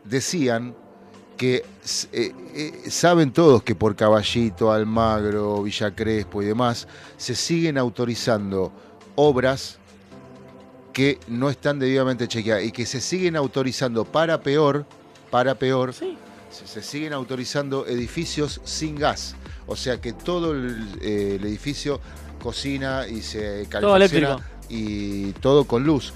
S4: decían que eh, eh, saben todos que por Caballito, Almagro, Villa Crespo y demás se siguen autorizando obras que no están debidamente chequeadas y que se siguen autorizando para peor, para peor, se, se siguen autorizando edificios sin gas. O sea que todo el, eh, el edificio cocina y se
S2: Todo
S4: calefacciona
S2: eléctrico.
S4: y todo con luz.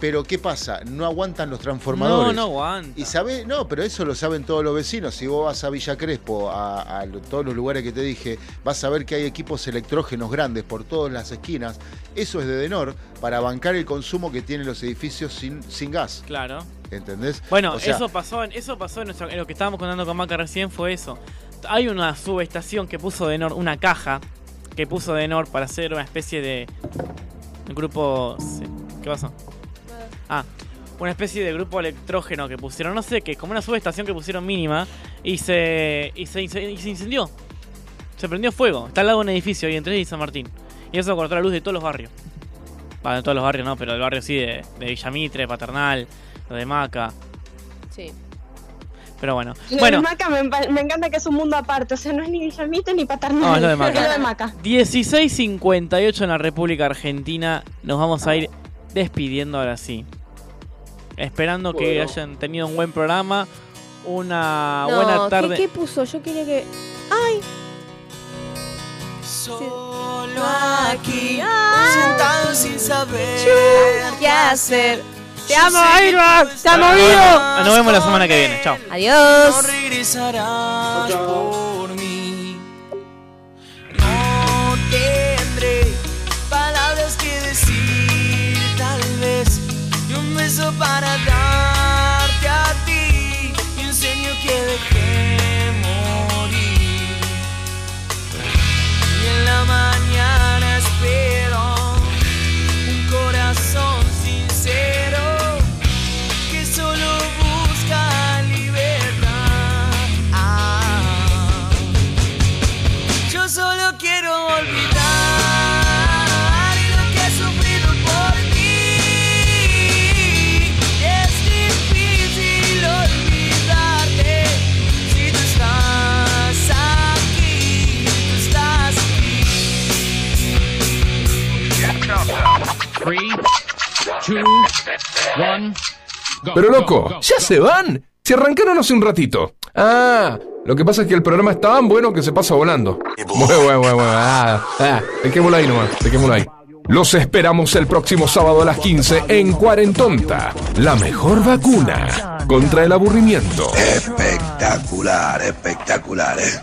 S4: Pero ¿qué pasa? No aguantan los transformadores.
S2: No, no aguanta.
S4: Y sabe, no, pero eso lo saben todos los vecinos. Si vos vas a Villa Crespo, a, todos los lugares que te dije, vas a ver que hay equipos electrógenos grandes por todas las esquinas. Eso es de Denor para bancar el consumo que tienen los edificios sin, sin gas.
S2: Claro.
S4: ¿Entendés?
S2: Bueno,
S4: O sea,
S2: eso pasó, en, eso pasó en, nuestro- en lo que estábamos contando con Maca recién fue eso. Hay una subestación que puso Denor, una caja que puso Denor para hacer una especie de grupo. ¿Qué pasó? Ah, una especie de grupo electrógeno que pusieron, no sé qué, como una subestación que pusieron mínima y se, y se, y se incendió. Se prendió fuego. Está al lado de un edificio ahí entre y San Martín. Y eso cortó la luz de todos los barrios. Bueno, de todos los barrios no, pero del barrio sí, de, de Villamitre, Paternal, lo de Maca.
S3: Sí.
S2: Pero bueno.
S5: Lo
S2: Bueno,
S5: de Maca me, me encanta que es un mundo aparte, o sea, no es ni Villamite ni Paternal.
S2: No, es lo de Maca.
S5: Es lo de Maca.
S2: 16.58 en la República Argentina. Nos vamos a ir despidiendo ahora sí. Esperando que
S3: Bueno.
S2: hayan tenido un buen programa. Una
S3: No,
S2: buena
S3: ¿qué-
S2: tarde.
S3: ¿qué, puso? Yo quería que. ¡Ay!
S19: Solo aquí, sentado sin saber
S3: qué hacer.
S19: Te
S3: amo,
S19: Irma.
S3: Te amo, vivo.
S2: Nos vemos la semana que viene. Chao.
S3: Adiós.
S19: No regresarás por Y un beso para
S10: two, one, Pero loco, ¿ya se van? Se arrancaron hace un ratito. Ah, lo que pasa es que el programa es tan bueno que se pasa volando. Bueno, bueno, bueno, bueno. Ah, ah, dejémoslo ahí nomás, dejémoslo ahí. Los esperamos el próximo sábado a las 15 en Cuarentonta. La mejor vacuna contra el aburrimiento.
S20: Espectacular, espectacular, ¿eh?